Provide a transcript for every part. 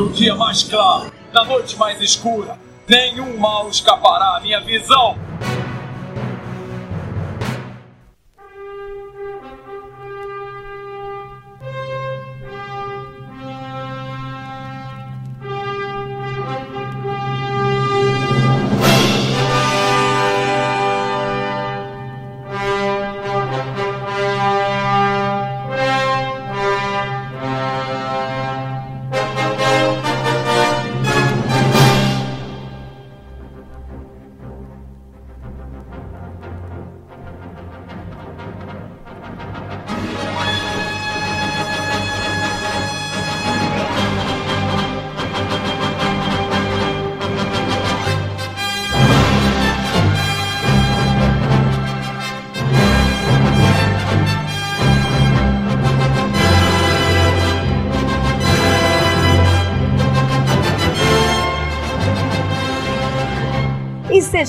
No dia mais claro, na noite mais escura, nenhum mal escapará à minha visão.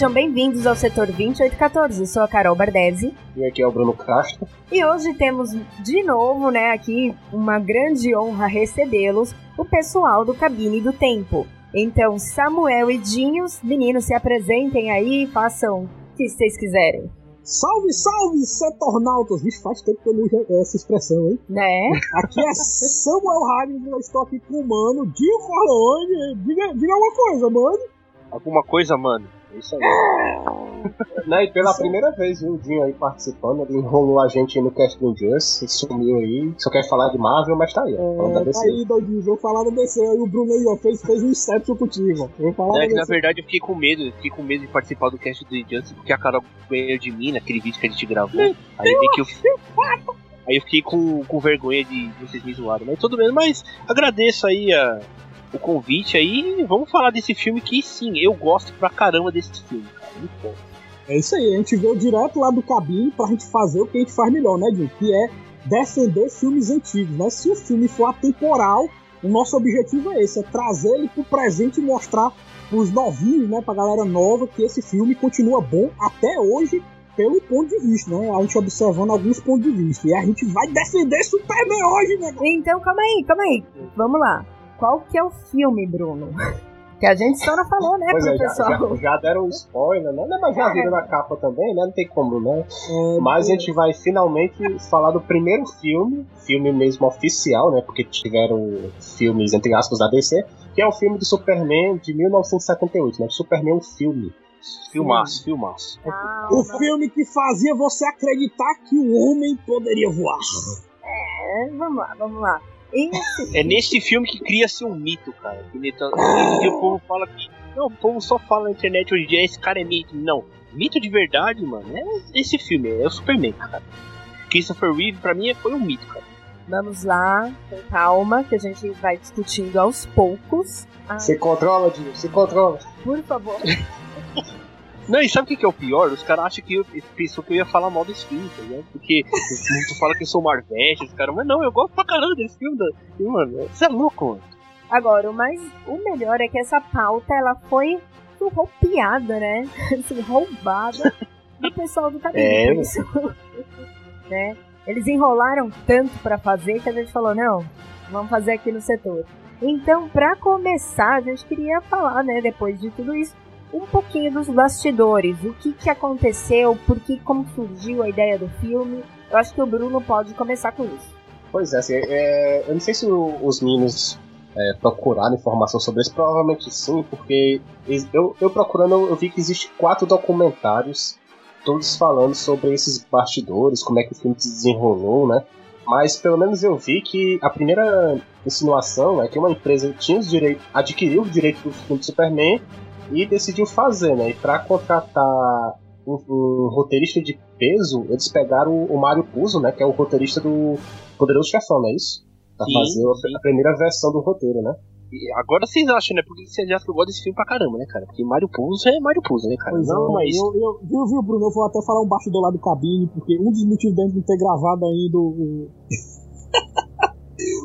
Sejam bem-vindos ao setor 2814. Eu sou a Carol Bardesi. E aqui é o Bruno Castro. E hoje temos de novo, né, aqui uma grande honra recebê-los, o pessoal do Cabine do Tempo. Então, Samuel e Dinhos, meninos, se apresentem aí, façam o que vocês quiserem. Salve, salve, setornautas! Vixe, faz tempo que eu não uso essa expressão, hein? Né? Aqui é Samuel Ragnar, eu estou aqui com o mano Dinho Corleone. Diga, diga alguma coisa, mano. Alguma coisa, mano? É isso aí. né, e pela primeira vez, viu, o Dinho aí participando, ele enrolou a gente no Cast Injustice, sumiu aí, só quer falar de Marvel, mas tá aí, ó, falando da DC. Tá aí, doidinho, vou falar da DC, aí o Bruno aí, ó, fez, fez um Inception contigo, vou falar é, que, na verdade eu fiquei com medo, eu fiquei com medo de participar do Cast do Injustice, porque a Carol ganhou de mim naquele vídeo que a gente gravou, aí vi que eu... Aí eu fiquei com, com vergonha de, de vocês me zoarem, mas tudo bem, mas agradeço aí a o convite aí. Vamos falar desse filme que sim, eu gosto pra caramba desse filme, cara. Muito bom. É isso aí, a gente veio direto lá do cabine pra gente fazer o que a gente faz melhor, né, Jim? Que é defender filmes antigos, né? Se o filme for atemporal, o nosso objetivo é esse, é trazer ele pro presente e mostrar pros novinhos, né, pra galera nova, que esse filme continua bom até hoje, pelo ponto de vista, né? A gente observando alguns pontos de vista. E a gente vai defender Superman hoje, né? Então, calma aí, calma aí. Vamos lá qual que é o filme, Bruno? Que a gente só não falou, né, pois pro é, pessoal. Já, já, deram um spoiler, né? Mas já viram na capa também, né? Não tem como, né? É, Mas a gente vai finalmente falar do primeiro filme, filme mesmo oficial, né? Porque tiveram filmes, entre aspas, da DC, que é o filme do Superman de 1978, né? Superman é um filme. Filmaço, filmaço. Ah, o filme que fazia você acreditar que o homem poderia voar. É, vamos lá, vamos lá. É nesse filme que cria-se um mito, cara. Que o povo fala que. Não, o povo só fala na internet hoje em dia, esse cara é mito. Não, mito de verdade, mano, é esse filme, é o Superman, cara. Christopher Reeve, pra mim, foi um mito, cara. Vamos lá, com calma, que a gente vai discutindo aos poucos. Ah. Se controla, Dio, se controla. Por favor. Não, e sabe o que, é o pior? Os caras acham que eu pensou que eu ia falar mal desse filme, tá ligado? Porque tu fala que eu sou Marvete, os caras, mas não, eu gosto pra caramba desse filme. Da... E, mano, você é louco, mano. Agora, o mais. O melhor é que essa pauta ela foi surrupiada, né? Assim, roubada do pessoal do cabelo. É, isso, né? Eles enrolaram tanto para fazer que a gente falou, não, vamos fazer aqui no setor. Então, para começar, a gente queria falar, né, depois de tudo isso, um pouquinho dos bastidores, o que, que aconteceu, por que, como surgiu a ideia do filme. Eu acho que o Bruno pode começar com isso. Pois é, assim, é eu não sei se os meninos é, procuraram informação sobre isso, provavelmente sim, porque eu, eu procurando eu vi que existe quatro documentários, todos falando sobre esses bastidores, como é que o filme se desenrolou, né? Mas pelo menos eu vi que a primeira insinuação é que uma empresa tinha os direitos, adquiriu o direito do filme de Superman e decidiu fazer, né? E para contratar um, um, roteirista de peso, eles pegaram o, o Mário Puzo, né? Que é o roteirista do Poderoso Chefão, não é isso? Pra sim, fazer sim. a primeira versão do roteiro, né? E agora vocês acham, né? Porque vocês já que eu gosto desse filme pra caramba, né, cara? Porque Mário Puzo é Mário Puzo, né, cara? Pois não, é, mas... eu, eu, viu, viu, Bruno? Eu vou até falar um bastidor lá do cabine, porque um dos motivos dentro de ter gravado ainda o.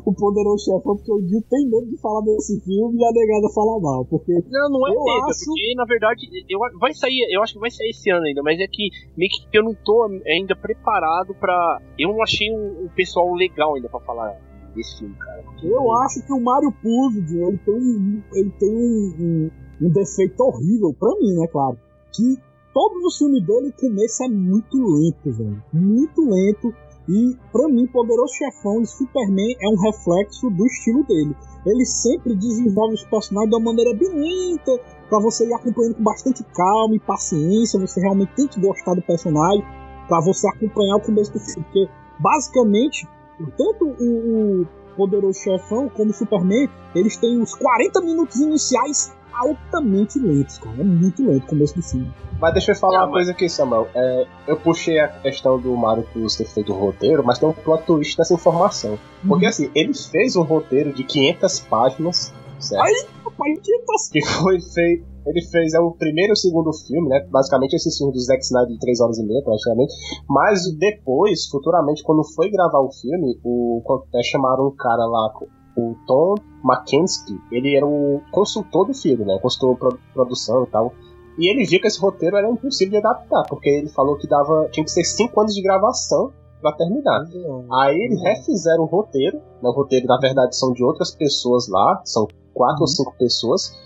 o Poderoso Chefão, porque o Dio tem medo de falar desse filme e a negada fala mal. Porque não, não é eu medo, acho... porque na verdade eu, vai sair, eu acho que vai sair esse ano ainda, mas é que meio que eu não tô ainda preparado pra. Eu não achei um, um pessoal legal ainda pra falar desse filme, cara. Eu acho que o Mario Puzo, ele tem, um, ele tem um, um, um defeito horrível, pra mim, né, claro. Que todos os filmes dele, o começo é muito lento, velho. Muito lento. E, pra mim, Poderoso Chefão e Superman é um reflexo do estilo dele. Ele sempre desenvolve os personagens de uma maneira bem lenta, para você ir acompanhando com bastante calma e paciência. Você realmente tem que gostar do personagem para você acompanhar o começo do filme. Porque, basicamente, tanto o, o Poderoso Chefão como o Superman, eles têm os 40 minutos iniciais altamente lentos, cara. É muito lento o começo do filme. Mas deixa eu falar uma coisa aqui, Samuel. É, eu puxei a questão do Mario Cruz ter feito o roteiro, mas tem um plot twist nessa informação. Porque uhum. assim, ele fez um roteiro de 500 páginas, certo? Ai, papai, 500 Que foi feito ele fez é o primeiro e o segundo filme, né? Basicamente esse filme do Zack Snyder de 3 horas e meia, praticamente. Mas depois, futuramente, quando foi gravar o filme, o, é, chamaram um cara lá, o Tom Mackenzie, ele era o consultor do filme, né? Consultor de produção e tal. E ele viu que esse roteiro era impossível de adaptar, porque ele falou que dava tinha que ser cinco anos de gravação para terminar. Uhum. Aí eles refizeram o roteiro, né? o roteiro na verdade são de outras pessoas lá, são quatro uhum. ou cinco pessoas,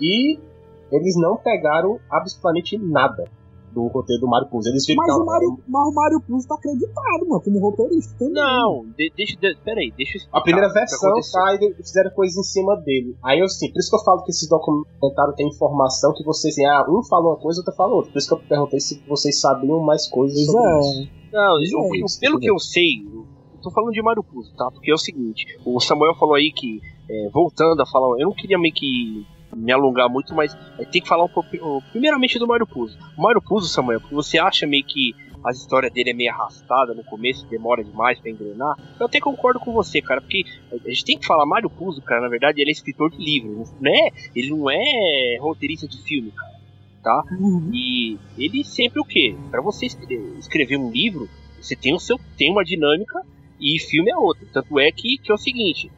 e eles não pegaram absolutamente nada do roteiro do Mario Puzo. Eles ficam, mas, o Mario, mas o Mario Puzo tá acreditado, mano, como roteirista também. Não, de, deixa, de, peraí, deixa eu A primeira versão tá, e fizeram coisas em cima dele. Aí eu assim, por isso que eu falo que esses documentários têm informação que vocês, assim, ah, um falou uma coisa, outro falou outra. Por isso que eu perguntei se vocês sabiam mais coisas sobre é. isso. Não, eu, pelo que eu sei, eu tô falando de Mario Puzo, tá? Porque é o seguinte, o Samuel falou aí que, é, voltando a falar, eu não queria meio que me alongar muito, mas tem que falar um pouco, primeiramente do Mario Puzo. O Mario Puzo, Samuel, porque você acha meio que a história dele é meio arrastada no começo, demora demais para engrenar. Eu até concordo com você, cara, porque a gente tem que falar Mario Puzo, cara, na verdade ele é escritor de livros, né? Ele não é roteirista de filme, cara, tá? Uhum. E ele sempre o quê? Para você escrever um livro, você tem o seu tem uma dinâmica e filme é outra. Tanto é que, que é o seguinte,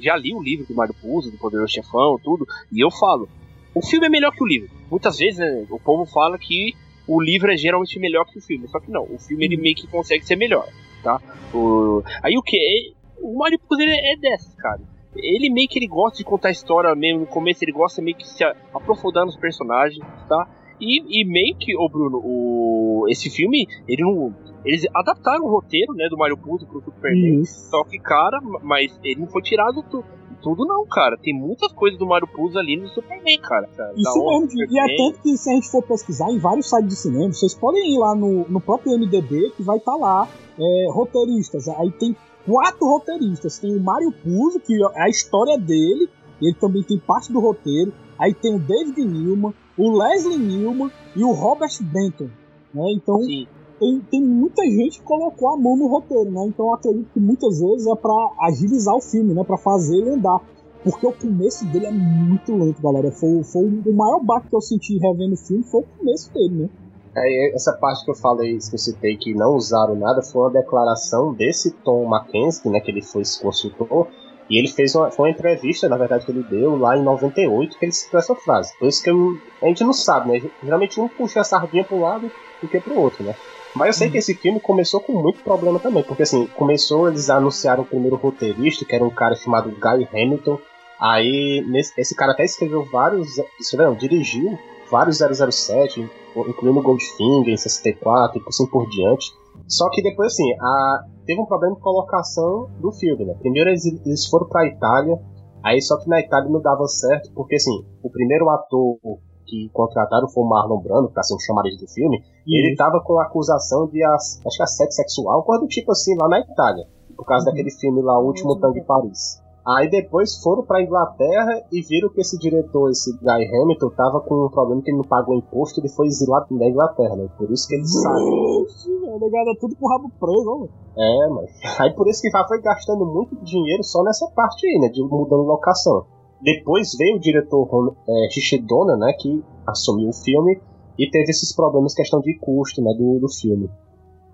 já li o livro do Mario Puzo, do Poderoso Chefão, tudo, e eu falo, o filme é melhor que o livro. Muitas vezes né, o povo fala que o livro é geralmente melhor que o filme, só que não, o filme ele meio que consegue ser melhor, tá? O... Aí o que? O Mario Puzo ele é dessas, cara. Ele meio que ele gosta de contar a história mesmo, no começo ele gosta meio que se aprofundar nos personagens, tá? E, e meio que, ô Bruno, o, esse filme, ele não eles adaptaram o roteiro, né, do Mario Puzo pro Superman. Só que, cara, mas ele não foi tirado tudo, tudo não, cara. Tem muitas coisas do Mario Puzo ali no Superman, cara. Isso mesmo, e é tanto que se a gente for pesquisar em vários sites de cinema, vocês podem ir lá no, no próprio MDB que vai estar tá lá é, roteiristas. Aí tem quatro roteiristas. Tem o Mario Puzo, que é a história dele, ele também tem parte do roteiro. Aí tem o David Newman, o Leslie Newman e o Robert Benton. Né? Então, Sim tem, tem muita gente que colocou a mão no roteiro, né? Então eu acredito que muitas vezes é para agilizar o filme, né? Para fazer ele andar. Porque o começo dele é muito lento, galera. Foi, foi o maior baque que eu senti revendo o filme foi o começo dele, né? É, essa parte que eu falei, que eu citei, que não usaram nada, foi uma declaração desse Tom Mackenzie, né, que ele foi esse consultor, e ele fez uma, foi uma entrevista, na verdade, que ele deu lá em 98, que ele citou essa frase. Por isso que eu, a gente não sabe, né? Geralmente um puxa a sardinha para um lado e que para o outro, né? Mas eu sei uhum. que esse filme começou com muito problema também, porque assim, começou, eles anunciaram o primeiro roteirista, que era um cara chamado Guy Hamilton. Aí, nesse, esse cara até escreveu vários. Não, dirigiu vários 007, incluindo Goldfinger em 64 e assim por diante. Só que depois, assim, a, teve um problema de colocação do filme, né? Primeiro eles, eles foram pra Itália, aí só que na Itália não dava certo, porque assim, o primeiro ator que contrataram foi o Marlon Brando, que tá sendo chamado do filme, e ele tava com acusação de, acho que assédio sexual, coisa do tipo assim, lá na Itália, por causa uhum. daquele filme lá, O Último Tango de Paris. Aí depois foram pra Inglaterra e viram que esse diretor, esse Guy Hamilton, tava com um problema que ele não pagou imposto, ele foi exilado da Inglaterra, né? Por isso que ele saiu. É negado tudo com o rabo preso, mano. É, mas. Aí por isso que já foi gastando muito dinheiro só nessa parte aí, né? De mudando locação. Depois veio o diretor é, Shishidona, né, que assumiu o filme e teve esses problemas, questão de custo, né, do, do filme.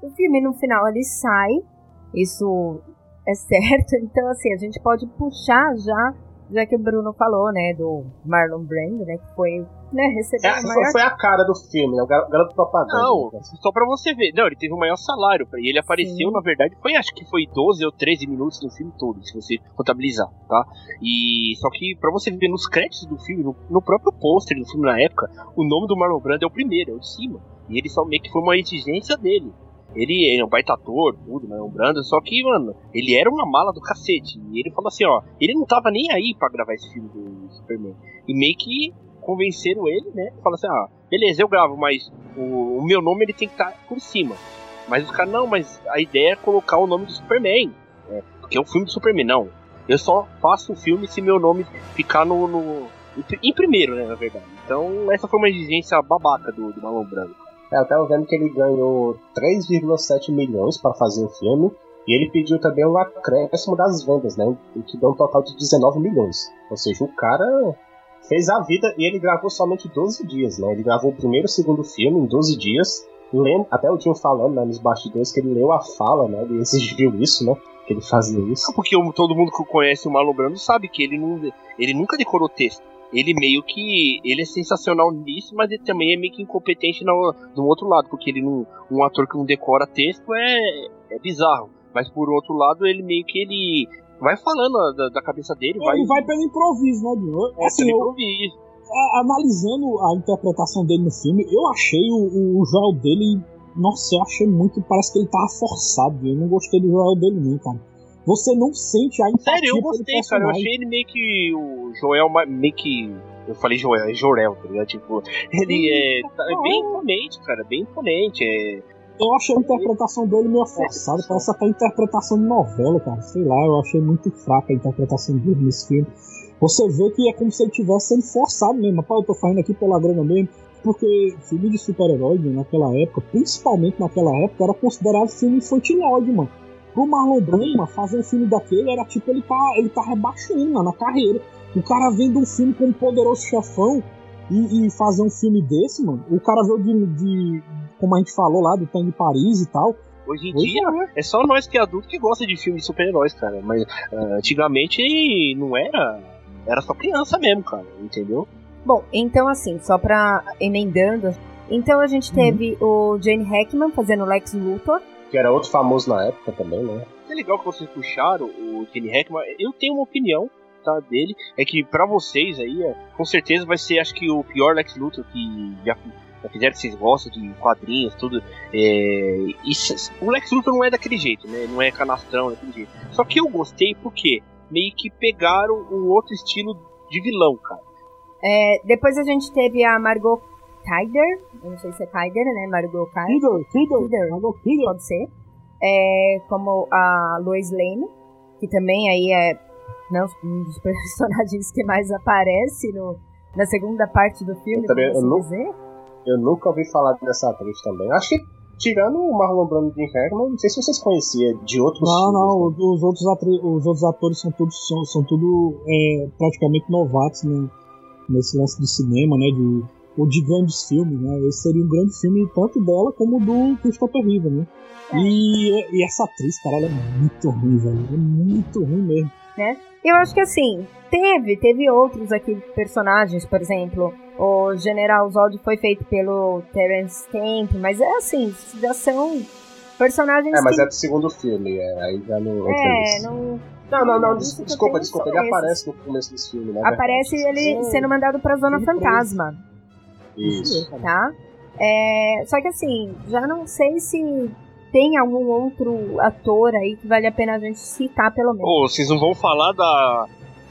O filme no final ele sai, isso é certo. Então assim a gente pode puxar já já que o Bruno falou, né, do Marlon Brando, né, que foi, né, recebeu É, o maior... foi a cara do filme, né? O gar- garoto propaganda. Não, só pra você ver. Não, ele teve o maior salário. E ele apareceu, Sim. na verdade, foi acho que foi 12 ou 13 minutos no filme todo, se você contabilizar, tá? E só que pra você ver nos créditos do filme, no, no próprio pôster do filme na época, o nome do Marlon Brando é o primeiro, é o de cima. E ele só meio que foi uma exigência dele. Ele é um baita ator, tudo, Marlon Brando, só que, mano, ele era uma mala do cacete. E ele falou assim, ó, ele não tava nem aí pra gravar esse filme do Superman. E meio que convenceram ele, né? Fala assim, ah, beleza, eu gravo, mas o, o meu nome ele tem que estar por cima. Mas os caras, não, mas a ideia é colocar o nome do Superman. né, porque é o filme do Superman, não. Eu só faço o filme se meu nome ficar no. no- em pri- em primeiro, né, na verdade. Então, essa foi uma exigência babaca do, do Marlon Brando. Eu tava vendo que ele ganhou 3,7 milhões para fazer o filme. E ele pediu também um acréscimo das vendas, né? O que deu um total de 19 milhões. Ou seja, o cara fez a vida e ele gravou somente 12 dias, né? Ele gravou o primeiro e o segundo filme em 12 dias. Lendo, até o Tim falando né, nos bastidores que ele leu a fala, né? Ele exigiu isso, né? Que ele fazia isso. Porque todo mundo que conhece o Marlon Brando sabe que ele, não, ele nunca decorou texto. Ele meio que. Ele é sensacional nisso, mas ele também é meio que incompetente no, no outro lado. Porque ele não. Um ator que não decora texto é, é bizarro. Mas por outro lado, ele meio que ele. Vai falando da, da cabeça dele, vai. Ele vai pelo improviso, né, é, Assim, pelo eu, improviso. a- analisando a interpretação dele no filme, eu achei o, o Joel dele. Nossa, eu achei muito. Parece que ele tava forçado. Eu não gostei do Joel dele, não, cara. Você não sente a empatia Sério, eu gostei, cara. Eu achei ele meio que o Joel, meio que. Eu falei Joel, é Jorel, tá ligado? Tipo, ele é, tá- é bem imponente, cara, bem imponente. É, Eu achei a interpretação dele meio forçada, parece até interpretação de novela, cara. Sei lá, eu achei muito fraca a interpretação dele nesse filme. Você vê que é como se ele estivesse sendo forçado mesmo. Rapaz, eu tô fazendo aqui pela grana mesmo. Porque filme de super-herói, né, naquela época, principalmente naquela época, era considerado filme infantilóide, mano. Pro Marlon Brando, mano, fazer um filme daquele era tipo ele tá, ele tá rebaixando mano, na carreira. O cara vendo um filme como Poderoso Chefão e, e fazer um filme desse, mano. O cara veio de, de como a gente falou lá, do Tango de Paris e tal. Hoje em Pois dia, é só nós que é adulto que gosta de filmes de super-heróis, cara. Mas ah, antigamente não era. Era só criança mesmo, cara, entendeu? Bom, então assim, só pra emendando, então a gente teve o Jane Hackman fazendo Lex Luthor, Que era outro famoso na época também, né? É legal que vocês puxaram o Kenny Hackman. Eu tenho uma opinião tá, dele. É que pra vocês aí, é, com certeza vai ser, acho que o pior Lex Luthor que já, já fizeram que vocês gostam de quadrinhos, tudo. É, isso- o Lex Luthor não é daquele jeito, né? Não é canastrão, daquele jeito. Só que eu gostei porque meio que pegaram um outro estilo de vilão, cara. É, depois a gente teve a Margot Kaider, eu não sei se é Kaider, né? Margot Kidder. Margot Kidder. pode ser. É, como a Lois Lane, que também aí é né, um dos personagens que mais aparece no, na segunda parte do filme, Eu também- assim eu não- dizer. Eu nunca ouvi falar dessa atriz também. Acho que, tirando o Marlon Brando de Hackman, não sei se vocês conheciam de outros Não, filmes. não, né? os outros, atri- os outros atores são todos são, são tudo é, praticamente novatos né, nesse lance de cinema, né? De, ou de grandes filmes, né? Esse seria um grande filme tanto dela como do Christopher Reeve, né? E, e essa atriz, cara, ela é muito ruim, velho. É muito ruim mesmo. Eu acho que assim, teve, teve outros aqui personagens, por exemplo, o General Zod foi feito pelo Terence Stamp, mas é assim, já são personagens É, mas que... é do segundo filme, é, aí já não. É, não... Não, não, não, eu desculpa, desculpa. Ele esses. aparece no começo desse filme, né? Aparece ele sendo mandado pra Zona. Fantasma, Isso. tá? É, só que assim, já não sei se tem algum outro ator aí que vale a pena a gente citar, pelo menos. Ô, vocês não vão falar da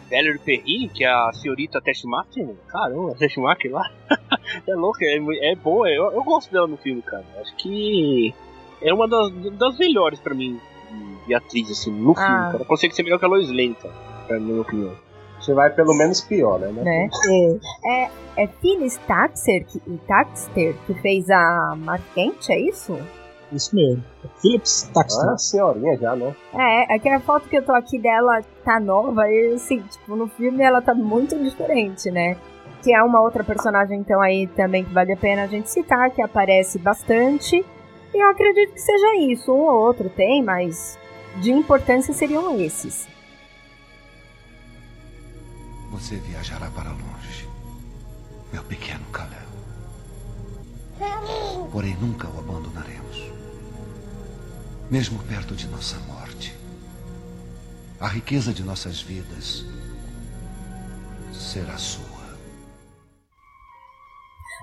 Valerie Perry, que é a senhorita Testmaster? Caramba, a Testmaster lá. é louca, é, é boa. Eu, eu gosto dela no filme, cara. Acho que é uma das, das melhores pra mim de, atriz, assim, no Ah. filme, cara. Consegue ser melhor que a Lois Lane, cara, pra minha opinião. Você vai pelo menos pior, né? né? É, é Phyllis Taxter que, Taxter que fez a Mark Kent, é isso? Isso mesmo. Phillips Taxter. Ah, senhorinha já, né? É, é que a foto que eu tô aqui dela tá nova e assim, tipo, no filme ela tá muito diferente, né? Que é uma outra personagem, então, aí também que vale a pena a gente citar, que aparece bastante. E eu acredito que seja isso. Um ou outro tem, mas de importância seriam esses. Você viajará para longe, meu pequeno Kalel. Porém, nunca o abandonaremos. Mesmo perto de nossa morte, a riqueza de nossas vidas será sua.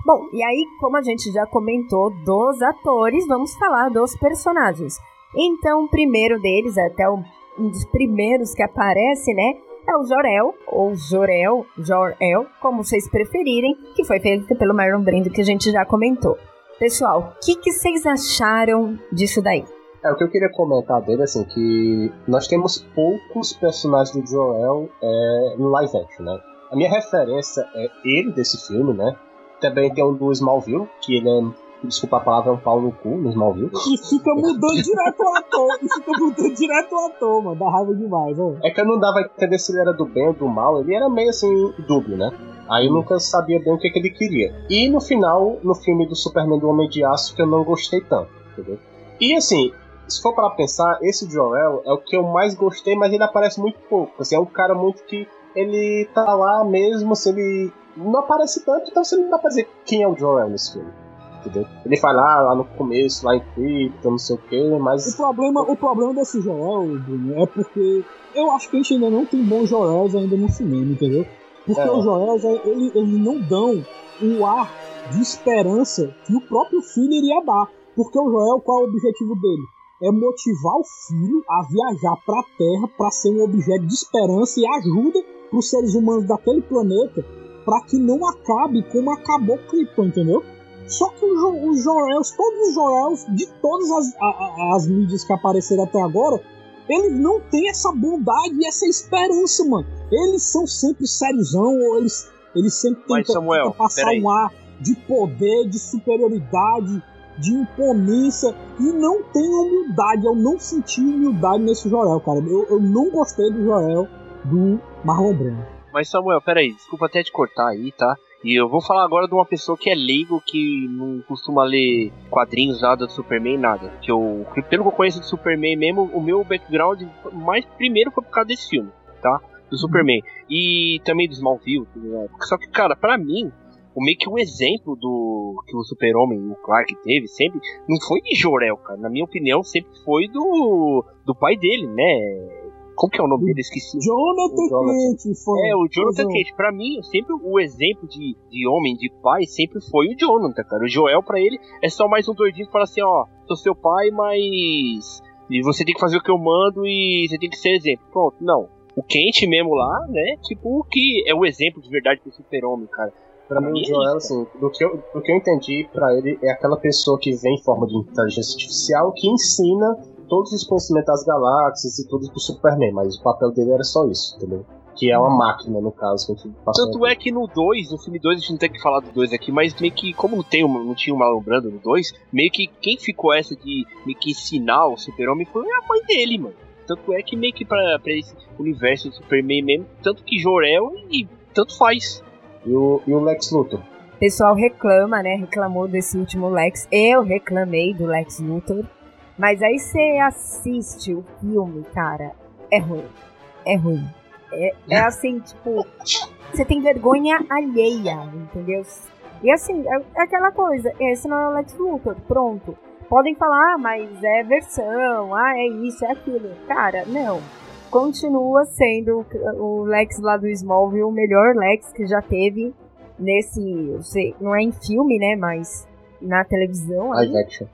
Bom, e aí, como a gente já comentou dos atores, vamos falar dos personagens. Então, o primeiro deles, até um dos primeiros que aparece, né? É o Jorel, ou Jorel, Jorel, como vocês preferirem, que foi feito pelo Marlon Brando, que a gente já comentou. Pessoal, o que, que vocês acharam disso daí? É, o que eu queria comentar dele, assim, que nós temos poucos personagens do Joel é, no live action, né? A minha referência é ele desse filme, né? Também tem um do Smallville, que ele é desculpa a palavra, é um pau no cu no Smallville. E fica mudando direto o ator. E fica mudando direto o ator, mano. Dá raiva demais, ó. É que eu não dava a entender se ele era do bem ou do mal. Ele era meio assim, dúbio, né? Aí eu nunca sabia bem o que, que ele queria. E no final, no filme do Superman do Homem de Aço, que eu não gostei tanto, entendeu? E assim, se for para pensar, esse Joel é o que eu mais gostei, mas ele aparece muito pouco. Assim, é um cara muito que ele tá lá mesmo, se ele não aparece tanto, então você não dá pra dizer quem é o Joel nesse filme. Entendeu? Ele fala lá, lá no começo, lá em Krypton, não sei o que, mas. O problema, o problema desse Joel, Bruno, é porque eu acho que a gente ainda não tem bons Joels ainda no cinema, entendeu? Porque é. os Joels, ele, eles não dão o ar de esperança que o próprio filho iria dar. Porque o Joel, qual é o objetivo dele? É motivar o filho a viajar para a Terra para ser um objeto de esperança e ajuda para os seres humanos daquele planeta para que não acabe como acabou Krypton, entendeu? Só que os Joels, todos os Joels de todas as, a, as mídias que apareceram até agora, eles não têm essa bondade e essa esperança, mano. Eles são sempre sériozão, ou eles, eles sempre tentam, Samuel, tentam passar um ar de poder, de superioridade, de imponência e não tem humildade. Eu não senti humildade nesse Joel, cara. Eu, eu não gostei do Joel do Marlon Brando. Mas Samuel, peraí, desculpa até te cortar aí, tá? E eu vou falar agora de uma pessoa que é leigo, que não costuma ler quadrinhos, nada do Superman, nada. Que eu, pelo que eu conheço do Superman mesmo, o meu background mais primeiro foi por causa desse filme, tá? Do Superman. E também do Smallville? Só que, cara, para mim, o meio que um exemplo do que o Super-Homem, o Clark teve sempre, não foi de Jorel, cara. Na minha opinião, sempre foi do, do pai dele, né? Como que é o nome dele? Esqueci. Jonathan, Kent. Foi, é, o Jonathan Kent. Pra mim, sempre o exemplo de, de homem, de pai, sempre foi o Jonathan, cara. O Joel, pra ele, é só mais um doidinho que fala assim, ó, sou seu pai, mas... E você tem que fazer o que eu mando e você tem que ser exemplo. Pronto, não. O Kent mesmo lá, né, tipo, o que é o exemplo de verdade pro super-homem, cara. Pra mim, o Joel, assim, do que, eu, do que eu entendi, pra ele é aquela pessoa que vem em forma de inteligência artificial que ensina todos os conhecimentos das galáxias e tudo pro Superman, mas o papel dele era só isso, entendeu? Que é uma uhum. máquina, no caso. Que a gente Tanto aqui. é que no 2, no filme 2, a gente não tem que falar do 2 aqui, mas meio que, como não, tem, não tinha o Marlon Brando no 2, meio que quem ficou essa de meio que ensinar o Super-Homem foi a mãe dele, mano. Tanto é que meio que pra, pra esse universo do Superman mesmo, tanto que Jorel e tanto faz. E o, e o Lex Luthor? O pessoal reclama, né? Reclamou desse último Lex. Eu reclamei do Lex Luthor. Mas aí você assiste o filme, cara, é ruim. É ruim. É, é assim, tipo, você tem vergonha alheia, entendeu? E assim, é, é, aquela coisa, esse não é o Lex Luthor, pronto. Podem falar, ah, mas é versão, ah, é isso, é aquilo. Cara, não. Continua sendo o Lex lá do Smallville o melhor Lex que já teve nesse. Não é em filme, né? Mas na televisão. Live action.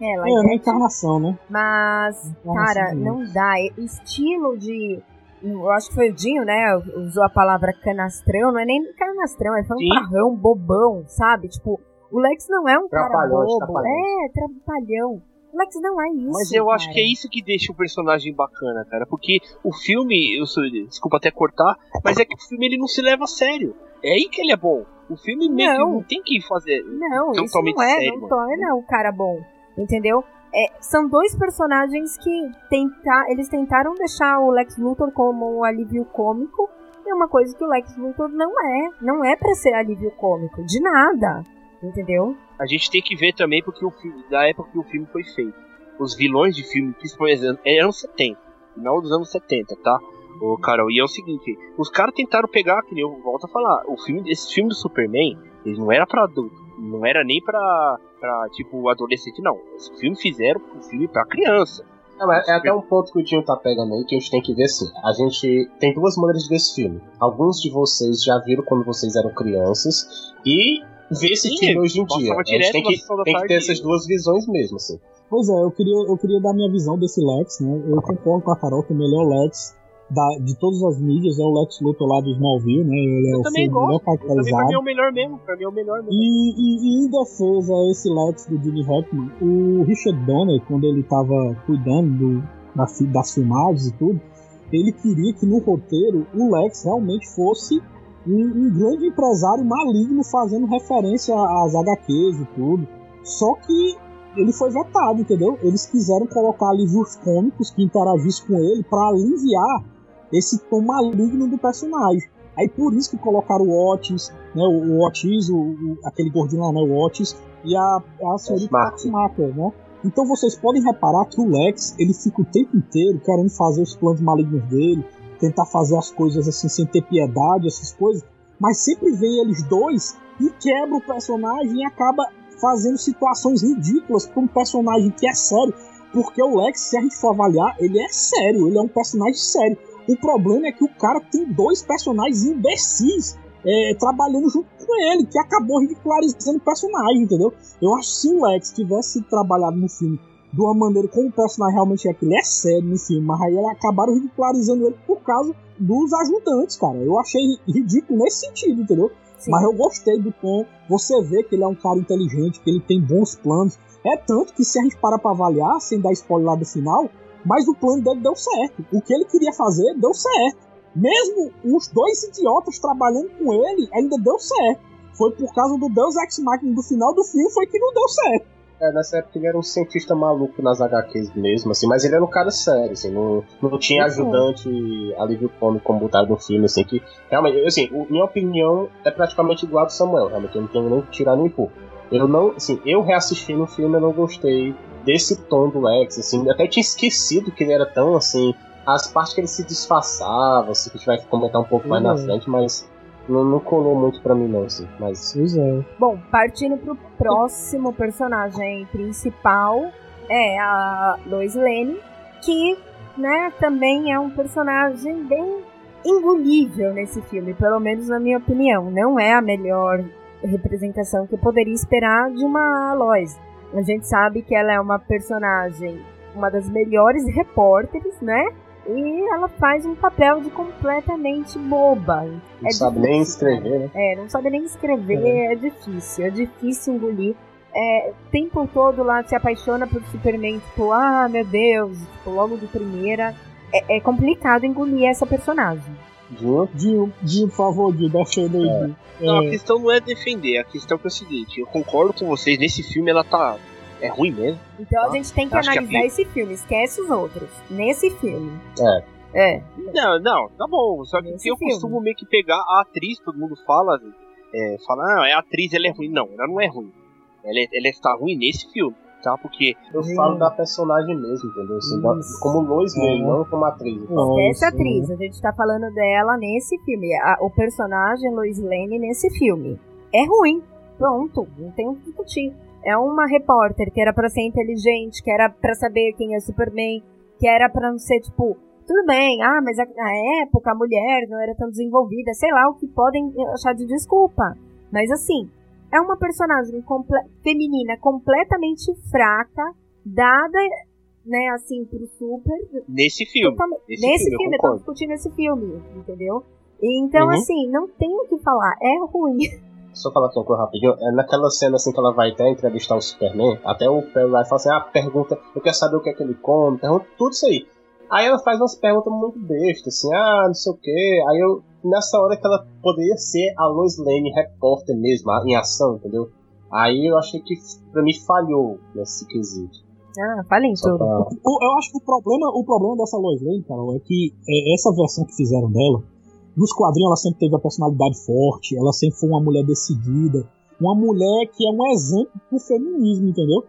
É, é uma encarnação, né? Mas, cara, não dá. Estilo de. Eu acho que foi o Dinho, né? Usou a palavra canastrão. Não é nem canastrão, é fanfarrão, bobão, sabe? Tipo, o Lex não é um cara bobo. É, trapalhão. O Lex não é isso. Mas eu cara. acho que é isso que deixa o personagem bacana, cara. Porque o filme, eu sou, desculpa até cortar, mas é que o filme ele não se leva a sério. É aí que ele é bom. O filme meio não, não tem que fazer. Não, isso não é, sério, não torna o cara bom entendeu? É, são dois personagens que tenta, eles tentaram deixar o Lex Luthor como um alívio cômico, e é uma coisa que o Lex Luthor não é. Não é para ser alívio cômico, de nada. Entendeu? A gente tem que ver também porque o filme, da época que o filme foi feito. Os vilões de filme, principalmente, eram 70, final dos anos 70, tá? Ô, Carol, e é o seguinte, os caras tentaram pegar, que eu volto a falar, o filme, esse filme do Superman, ele não era pra adulto, não era nem pra, pra tipo, adolescente, não. Esse filme fizeram um filme pra criança. É, é até um ponto que o Dinho tá pegando aí que a gente tem que ver assim. A gente tem duas maneiras de ver esse filme. Alguns de vocês já viram quando vocês eram crianças e ver esse Sim, filme hoje em dia. A gente tem que, tem que ter essas duas visões mesmo, assim. Pois é, eu queria, eu queria dar minha visão desse Lex, né? Eu concordo com a Carol que o melhor Lex da, de todas as mídias é o Lex Luthor lá do Smallville, né? Ele é Eu o também filme melhor. Também pra mim é caracterizado. o melhor mesmo, pra mim é o melhor mesmo. E, e- e em defesa a esse Lex do Jimmy Hackman, o Richard Donner, quando ele tava cuidando do- da das filmagens e tudo, ele queria que no roteiro o Lex realmente fosse um, um grande empresário maligno fazendo referência às HQs e tudo. Só que ele foi vetado, entendeu? Eles quiseram colocar alívios cômicos que interagissem com ele para aliviar esse tom maligno do personagem. Aí por isso que colocaram o Otis, né, o, Otis, o, o- aquele gordinho lá, né, o Otis, e a, a senhorita Mark. Taxmacher, né? Então vocês podem reparar que o Lex, ele fica o tempo inteiro querendo fazer os planos malignos dele, tentar fazer as coisas assim sem ter piedade, essas coisas, mas sempre vem eles dois e quebra o personagem e acaba fazendo situações ridículas para um personagem que é sério, porque o Lex, se a gente for avaliar, ele é sério, ele é um personagem sério. O problema é que o cara tem dois personagens imbecis é, trabalhando junto com ele, que acabou ridicularizando o personagem, entendeu? Eu acho que se o Lex tivesse trabalhado no filme de uma maneira como o personagem realmente é, que ele é sério no filme, mas aí acabaram ridicularizando ele por causa dos ajudantes, cara. Eu achei ridículo nesse sentido, entendeu? Sim. Mas eu gostei do tom. Você vê que ele é um cara inteligente, que ele tem bons planos. É tanto que se a gente parar pra avaliar, sem dar spoiler lá do final, mas o plano dele deu certo. O que ele queria fazer deu certo. Mesmo os dois idiotas trabalhando com ele, ainda deu certo. Foi por causa do Deus Ex Machina do final do filme, foi que não deu certo. É, nessa época ele era um cientista maluco nas HQs mesmo, assim, mas ele era um cara sério, assim, não, não tinha Uhum. ajudante alívio cômico como botaram no filme, assim, que realmente, assim, o- minha opinião é praticamente igual a do Samuel, realmente, eu não tenho nem que tirar nem pôr. Eu não, assim, eu reassisti no filme, eu não gostei desse tom do Lex, assim, eu até tinha esquecido que ele era tão, assim, as partes que ele se disfarçava, assim, que a gente vai comentar um pouco mais na Uhum. frente, mas não, não colou muito pra mim não, assim, mas... Pois é. Bom, partindo pro próximo personagem principal, é a Lois Lane, que, né, também é um personagem bem engolível nesse filme, pelo menos na minha opinião. Não é a melhor representação que eu poderia esperar de uma Lois. A gente sabe que ela é uma personagem, uma das melhores repórteres, né? E ela faz um papel de completamente boba. Não É sabe nem difícil, escrever, né? É, não sabe nem escrever, é, difícil, é difícil engolir. É, tempo todo lá se apaixona por Superman, tipo, ah, meu Deus, tipo, logo de primeira. É, é complicado engolir essa personagem. Dinho? Dinho, Dinho, por favor, Dinho, defenda aí. Dinho. Não, a É, questão não é defender, a questão é o seguinte, eu concordo com vocês, nesse filme ela tá. É ruim mesmo. Então a Ah, gente tem que acho que analisar a- esse filme, esquece os outros. Nesse filme. É. É. Não, não, tá bom. Só que Nesse eu filme. costumo meio que pegar a atriz, todo mundo fala, é, fala, ah, é a atriz, ela é ruim. Não, ela não é ruim. Ela, é- ela está ruim nesse filme, tá? Porque Eu Hum. falo da personagem mesmo, entendeu? Assim, da- como Lois Lane, É. não como atriz. eu falo. Nossa, Esquece a atriz, a gente tá falando dela nesse filme. A- o personagem Lois Lane nesse filme. É ruim. Pronto, não tem o que discutir. É uma repórter que era pra ser inteligente, que era pra saber quem é Superman, que era pra não ser tipo, tudo bem, ah, mas na época a mulher não era tão desenvolvida, sei lá o que podem achar de desculpa. Mas assim, é uma personagem comple- feminina completamente fraca, dada, né, assim, pro super, nesse filme. Totalmente- Nesse nesse filme, eu filme, eu tô discutindo esse filme, entendeu? Então, Uhum. assim, não tem o que falar, é ruim. Só falar aqui uma coisa rapidinho. É naquela cena assim que ela vai até entrevistar o Superman, até o Perry vai falar assim, ah, pergunta, eu quero saber o que é que ele come, pergunta tudo isso aí. Aí ela faz umas perguntas muito bestas, assim, ah, não sei o que. Aí eu, nessa hora que ela poderia ser a Lois Lane repórter mesmo, em ação, entendeu? Aí eu achei que pra mim falhou nesse quesito. Ah, falem Só tudo. pra... O- eu acho que o problema, o problema dessa Lois Lane, Carol, é que é, essa versão que fizeram dela, nos quadrinhos ela sempre teve a personalidade forte, ela sempre foi uma mulher decidida, uma mulher que é um exemplo pro feminismo, entendeu?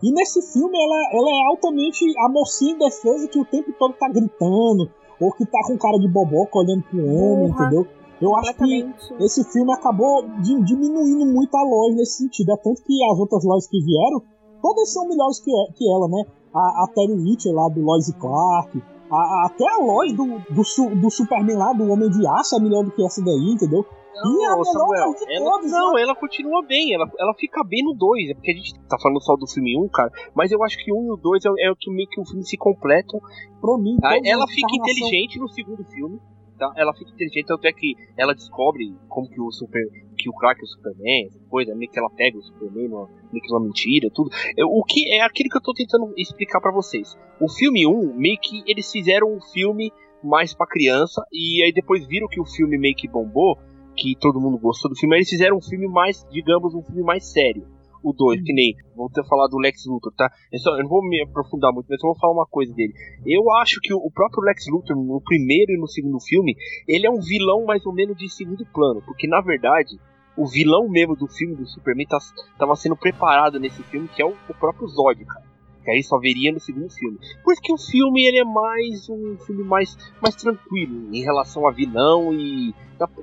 E nesse filme ela, ela é altamente a mocinha indefesa que o tempo todo tá gritando, ou que tá com cara de boboca olhando pro homem, entendeu? Eu acho que esse filme acabou diminuindo muito a loja nesse sentido. É tanto que as outras lojas que vieram, todas são melhores que, que ela, né? A, a Terry Witcher lá do Lois Clark, a, até a loja do, do, do, Superman lá, do Homem de Aço, é melhor do que essa daí, entendeu? Não, Samuel, ela, todos, não, né? ela continua bem, ela, ela fica bem no 2, é porque a gente tá falando só do filme 1, um, cara, mas eu acho que 1 e o 2 é, é o que meio que o filme se completam. Pra mim, ela fica inteligente no segundo filme, tá? Ela fica inteligente, tanto é que ela descobre como que o Super. que o Clark é o Superman, essa coisa, meio que ela pega o Superman, numa, meio que uma mentira, tudo. O que é aquilo que eu tô tentando explicar para vocês. O filme 1, meio que eles fizeram um filme mais para criança, e aí depois viram que o filme meio que bombou, que todo mundo gostou do filme, aí eles fizeram um filme mais, digamos, um filme mais sério o 2, que nem. Vou ter falar do Lex Luthor, tá? Eu, só, eu, não vou me aprofundar muito, mas eu vou falar uma coisa dele. Eu acho que o, próprio Lex Luthor, no primeiro e no segundo filme, ele é um vilão mais ou menos de segundo plano. Porque na verdade, o vilão mesmo do filme do Superman tá, tava sendo preparado nesse filme, que é o, o próprio Zod, cara que aí só veria no segundo filme. Por isso que o filme ele é mais um filme mais, mais tranquilo em relação a vilão e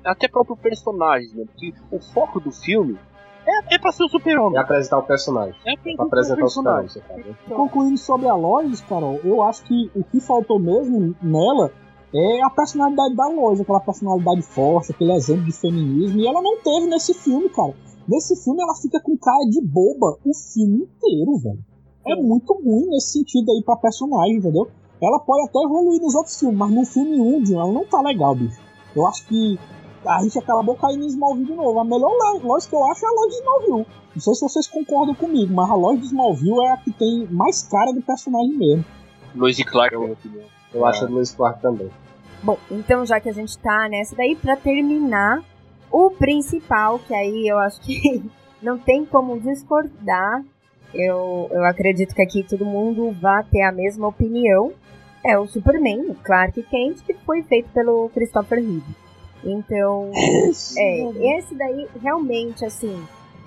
até próprio personagens, né? Porque o foco do filme é, é pra ser o super-homem. É apresentar o personagem. É, é pra apresentar o personagem. Concluindo sobre a Lois, Carol, eu acho que o que faltou mesmo nela é a personalidade da Lois, aquela personalidade forte, aquele exemplo de feminismo, e ela não teve nesse filme, cara. Nesse filme ela fica com cara de boba o filme inteiro, velho. É muito ruim nesse sentido aí pra personagem, entendeu? Ela pode até evoluir nos outros filmes, mas no filme 1, ela não tá legal, bicho. Eu acho que a gente acabou caindo em Smallville de novo. A melhor loja que eu acho é a loja de Smallville. Não sei se vocês concordam comigo, mas a loja de Smallville é a que tem mais cara do personagem mesmo. Lois e Clark, eu, eu acho a Lois Clark também. Bom, então já que a gente tá nessa daí, para terminar, o principal, que aí eu acho que não tem como discordar, eu, eu acredito que aqui todo mundo vai ter a mesma opinião, é o Superman, o Clark Kent, que foi feito pelo Christopher Reeve. Então, é, esse daí realmente, assim,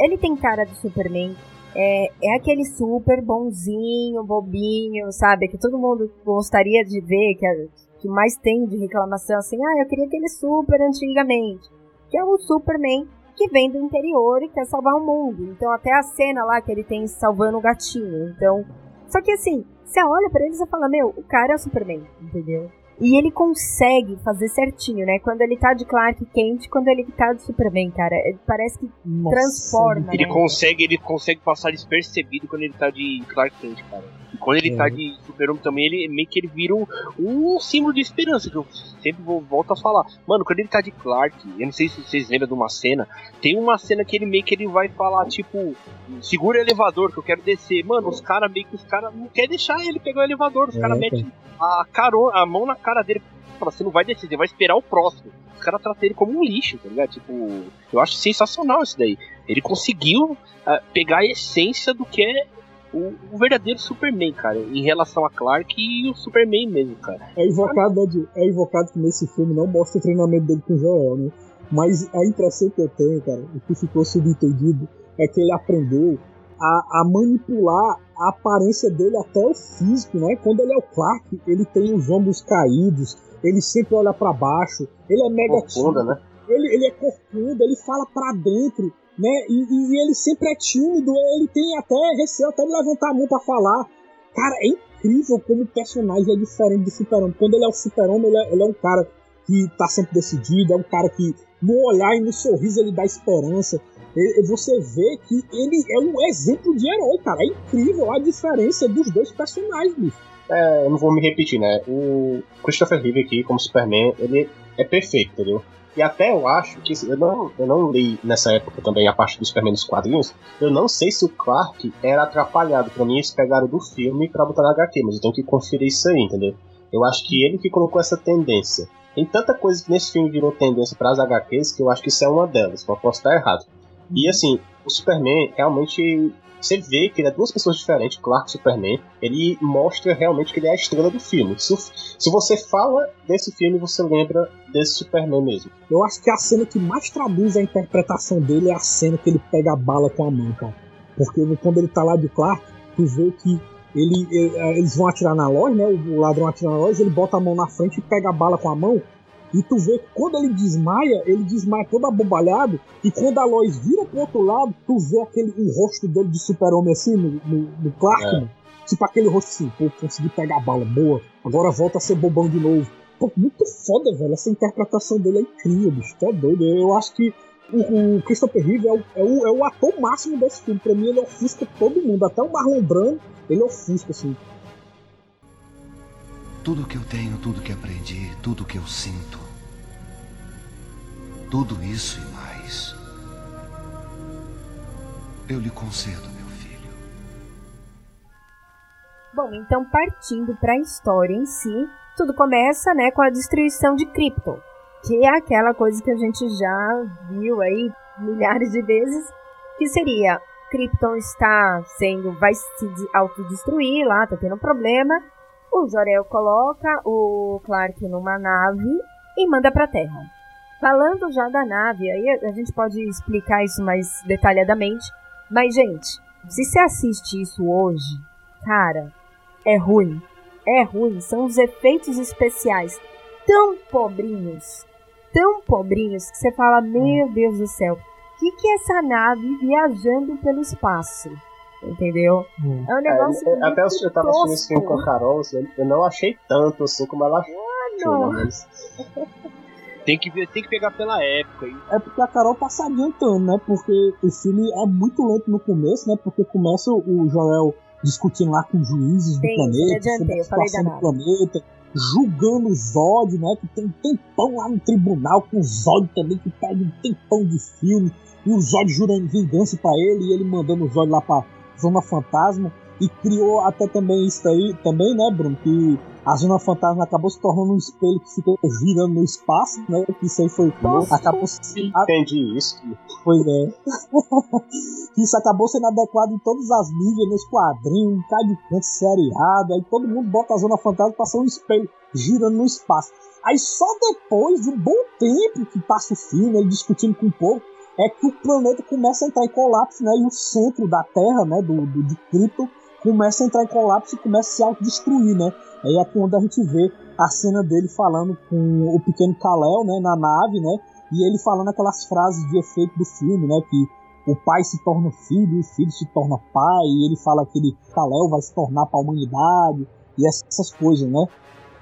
ele tem cara de Superman. É, é aquele super bonzinho, bobinho, sabe? Que todo mundo gostaria de ver, que, é, que mais tem de reclamação, assim, ah, eu queria aquele super antigamente. Que é o Superman que vem do interior e quer salvar o mundo. Então, até a cena lá que ele tem salvando o gatinho. Então, só que assim, você olha para eles e fala, meu, o cara é o Superman, entendeu? E ele consegue fazer certinho, né? Quando ele tá de Clark Kent, quando ele tá de Superman, cara. Ele parece que Nossa, transforma. Ele né? consegue, ele consegue passar despercebido quando ele tá de Clark Kent, cara. E quando ele é. tá de Super-Homem também, ele meio que ele vira um, um, símbolo de esperança, que eu sempre vou, volto a falar. Mano, quando ele tá de Clark, eu não sei se vocês lembram de uma cena, tem uma cena que ele meio que ele vai falar, tipo, segura o elevador que eu quero descer. Mano, os caras meio que os caras não querem deixar ele pegar o elevador, os é, caras metem a, carona, a mão na cara dele fala, você não vai você vai esperar o próximo. Os caras tratam ele como um lixo, tá ligado? Tipo, eu acho sensacional isso daí. Ele conseguiu uh, pegar a essência do que é o, o, verdadeiro Superman, cara, em relação a Clark e o Superman mesmo, cara. É invocado, é invocado que nesse filme não mostra o treinamento dele com o Joel, né? Mas a impressão que eu tenho, cara, o que ficou subentendido é que ele aprendeu a, a, manipular a aparência dele até o físico, né? Quando ele é o Clark, ele tem os ombros caídos, ele sempre olha para baixo, ele é mega tímido, né? Ele, ele é corcunda, ele fala para dentro, né? E, e, ele sempre é tímido, ele tem até receio até de levantar a mão para falar. Cara, é incrível como o personagem é diferente do Super-Homem. Quando ele é o Super-Homem, ele, é, ele é um cara que tá sempre decidido, é um cara que no olhar e no sorriso ele dá esperança você vê que ele é um exemplo de herói, cara. É incrível a diferença dos dois personagens. É, eu não vou me repetir, né? O Christopher Reeve aqui, como Superman, ele é perfeito, entendeu? E até eu acho que eu não, eu não li nessa época também a parte do Superman dos quadrinhos. Eu não sei se o Clark era atrapalhado. Pra mim, eles pegaram do filme pra botar na HQ, mas eu tenho que conferir isso aí, entendeu? Eu acho que ele que colocou essa tendência. Tem tanta coisa que nesse filme virou tendência para as HQs que eu acho que isso é uma delas. Posso estar errado. E assim, o Superman realmente. Você vê que ele é duas pessoas diferentes, Clark e Superman. Ele mostra realmente que ele é a estrela do filme. Se, se você fala desse filme, você lembra desse Superman mesmo. Eu acho que a cena que mais traduz a interpretação dele é a cena que ele pega a bala com a mão, cara. Porque quando ele tá lá de Clark, tu vê que ele, ele, é, eles vão atirar na loja, né? O ladrão atira na loja, ele bota a mão na frente e pega a bala com a mão. E tu vê que quando ele desmaia, ele desmaia todo abobalhado. E quando a Lois vira pro outro lado, tu vê aquele, o rosto dele de super-homem assim no, no, no Clark. É. Tipo aquele rosto assim, pô, consegui pegar a bala, boa. Agora volta a ser bobão de novo. Pô, muito foda, velho. Essa interpretação dele é incrível, bicho. Tá doido. Eu acho que o, o Christopher Reeve é o, é, o, é o ator máximo desse filme. Pra mim, ele ofusca todo mundo. Até o Marlon Brando, ele ofusca, assim. Tudo que eu tenho, tudo que aprendi, tudo que eu sinto. Tudo isso e mais. Eu lhe concedo, meu filho. Bom, então partindo para a história em si, tudo começa, né, com a destruição de Krypton, que é aquela coisa que a gente já viu aí milhares de vezes, que seria Krypton está sendo vai se autodestruir lá, tá tendo problema. O Jorel coloca o Clark numa nave e manda para Terra. Falando já da nave, aí a gente pode explicar isso mais detalhadamente, mas gente, se você assiste isso hoje, cara, é ruim é ruim são os efeitos especiais tão pobrinhos, tão pobrinhos, que você fala, meu hum. Deus do céu, o que, que é essa nave viajando pelo espaço? Entendeu? Hum. É um negócio. É, até eu tava assistindo esse filme com a Carol, assim, eu não achei tanto assim como ela achou. Né, mas... tem que, ver, tem que pegar pela época. Hein? É porque a Carol tá se adiantando, né? Porque o filme é muito lento no começo, né? Porque começa o Joel discutindo lá com juízes do planeta, sobre a situação do planeta, julgando o Zod, né? Que tem um tempão lá no tribunal com o Zod também, que pede um tempão de filme, e o Zod jurando vingança para ele, e ele mandando o Zod lá pra Zona Fantasma, e criou até também isso aí, também, né, Bruno? Que a Zona Fantasma acabou se tornando um espelho que fica girando no espaço, né? Que isso aí foi. Nossa, acabou Entendi isso. Pois é. isso acabou sendo adequado em todas as mídias, nos quadrinhos, em cada canto seriado. Aí todo mundo bota a Zona Fantasma pra ser um espelho girando no espaço. Aí só depois de um bom tempo que passa o filme, ele discutindo com o povo, é que o planeta começa a entrar em colapso, né? E o centro da Terra, né? Do, do de Krypton, começa a entrar em colapso e começa a se autodestruir, né? Aí é quando a gente vê a cena dele falando com o pequeno Kal-El, né, na nave, né? E ele falando aquelas frases de efeito do filme, né, que o pai se torna filho, o filho se torna pai, e ele fala que ele Kal-El vai se tornar para a humanidade e essas coisas, né?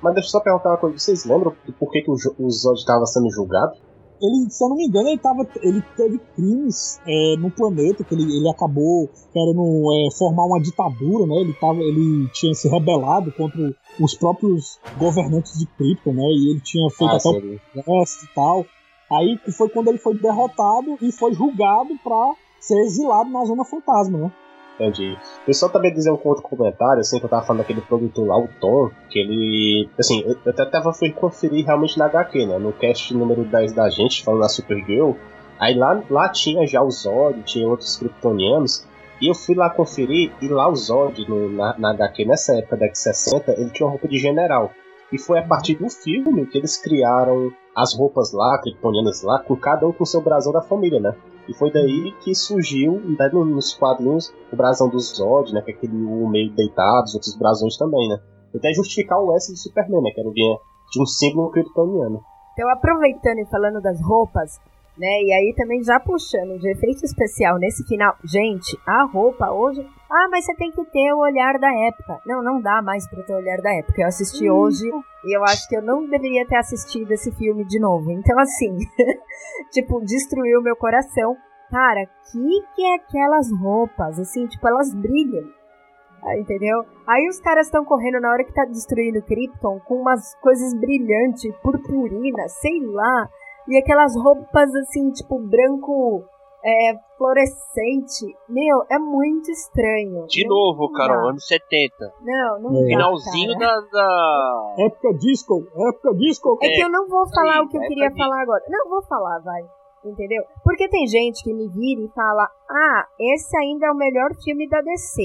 Mas deixa eu só perguntar uma coisa, vocês lembram por que, que o Zod estava sendo julgado? Ele, se eu não me engano, ele, tava, ele teve crimes é, no planeta, que ele, ele acabou querendo é, formar uma ditadura, né? Ele, tava, ele tinha se rebelado contra os próprios governantes de Krypton, né? E ele tinha feito ah, até o processo e tal. Aí foi quando ele foi derrotado e foi julgado para ser exilado na Zona Fantasma, né? Entendi. Eu só também dizer um outro comentário, assim, que eu tava falando daquele produtor lá, o Tom, que ele. Assim, eu até tava fui conferir realmente na HQ, né? No cast número 10 da gente, falando da Supergirl. Aí lá, lá tinha já o Zod, tinha outros kryptonianos. E eu fui lá conferir, e lá o Zod, no, na, na HQ, nessa época da X60, ele tinha uma roupa de general. E foi a partir do filme que eles criaram as roupas lá, kryptonianas lá, com cada um com o seu brasão da família, né? E foi daí que surgiu, né, nos quadrinhos, o brasão do Zod, né? Que é aquele meio deitado, os outros brasões também, né? Até justificar o S do Superman, né? Que era de um símbolo kryptoniano. Então, aproveitando e falando das roupas, né? E aí também já puxando de efeito especial nesse final. Gente, a roupa hoje. Ah, mas você tem que ter o olhar da época. Não, não dá mais pra ter o olhar da época. Eu assisti hum. hoje e eu acho que eu não deveria ter assistido esse filme de novo. Então, assim, tipo, destruiu meu coração. Cara, que que é aquelas roupas? Assim, tipo, elas brilham. Ah, entendeu? Aí os caras estão correndo na hora que tá destruindo Krypton com umas coisas brilhantes, purpurina, sei lá. E aquelas roupas assim, tipo, branco é, fluorescente. Meu, é muito estranho. De novo, Carol, anos 70. Não, não é. Finalzinho da, da. Época disco, época disco. É, é que eu não vou falar o que eu queria disco. falar agora. Não, vou falar, vai. Entendeu? Porque tem gente que me vira e fala: Ah, esse ainda é o melhor filme da DC.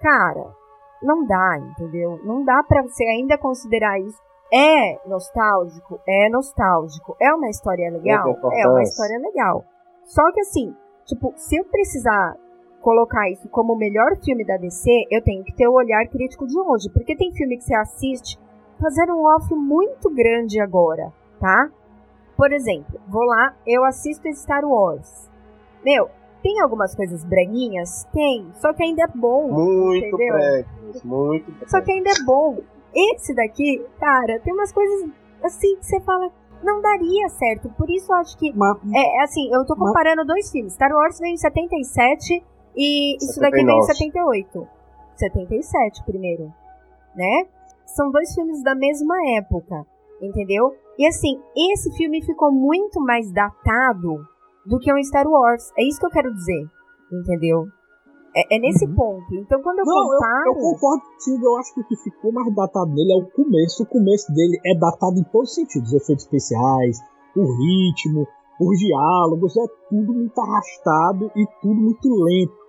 Cara, não dá, entendeu? Não dá pra você ainda considerar isso é nostálgico? É nostálgico. É uma história legal? É uma história legal. Só que assim, tipo, se eu precisar colocar isso como o melhor filme da DC, eu tenho que ter o olhar crítico de hoje. Porque tem filme que você assiste fazendo um off muito grande agora, tá? Por exemplo, vou lá, eu assisto Star Wars. Meu, tem algumas coisas braninhas? Tem, só que ainda é bom. Muito entendeu? muito Só que ainda é bom. Esse daqui, cara, tem umas coisas assim que você fala, não daria certo. Por isso eu acho que. É, é assim, eu tô comparando dois filmes. Star Wars veio em 77 e isso daqui veio em 78. 77 primeiro, né? São dois filmes da mesma época, entendeu? E assim, esse filme ficou muito mais datado do que um Star Wars. É isso que eu quero dizer, entendeu? É, é nesse Uhum. ponto. Então quando eu Não, eu, comparo. eu concordo contigo. Eu acho que o que ficou mais datado nele é o começo. O começo dele é datado em todos os sentidos: efeitos especiais, o ritmo, os diálogos. É tudo muito arrastado e tudo muito lento.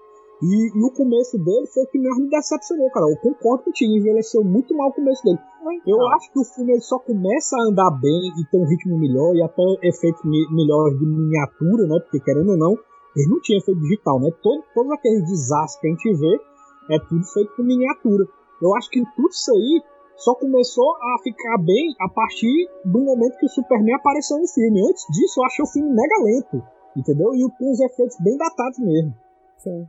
E, e o começo dele foi o que mais me decepcionou, cara. Eu concordo contigo. Envelheceu muito mal o começo dele. Eu acho que o filme só começa a andar bem e ter um ritmo melhor e até efeitos me- melhores de miniatura, né? Porque querendo ou não, ele não tinha efeito digital, né? Todo, todos aqueles desastres que a gente vê é tudo feito com miniatura. Eu acho que tudo isso aí só começou a ficar bem a partir do momento que o Superman apareceu no filme. Antes disso, eu achei o filme mega lento, entendeu? E com os efeitos bem datados mesmo. Sim.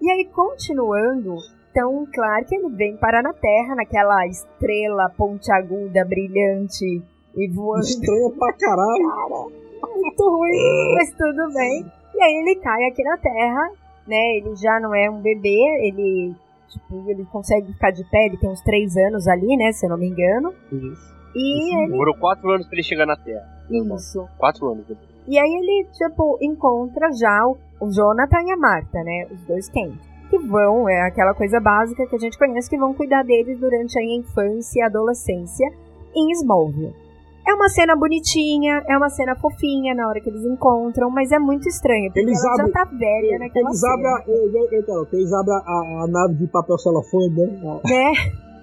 E aí, continuando, então, claro que ele vem parar na Terra, naquela estrela pontiaguda, brilhante e voando. Estranha pra caralho. Muito ruim, mas tudo bem. E aí ele cai aqui na Terra, né? Ele já não é um bebê, ele, tipo, ele consegue ficar de pé, ele tem uns três anos ali, né? Se eu não me engano. E ele. Demorou quatro anos pra ele chegar na Terra. Isso. Quatro anos. E aí ele, tipo, encontra já o, o Jonathan e a Marta, né? Os dois Kent. Que vão, é aquela coisa básica que a gente conhece, que vão cuidar deles durante a infância e adolescência em Smallville. É uma cena bonitinha, é uma cena fofinha na hora que eles encontram, mas é muito estranho, porque Eles ela já tá velha naquela Eles cena. abrem, a, eu- eu- eu- Carol, que eles abrem a, a- nave de papel celofane, né? Né?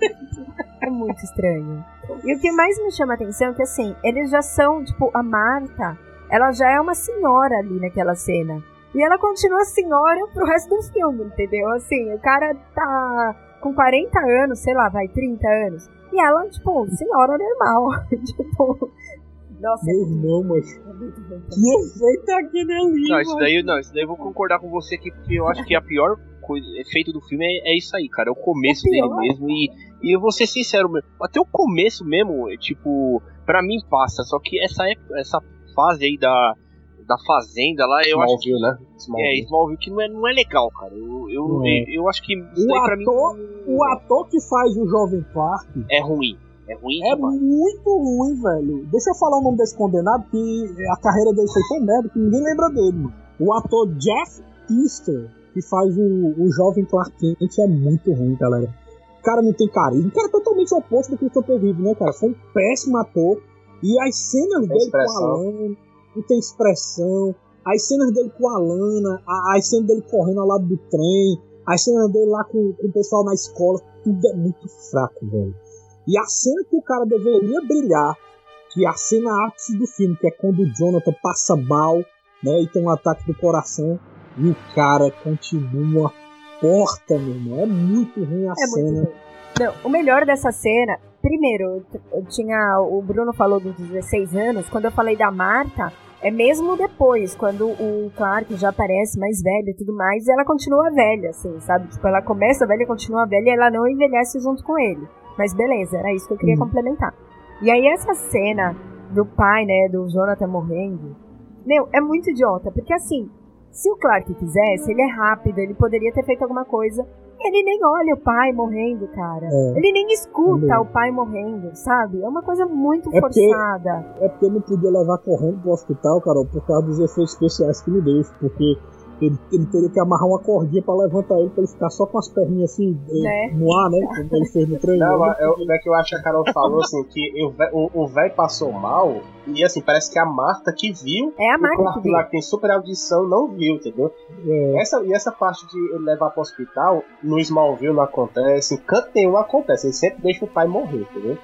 é muito estranho. E o que mais me chama a atenção é que, assim, eles já são, tipo, a Marta, ela já é uma senhora ali naquela cena. E ela continua senhora pro resto do filme, entendeu? Assim, o cara tá com 40 anos, sei lá, vai, 30 anos. E ela, tipo, senhora normal. tipo, nossa, Meu irmão, mas é que efeito é aquele ali, Não, isso daí, não, isso daí eu vou concordar com você aqui, porque eu acho que a pior coisa, efeito do filme é, é isso aí, cara. É o começo O dele mesmo. E, e eu vou ser sincero, até o começo mesmo, é, tipo, pra mim passa. Só que essa época, essa fase aí da, da fazenda lá, eu acho que. Smallville, né? É, Smallville. Smallville que não é, não é legal, cara. Eu, eu, Não é. eu, eu acho que isso O daí pra mim ator- O ator que faz o Jovem Clark é ruim. É ruim é demais. muito ruim, velho. Deixa eu falar o nome desse condenado, que a carreira dele foi tão merda que ninguém lembra dele. mano. O ator Jeff Easter, que faz o, o Jovem Clark Kent, é muito ruim, galera. O cara não tem carisma. O cara é totalmente oposto do Christopher Reeve, né, cara? Foi um péssimo ator. E as cenas dele com a. Lana, não tem expressão. As cenas dele com a Lana, as cenas dele correndo ao lado do trem, as cenas dele lá com, com o pessoal na escola, tudo é muito fraco, velho. E a cena que o cara deveria brilhar, que é a cena ápice do filme, que é quando o Jonathan passa mal, né, e tem um ataque do coração, e o cara continua porta, meu irmão. É muito ruim a É cena. Não, o melhor dessa cena, primeiro, eu tinha. O Bruno falou dos 16 anos, quando eu falei da Marta, é mesmo depois, quando o Clark já aparece mais velho e tudo mais, ela continua velha, assim, sabe? Tipo, ela começa velha, continua velha e ela não envelhece junto com ele. Mas beleza, era isso que eu queria Uhum. complementar. E aí essa cena do pai, né, do Jonathan morrendo, meu, é muito idiota, porque assim, se o Clark quisesse, ele é rápido, ele poderia ter feito alguma coisa. Ele nem olha o pai morrendo, cara. É. Ele nem escuta Ele- o pai morrendo, sabe? É uma coisa muito É porque- forçada. É porque não podia levar correndo pro hospital, Carol, por causa dos efeitos especiais que me deu. Porque ele, ele teria que amarrar uma cordinha pra levantar ele, pra ele ficar só com as perninhas assim, eh, Né? no ar, né? Como ele fez no treino. Não, né? é o é que eu acho que a Carol falou assim, que o vé- o o velho passou mal, e assim, parece que a Marta que viu, É a o marca que Clark viu. lá que tem super audição não viu, entendeu? É, Essa, e essa parte de ele levar pro hospital, no Smallville não acontece, em canto nenhum acontece, ele sempre deixa o pai morrer, entendeu?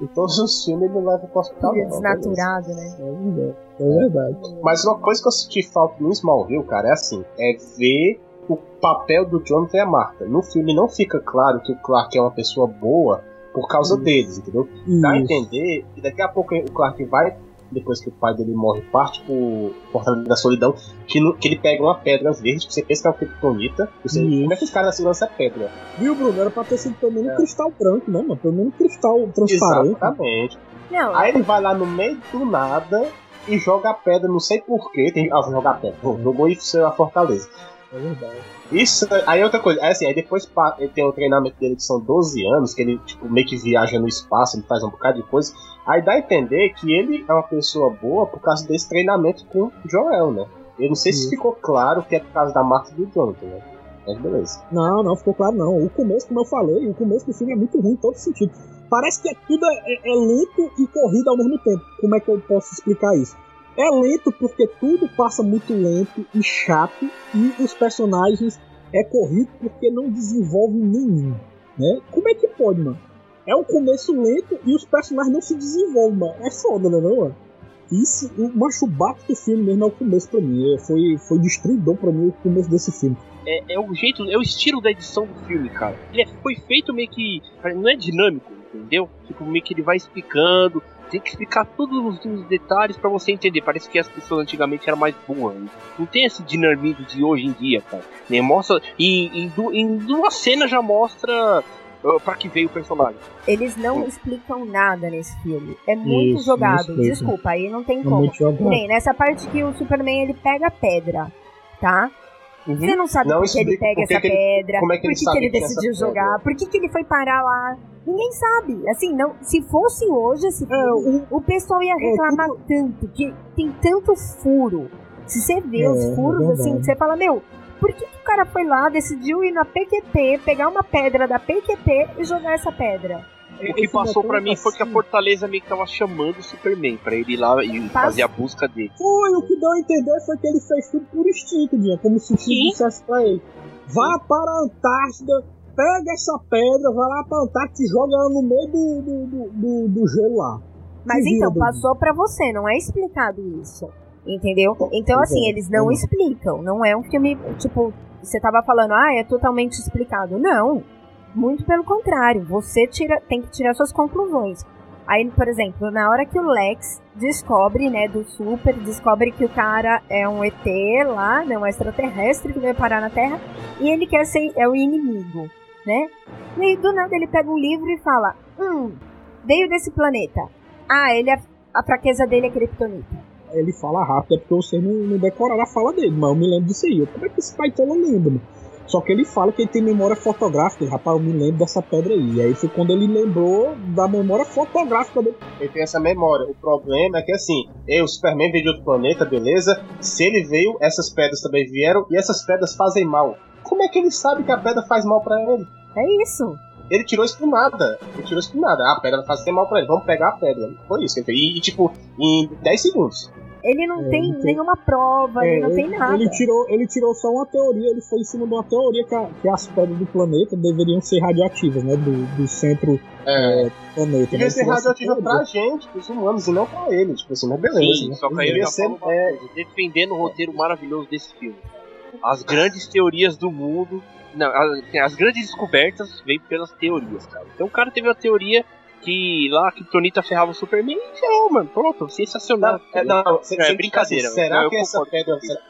Em todos os filmes ele não leva pro hospital. Não, desnaturado, né? É verdade. É verdade. Mas uma coisa que eu senti falta no Smallville, cara, é assim, é ver o papel do Jonathan e a Martha. No filme não fica claro que o Clark é uma pessoa boa por causa Isso. deles, entendeu? Dá a entender que daqui a pouco o Clark vai, depois que o pai dele morre, parte pro Fortaleza da Solidão, que, no- que ele pega uma pedra verde, que você pensa que é uma criptonita. Você, Isso. como é que os caras seguram essa pedra? Viu, Bruno? Era pra ter sido pelo menos É. um cristal branco, né, mano? Pelo menos um cristal transparente. Exatamente. Não, Aí ele vai lá no meio do nada e joga a pedra, não sei porquê. Tem... Ah, jogar a pedra. Pô, jogou e foi a Fortaleza. É verdade. Isso, aí é outra coisa, aí assim, aí depois ele tem o treinamento dele que são 12 anos, que ele tipo, meio que viaja no espaço, ele faz um bocado de coisa. Aí dá a entender que ele é uma pessoa boa por causa desse treinamento com o Joel, né? Eu não sei se Isso. ficou claro que é por causa da Marta e do Jonathan, né? Mas beleza. Não, não, ficou claro não. O começo, como eu falei, o começo do filme é muito ruim em todo sentido. Parece que é tudo é, é lento e corrido ao mesmo tempo. Como é que eu posso explicar isso? É lento porque tudo passa muito lento e chato e os personagens é corrido porque não desenvolvem nenhum, né? Como é que pode, mano? É um começo lento e os personagens não se desenvolvem, mano. É foda, né, não, mano? Isso, o macho bate do filme mesmo é o começo pra mim. É, Foi, foi destruidor pra mim o começo desse filme. É, é o jeito, é o estilo da edição do filme, cara. Ele é- foi feito meio que. Não é dinâmico, entendeu? Tipo, meio que ele vai explicando. Tem que explicar todos os, detalhes pra você entender. Parece que as pessoas antigamente eram mais boas. né? Não tem esse dinamismo de hoje em dia, cara. Nem mostra. Em, em, em duas cenas já mostra uh, pra que veio o personagem. eles não explicam nada nesse filme. É muito Isso, jogado. Desculpa, aí não tem É como. muito jogado. Nem nessa parte que o Superman ele pega a pedra, tá? Uhum. Você não sabe Não por que ele pega essa que ele- pedra, como é que por que, que ele essa decidiu pedra. jogar, por que, que ele foi parar lá. Ninguém sabe. Assim, não, se fosse hoje esse É, filme, o, pessoal ia reclamar tanto, que tem tanto furo. Se você vê É, os é furos, verdade. assim, você fala, meu, por que, que o cara foi lá, decidiu ir na PQP, pegar uma pedra da PQP e jogar essa pedra? O que passou pra mim foi que a assim. Fortaleza meio que tava chamando o Superman pra ele ir lá e Passa- fazer a busca dele. Foi, o que deu a entender foi que ele fez tudo por instinto, Dinha, como se o filme dissesse pra ele. Vá para a Antártida, pega essa pedra, vai lá pra Antártida e joga ela no meio do, do, do, do- do gelo lá. Mas então, passou pra você, não é explicado isso. Entendeu? Então, assim, eles não é. explicam. Não é um filme, tipo, você tava falando, ah, é totalmente explicado. Não. Muito pelo contrário. Você tira, tem que tirar suas conclusões. Aí, por exemplo, na hora que o Lex descobre, né, do Super, descobre que o cara é um ET lá, né, um extraterrestre que veio parar na Terra, e ele quer ser, é o inimigo, né? E aí, do nada, ele pega um livro e fala, hum, veio desse planeta. Ah, ele é, a fraqueza dele é kryptonita. Ele fala rápido, é porque você não, não decoraram a fala dele, mas eu me lembro disso aí. Como é que esse baitola lembra, mano? Só que ele fala que ele tem memória fotográfica, rapaz, eu me lembro dessa pedra aí. E aí foi quando ele lembrou da memória fotográfica dele. Ele tem essa memória. O problema é que assim, eu, o Superman veio de outro planeta, beleza? Se ele veio, essas pedras também vieram e essas pedras fazem mal. Como é que ele sabe que a pedra faz mal pra ele? É isso. Ele tirou isso do nada. Ele tirou isso do nada. Ah, a pedra faz mal pra ele. Vamos pegar a pedra. Foi isso que ele fez. E, e, tipo, em 10 segundos. Ele não É, tem tem- nenhuma prova, ele É, não tem nada. Ele tirou, ele tirou só uma teoria, ele foi em cima de uma teoria que, a- que as pedras do planeta deveriam ser radioativas, né? Do, do centro É. é, planeta. Devia né? ser radioativa pra gente, pros humanos, e não pra ele. Tipo assim, mas beleza. Sim, né? só que aí eu Devia já ser, é, coisa, defendendo o roteiro maravilhoso desse filme. As grandes teorias do mundo. Não, as, as grandes descobertas vêm pelas teorias, cara. Então o cara teve uma teoria que lá a Kryptonita ferrava o Superman e ferrou, mano. Pronto, sensacional. Não, é, não, você, É você brincadeira, assim, será que essa pedra. será-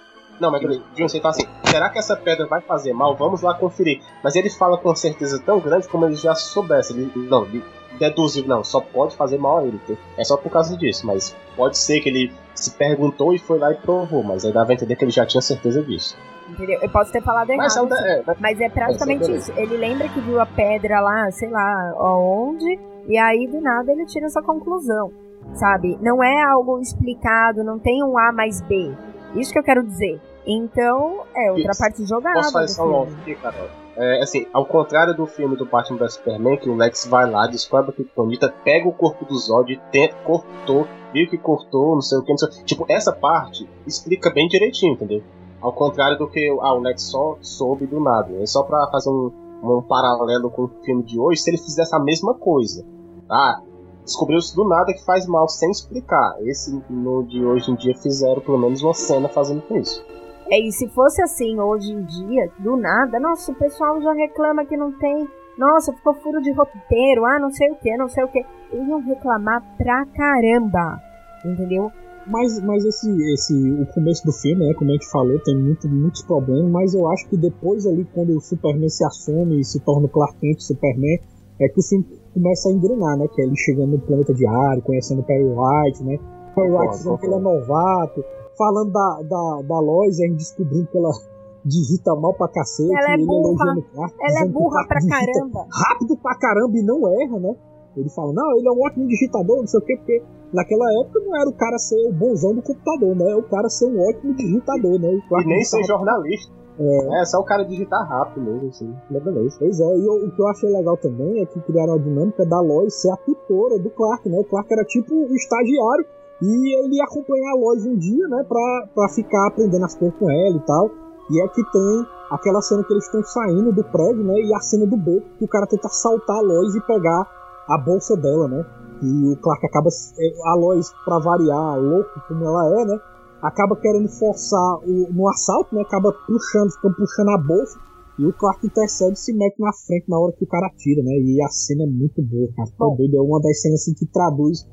Não, mas peraí, John, você fala assim: será que essa pedra vai fazer mal? Vamos lá conferir. Mas ele fala com certeza tão grande como ele já soubesse. Ele, não, ele deduziu, não, só pode fazer mal a ele. tá? É só por causa disso, mas pode ser que ele se perguntou e foi lá e provou. Mas aí dava a entender que ele já tinha certeza disso. Entendeu? Eu posso ter falado errado. Mas, é, assim, é, mas Mas é praticamente Essa é isso. Ele lembra que viu a pedra lá, sei lá, aonde, e aí do nada ele tira essa conclusão, sabe? Não é algo explicado, não tem um A mais B. Isso que eu quero dizer. Então, é outra Isso. parte jogada. Posso fazer só um off aqui, Carol? É, assim, ao contrário do filme do Batman vs Superman, que o Lex vai lá, descobre a Kryptonita, pega o corpo do Zod, e tenta, cortou, viu que cortou, não sei o que, não sei o que. Tipo, essa parte explica bem direitinho, entendeu? Ao contrário do que ah, o Lex só soube do nada. É só pra fazer um, um paralelo com o filme de hoje, se ele fizesse a mesma coisa. Ah, descobriu-se do nada que faz mal sem explicar. Esse no de hoje em dia fizeram pelo menos uma cena fazendo isso. É, e se fosse assim hoje em dia, do nada, nossa, o pessoal já reclama que não tem. Nossa, ficou furo de roteiro, ah, não sei o que, não sei o que. Iam reclamar pra caramba, entendeu? Mas, mas esse, esse, o começo do filme, né, como a gente falou, tem muito, muitos problemas, mas eu acho que depois ali, quando o Superman se assume e se torna o Clark Kent Superman, é que o filme começa a engrenar, né, que é ele chegando no planeta diário, conhecendo o Perry White, né, Perry White dizendo que ele é novato, falando da, da, da Lois, a gente descobrindo que ela digita mal pra cacete, ela é ele burra, ela é burra pra caramba. rápido pra caramba e não erra, né, ele fala, não, ele é um ótimo digitador, não sei o quê, porque naquela época não era o cara ser o bonzão do computador, né? É o cara ser um ótimo digitador, né? E nem ser jornalista. É. É, só o cara digitar rápido mesmo, assim. Mas beleza. Pois é, e o, o que eu achei legal também é que criaram a dinâmica da Lois ser a tutora do Clark, né? O Clark era tipo o estagiário e ele ia acompanhar a Lois um dia, né? Pra, pra ficar aprendendo as coisas com ela e tal. E é que tem aquela cena que eles estão saindo do prédio, né? E a cena do beco, que o cara tenta saltar a Lois e pegar a bolsa dela, né? E o Clark acaba, a Lois, pra variar, louco como ela é, né? Acaba querendo forçar o, no assalto, né? Acaba puxando, ficam puxando a bolsa. E o Clark intercede e se mete na frente na hora que o cara atira, né? E a cena é muito boa, cara. Tá Bom. É uma das cenas assim, que traduz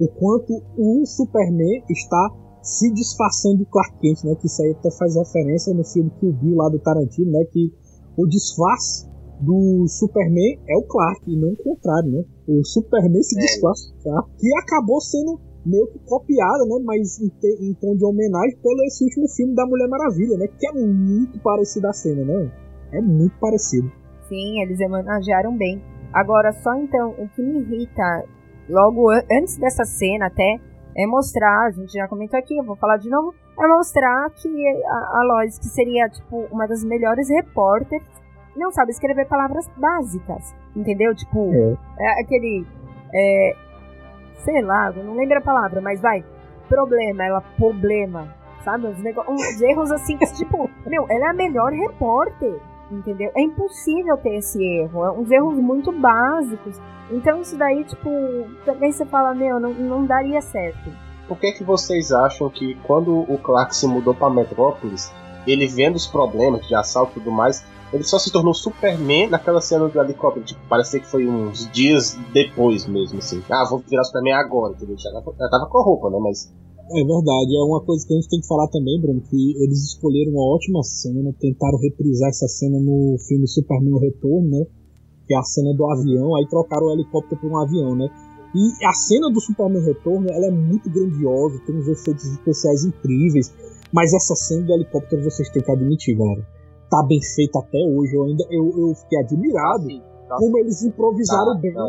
o quanto o Superman está se disfarçando de Clark Kent, né? Que isso aí até faz referência no filme que o Bill lá do Tarantino, né? Que o disfarce do Superman é o Clark, e não o contrário, né? O Superman se É. disfarça Clark, que acabou sendo meio que copiada, né? Mas em, te- em tom de homenagem pelo esse último filme da Mulher Maravilha, né? Que é muito parecido a cena, né? É muito parecido. Sim, eles homenagearam bem. Agora, só então, o que me irrita, logo an- antes dessa cena até, é mostrar, a gente já comentou aqui, eu vou falar de novo, é mostrar que a, a Lois, que seria, tipo, uma das melhores repórteres, não sabe escrever palavras básicas, entendeu? Tipo, É. é aquele, é, sei lá, não lembro a palavra, mas vai, problema, ela, problema, sabe? Uns, uns erros assim, tipo, meu, ela é a melhor repórter, entendeu? É impossível ter esse erro, é uns erros muito básicos. Então isso daí, tipo, também você fala, meu, não, não daria certo. Por que, que vocês acham que quando o Clark se mudou pra Metrópolis, ele vendo os problemas de assalto e tudo mais, ele só se tornou Superman naquela cena do helicóptero? Tipo, parecia que foi uns dias depois mesmo, assim. Ah, vou virar Superman agora, entendeu? Já já tava com a roupa, né? Mas É verdade, é uma coisa que a gente tem que falar também, Bruno, que eles escolheram uma ótima cena, tentaram reprisar essa cena no filme Superman O Retorno, né? Que é a cena do avião, aí trocaram o helicóptero por um avião, né? E a cena do Superman Retorno, ela é muito grandiosa, tem uns efeitos especiais incríveis, mas essa cena do helicóptero vocês têm que admitir, cara. Tá bem feita até hoje, eu ainda eu, eu fiquei admirado Sim, tá. como eles improvisaram Tá, bem tá.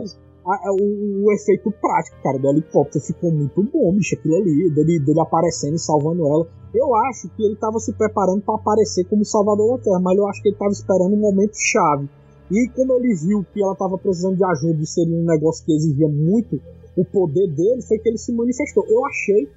a- a- o, o efeito prático, cara, do helicóptero ficou muito bom, bicho, aquilo ali, dele, dele aparecendo e salvando ela. Eu acho que ele tava se preparando para aparecer como Salvador da Terra, mas eu acho que ele tava esperando um momento chave. E como ele viu que ela tava precisando de ajuda e seria um negócio que exigia muito o poder dele, foi que ele se manifestou. Eu achei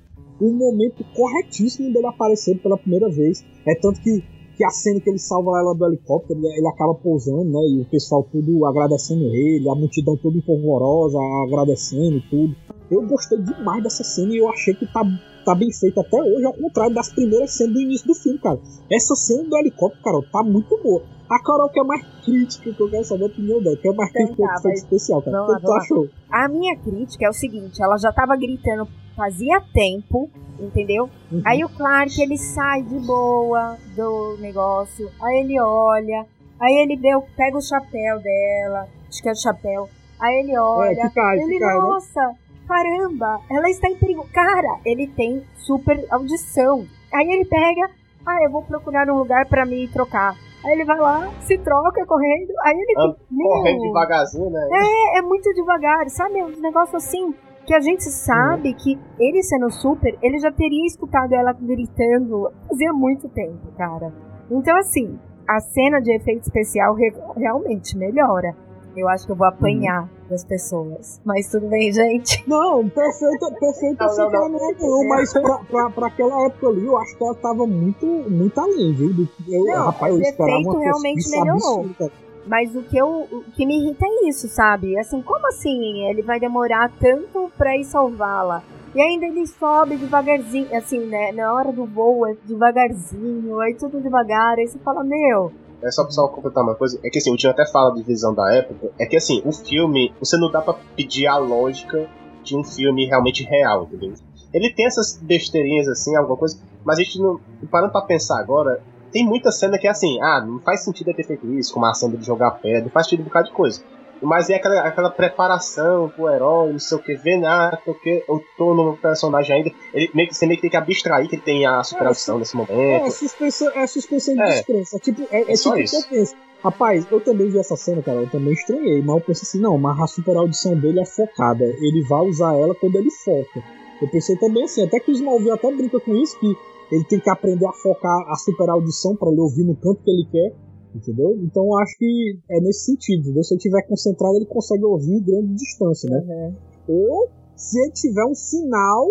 um momento corretíssimo dele aparecer pela primeira vez. É tanto que, que a cena que ele salva ela do helicóptero, ele, ele acaba pousando, né? E o pessoal tudo agradecendo ele, a multidão toda empolvorosa, agradecendo tudo. Eu gostei demais dessa cena e eu achei que tá, tá bem feita até hoje, ao contrário das primeiras cenas do início do filme, cara. Essa cena do helicóptero, cara, tá muito boa. A Carol que é mais crítica, que eu quero saber a opinião dela, que é mais Então crítica tá, mas- especial, cara. Vamos O lá, vamos achou? A minha crítica é o seguinte, ela já tava gritando fazia tempo, entendeu? Uhum. Aí o Clark, ele sai de boa do negócio, aí ele olha, aí ele o- pega o chapéu dela, acho que é o chapéu, aí ele É, olha, que cai, ele, né? nossa, caramba, ela está em perigo. Cara, ele tem super audição. Aí ele pega, ah, eu vou procurar um lugar pra me trocar. Aí ele vai lá, se troca correndo, aí ele... Meu, correndo devagarzinho, né? é, é muito devagar, sabe? É um negócio assim que a gente sabe que ele sendo super, ele já teria escutado ela gritando fazia muito tempo, cara. Então, assim, a cena de efeito especial re- realmente melhora. Eu acho que eu vou apanhar das pessoas. Mas tudo bem, gente. Não, perfeita, perfeita Não, não, não. mas pra, pra, pra aquela época ali, eu acho que ela tava muito, muito além, viu? Eu, Não, rapaz, eu o esperava efeito realmente melhorou. absurda. Mas o que, eu, o que me irrita é isso, sabe? Assim, como assim ele vai demorar tanto pra ir salvá-la? E ainda ele sobe devagarzinho, assim, né? Na hora do voo é devagarzinho, aí tudo devagar, aí você fala, meu. É só, só completar uma coisa, é que assim, o Tio até fala de visão da época, é que assim, o filme, você não dá pra pedir a lógica de um filme realmente real, entendeu? Ele tem essas besteirinhas assim, alguma coisa, mas a gente não. Parando pra pensar agora, tem muita cena que é assim, ah, não faz sentido ele ter feito isso, como a cena de jogar pedra, não faz sentido um bocado de coisa. Mas é aquela, aquela preparação pro herói, não sei o que, vendo, ah, porque eu tô no personagem ainda. Ele meio que, você meio que tem que abstrair que ele tem a superação é, nesse momento. É, suspensão, é suspensão de é. descrença. Tipo, é, é, é tipo isso. que eu penso. Rapaz, eu também vi essa cena, cara, eu também estranhei, mas eu pensei assim, não, mas a super audição dele é focada. Ele vai usar ela quando ele foca. Eu pensei também assim, até que o Smallville até brinca com isso, que ele tem que aprender a focar a super audição para ele ouvir no canto que ele quer. Entendeu? Então eu acho que é nesse sentido. Entendeu? Se ele estiver concentrado, ele consegue ouvir em grande distância, né? Uhum. Ou se ele tiver um sinal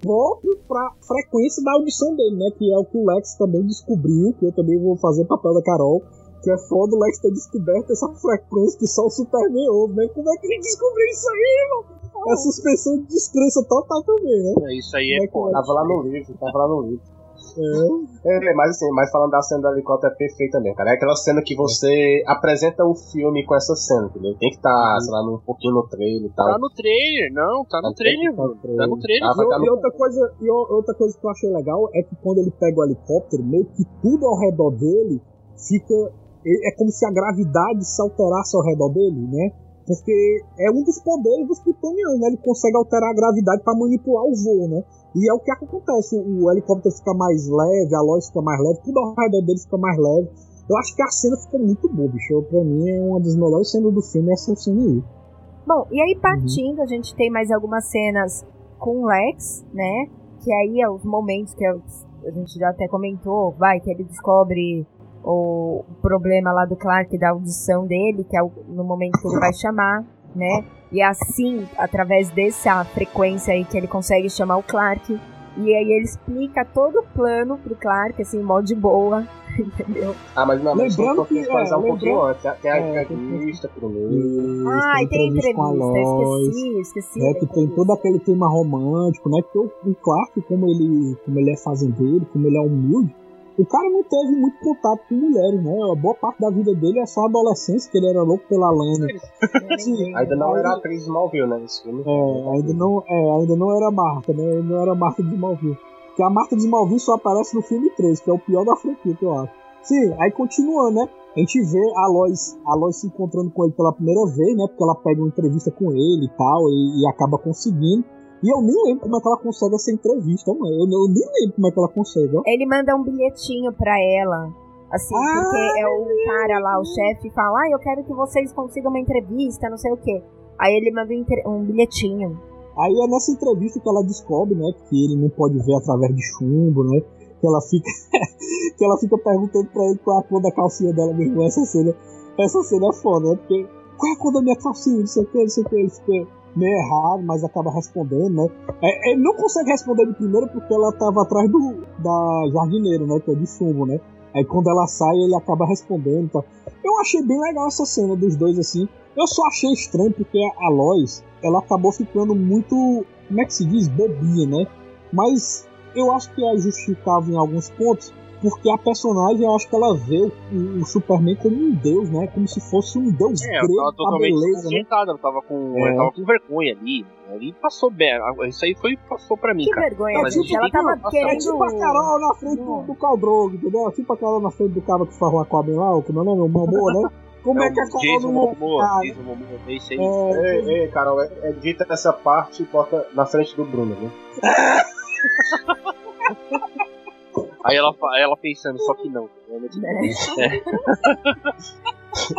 próprio para frequência da audição dele, né? Que é o que o Lex também descobriu, que eu também vou fazer papel da Carol, que é foda o Lex ter descoberto essa frequência que só o Superman ouve, né? Como é que ele descobriu isso aí, mano? É suspensão de descrença total também, né? É, isso aí é, é foda. Tava lá no livro, tava lá no livro. É. mas assim, mas falando da cena do helicóptero é perfeita mesmo, cara. É aquela cena que você apresenta o filme com essa cena, entendeu? Tem que estar, tá, uhum. sei lá, um pouquinho no trailer e tal. Tá no trailer, não, tá no tá trailer, mano. Tá no trailer. Ah, tá no... E, outra coisa, e outra coisa que eu achei legal é que quando ele pega o helicóptero, meio que tudo ao redor dele fica. É como se a gravidade se alterasse ao redor dele, né? Porque é um dos poderes dos plutonianos, né? Ele consegue alterar a gravidade para manipular o voo, né? E é o que acontece. O helicóptero fica mais leve, a loja fica mais leve, tudo ao redor dele fica mais leve. Eu acho que a cena ficou muito boa, bicho. Pra mim é uma das melhores cenas do filme, essa cena aí. Bom, e aí partindo, uhum. a gente tem mais algumas cenas com o Lex, né? Que aí é os momentos que a gente já até comentou, vai, que ele descobre o problema lá do Clark da audição dele, que é no momento que ele vai chamar, né? E assim, através dessa frequência aí que ele consegue chamar o Clark. E aí ele explica todo o plano pro Clark, assim, modo de boa, entendeu? Ah, mas não, mas lembrando que é, um pouquinho antes. Tem a é, entrevista primeiro. Ah, e tem entrevista, esqueci, esqueci. É, que tem todo aquele clima romântico, né? Porque o Clark, como ele, como ele é fazendeiro, como ele é humilde, o cara não teve muito contato com mulheres, né? A boa parte da vida dele é só adolescência, que ele era louco pela Lana. Sim, ainda não era atriz de Smallville, né? Nesse filme. É, ainda não, é, ainda não era Marta, né? Ainda não era Marta de Smallville. Porque a Marta de Smallville só aparece no filme 3, que é o pior da franquia, que eu acho. Sim, aí continuando, né? A gente vê a Lois, a Lois se encontrando com ele pela primeira vez, né? Porque ela pega uma entrevista com ele e tal, e, e acaba conseguindo. E eu nem lembro como é que ela consegue essa entrevista, mano. Eu, eu nem lembro como é que ela consegue, ó. Ele manda um bilhetinho pra ela. Assim, ah, porque é o cara lá, o chefe, fala: Ah, eu quero que vocês consigam uma entrevista, não sei o quê. Aí ele manda um bilhetinho. Aí é nessa entrevista que ela descobre, né, que ele não pode ver através de chumbo, né? Que ela fica, que ela fica perguntando pra ele qual é a cor da calcinha dela mesmo. Essa cena, essa cena é foda, né? Porque qual é a cor da minha calcinha? Não sei o que, não sei o que. Ele fica, meio errado, mas acaba respondendo, né? É, ele não consegue responder de primeiro porque ela tava atrás do da jardineira, né? Que é de chumbo, né? Aí quando ela sai, ele acaba respondendo. Tá? Eu achei bem legal essa cena dos dois, assim. Eu só achei estranho porque a Lois, ela acabou ficando muito, como é que se diz? Bobinha, né? Mas eu acho que é justificável em alguns pontos, porque a personagem, eu acho que ela vê o, o, Superman como um deus, né? Como se fosse um deus é, grego. Ela tava totalmente beleza, né? ela tava com, é. ela tava com vergonha ali. Ali passou bem. Isso aí foi, passou pra mim, que cara. vergonha, tipo, ela tava que, querendo... É tipo a Carol na frente do, do Caldrogo, entendeu? Tipo a Carol na frente do cara que farrou a cobra lá, como é o nome? O Mamô, né? Como é, é que a Carol não Momoa, Jason Momoa, é isso aí. É, ei, ei, Carol, é, é dita essa parte e bota na frente do Bruno, né? Aí ela, ela pensando, só que não. Né? É.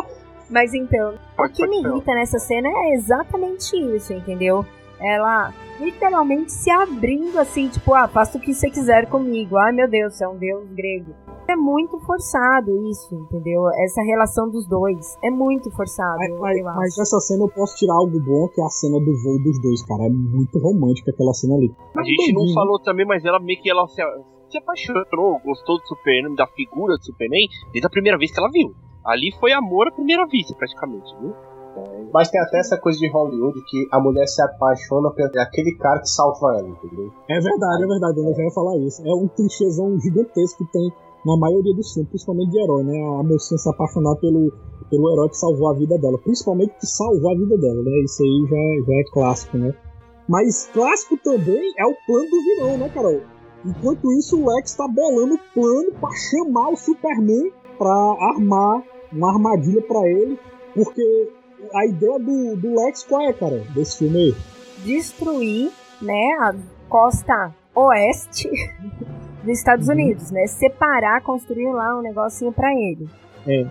Mas então, o que me irrita nessa cena é exatamente isso, entendeu? Ela literalmente se abrindo assim, tipo, ah, faça o que você quiser comigo. Ai meu Deus, você é um deus grego. É muito forçado isso, entendeu? Essa relação dos dois. É muito forçado. Mas, mas, mas essa cena eu posso tirar algo bom, que é a cena do voo dos dois, cara. É muito romântica aquela cena ali. A gente não falou também, mas ela meio que ela se, se apaixonou, gostou do Superman, da figura do Superman, desde a primeira vez que ela viu. Ali foi amor à primeira vista, praticamente, viu? Mas tem até essa coisa de Hollywood que a mulher se apaixona por aquele cara que salva ela, entendeu? É verdade, é verdade, eu já ia falar isso. É um clichêzão gigantesco que tem na maioria dos filmes, principalmente de herói, né? A mocinha se apaixonar pelo, pelo herói que salvou a vida dela. Principalmente que salvou a vida dela, né? Isso aí já, já é clássico, né? Mas clássico também é o plano do vilão, né, Carol? Enquanto isso, o Lex tá bolando o plano para chamar o Superman para armar uma armadilha para ele, porque a ideia do, do Lex qual é, cara, desse filme aí? Destruir, né, a costa oeste dos Estados uhum. Unidos, né? Separar, construir lá um negocinho para ele. É.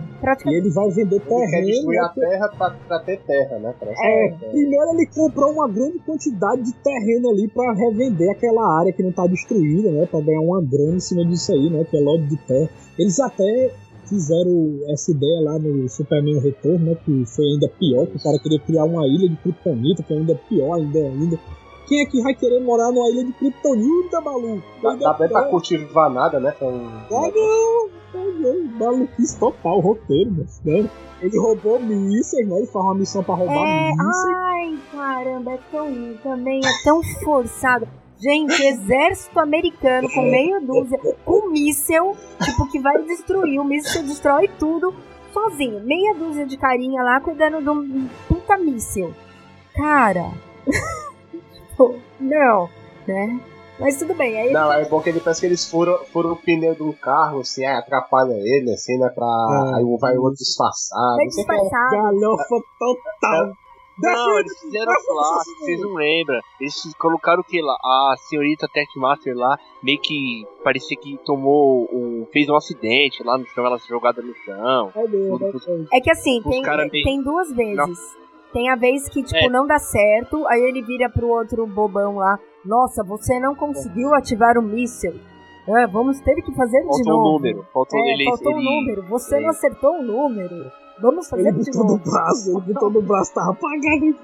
E ele vai vender terreno. Ele quer destruir a terra pra, pra ter terra, né? É. Primeiro ele comprou uma grande quantidade de terreno ali para revender aquela área que não tá destruída, né? Pra ganhar uma grana em cima disso aí, né? Que é lote de terra. Eles até fizeram essa ideia lá no Superman Retorno, né? Que foi ainda pior, que o cara queria criar uma ilha de Kryptonita, que é ainda pior, ainda, ainda. Quem é que vai querer morar numa ilha de Kryptonita, maluco? Dá, dá bem pra cultivar nada, né? Com... Ah, não! Maluquice total, roteiro, né? Ele roubou mísseis, né? Ele faz uma missão pra roubar é... mísseis. Ai, caramba, é tão. Também é tão forçado. Gente, exército americano com meia dúzia, com míssel, tipo, que vai destruir. O míssel destrói tudo sozinho. Meia dúzia de carinha lá cuidando de um puta míssel. Cara. tipo, não, né? Mas tudo bem. Aí não, é bom que ele pensa que eles furam, furam o pneu de um carro, assim, aí atrapalha ele, assim, né? Pra. Ah, aí vai o outro disfarçado. Vai disfarçado. Galhofa total. Não, eles fizeram lá, vocês não lembram. Eles colocaram o que lá? A senhorita Techmaster lá, meio que parecia que tomou um. fez um acidente lá no chão, ela se jogada no chão. É, tudo, é que assim, tem, tem duas vezes. Não. Tem a vez que, tipo, é. não dá certo, aí ele vira pro outro bobão lá. Nossa, você não conseguiu ativar o míssil. É, vamos ter que fazer faltou de novo. Um número. Faltou, é, ele, faltou ele... um número. Você não acertou o um número. Vamos fazer ele de novo. no braço, ele botou no braço, tava apagado.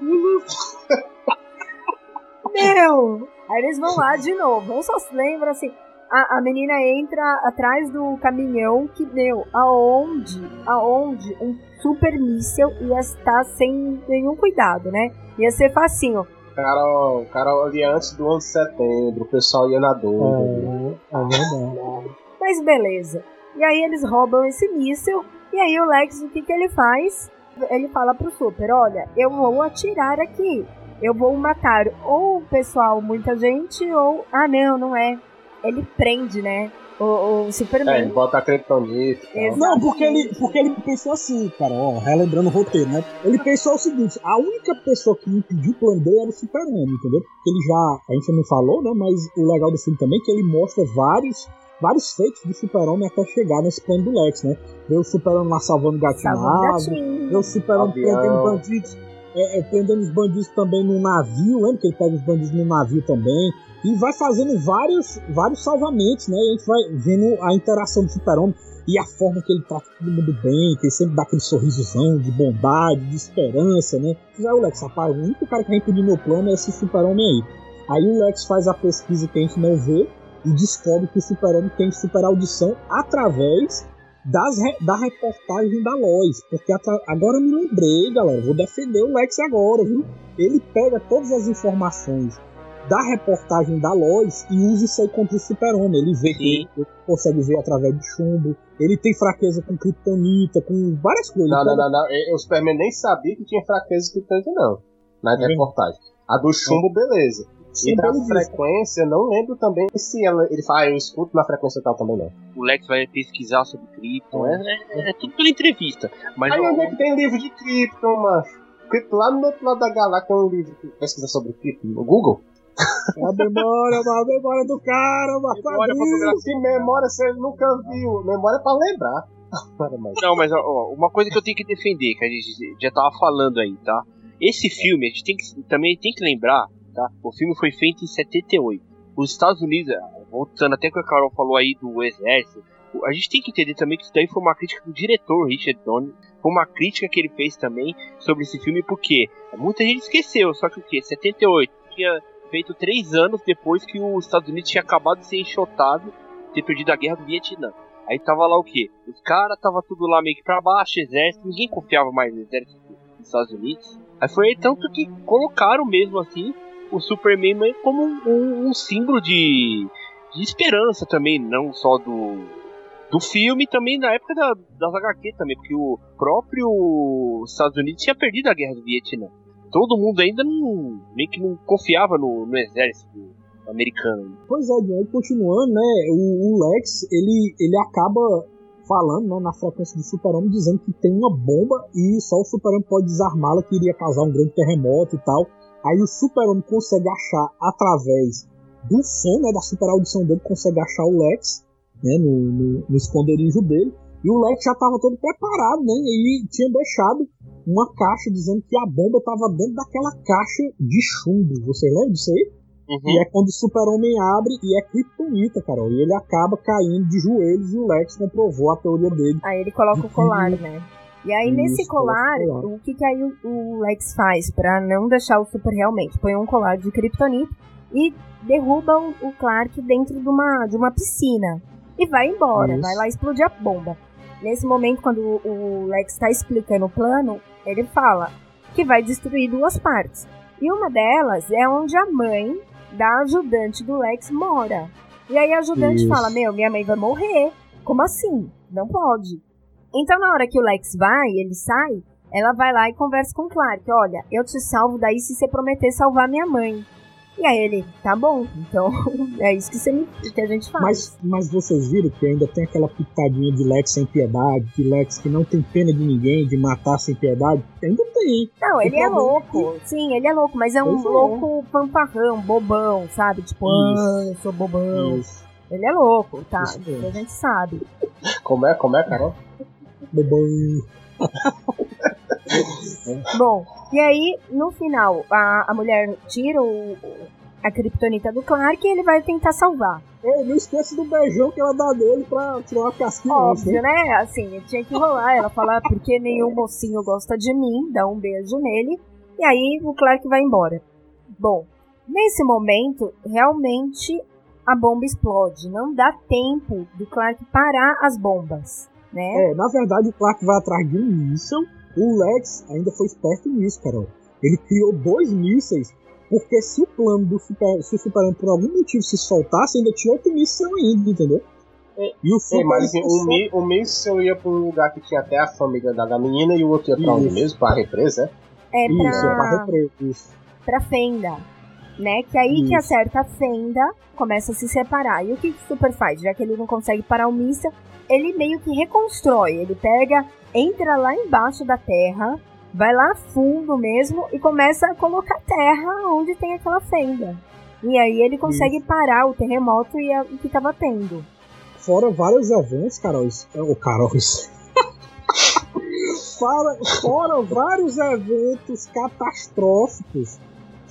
Meu! Aí eles vão lá de novo. Eu só lembro assim. A, a menina entra atrás do caminhão que, meu, aonde, aonde um super míssel ia estar sem nenhum cuidado, né? Ia ser facinho. Carol, Carol ali antes do 11 de setembro, o pessoal ia na dor. É, é verdade. Mas beleza. E aí eles roubam esse míssil e aí o Lex, o que, que ele faz? Ele fala pro Super, olha, eu vou atirar aqui. Eu vou matar ou o pessoal, muita gente, ou. Ah, não, não é. Ele prende, né? O, o Superman. É, ele bota a Kryptonita. Não, porque ele, porque ele pensou assim, cara, ó, relembrando o roteiro, né? Ele pensou o seguinte: a única pessoa que impediu o plano dele era o Superman, entendeu? Porque ele já. A gente não falou, né? Mas o legal do filme também é que ele mostra vários vários feitos do Super-Homem até chegar nesse plano do Lex, né? Ver o Super-Homem lá salvando o gatinho, ver o Super-Homem prendendo bandidos, é, é, prendendo os bandidos também no navio, lembra que ele pega os bandidos no navio também? E vai fazendo vários, vários salvamentos, né? E a gente vai vendo a interação do Super-Homem e a forma que ele trata todo mundo bem, que ele sempre dá aquele sorrisozão de bondade, de esperança, né? Já o Lex, rapaz, o único cara que vai impedir meu plano é esse Super-Homem aí. Aí o Lex faz a pesquisa que a gente não vê, e descobre que o Super-Homem tem super audição através das, da reportagem da Lois. Porque agora me lembrei, galera, vou defender o Lex agora, viu? Ele pega todas as informações da reportagem da Lois e usa isso aí contra o Super-Homem. Ele vê que ele consegue ver através de chumbo, ele tem fraqueza com kryptonita, com várias coisas. Não, não, não, não. O Superman nem sabia que tinha fraqueza com kryptonita, não. Na é reportagem. A do chumbo, é. Beleza. E da frequência, não lembro também se ela, ele fala, ah, eu escuto na frequência tal também não. O Lex vai pesquisar sobre Krypton, é, é, é tudo pela entrevista. Mas Aí onde é que tem livro de Krypton, macho? Krypton lá no outro lado da galáxia tem um livro que pesquisa sobre Krypton no Google. A memória, a memória do cara, mano. Memória fotografia. memória você nunca viu. Memória pra lembrar. Não, mas ó, uma coisa que eu tenho que defender, que a gente já tava falando aí, tá? Esse filme, a gente tem que, também tem que lembrar Tá? O filme foi feito em 78. Os Estados Unidos, voltando até o que a Carol falou aí do exército, a gente tem que entender também que isso daí foi uma crítica do diretor Richard Donner, foi uma crítica que ele fez também sobre esse filme, porque muita gente esqueceu, só que o que? 78 tinha feito três anos depois que os Estados Unidos tinha acabado de ser enxotado, ter perdido a guerra do Vietnã. Aí tava lá o quê? Os caras tava tudo lá meio que pra baixo, exército, ninguém confiava mais no exército dos Estados Unidos. Aí foi tanto que colocaram mesmo assim o Superman como um, um, símbolo de, de esperança também, não só do, do filme também na época da, das HQ também, porque o próprio Estados Unidos tinha perdido a guerra do Vietnã. Todo mundo ainda não, meio que não confiava no, no exército americano. Pois é, aí continuando, né, o, o, Lex, ele, ele acaba falando, né, na frequência do Super-Homem, dizendo que tem uma bomba e só o Super-Homem pode desarmá-la, que iria causar um grande terremoto e tal. Aí o Super-Homem consegue achar, através do som, né, da super audição dele, consegue achar o Lex, né, no, no, no esconderijo dele. E o Lex já estava todo preparado, né, e tinha deixado uma caixa dizendo que a bomba estava dentro daquela caixa de chumbo. Você lembra disso aí? Uhum. E é quando o super-homem abre e é Kryptonita, Carol. E ele acaba caindo de joelhos e o Lex comprovou a teoria dele. Aí ele coloca o colar, né? E aí, Isso, nesse colar, o que, que aí o, o Lex faz para não deixar o Super realmente? Põe um colar de Kryptonita e derruba o, o, Clark dentro de uma, de uma piscina. E vai embora, Isso. vai lá explodir a bomba. Nesse momento, quando o, o Lex está explicando o plano, ele fala que vai destruir duas partes. E uma delas é onde a mãe da ajudante do Lex mora. E aí a ajudante Isso. fala: Meu, minha mãe vai morrer. Como assim? Não pode. Então, na hora que o Lex vai, ele sai, ela vai lá e conversa com o Clark: Olha, eu te salvo daí se você prometer salvar minha mãe. E aí ele, tá bom, então é isso que, você, que a gente faz. Mas, mas vocês viram que ainda tem aquela pitadinha de Lex sem piedade, de Lex que não tem pena de ninguém, de matar sem piedade? Ainda tem. Não, ele é louco. Que... Sim, ele é louco, mas é um pois é. louco é. pamparrão, bobão, sabe? Tipo, ah, eu sou bobão. Isso. Ele é louco, tá? Isso, a gente sabe. Como é, como é, Carol? Bobão. Bom, e aí, no final, a, a mulher tira o, a criptonita do Clark e ele vai tentar salvar. Ei, não esqueça do beijão que ela dá dele pra tirar uma casquinha. Óbvio, né? Assim, tinha que rolar. Ela fala, porque nenhum mocinho gosta de mim, dá um beijo nele. E aí o Clark vai embora. Bom, nesse momento, realmente a bomba explode. Não dá tempo do Clark parar as bombas, né? É, na verdade o Clark vai atrás de um míssil o Lex ainda foi esperto nisso, Carol. Ele criou dois mísseis, porque se o plano do Super, se o Superman por algum motivo se soltasse, ainda tinha outro míssil ainda, entendeu? É, e o Super, é, mas assim, o, mi, o míssil ia para um lugar que tinha até a família da, da menina e o outro ia para onde mesmo? Para a represa, é? É pra... Isso, é pra represa. Pra fenda. Né? Que aí Isso. que acerta a fenda, começa a se separar. E o que o Super faz? Já que ele não consegue parar o míssil, ele meio que reconstrói. Ele pega entra lá embaixo da terra, vai lá fundo mesmo e começa a colocar terra onde tem aquela fenda. E aí ele consegue Isso. parar o terremoto e o que estava tendo. Fora vários eventos, Carol. O Carol. fora, fora vários eventos catastróficos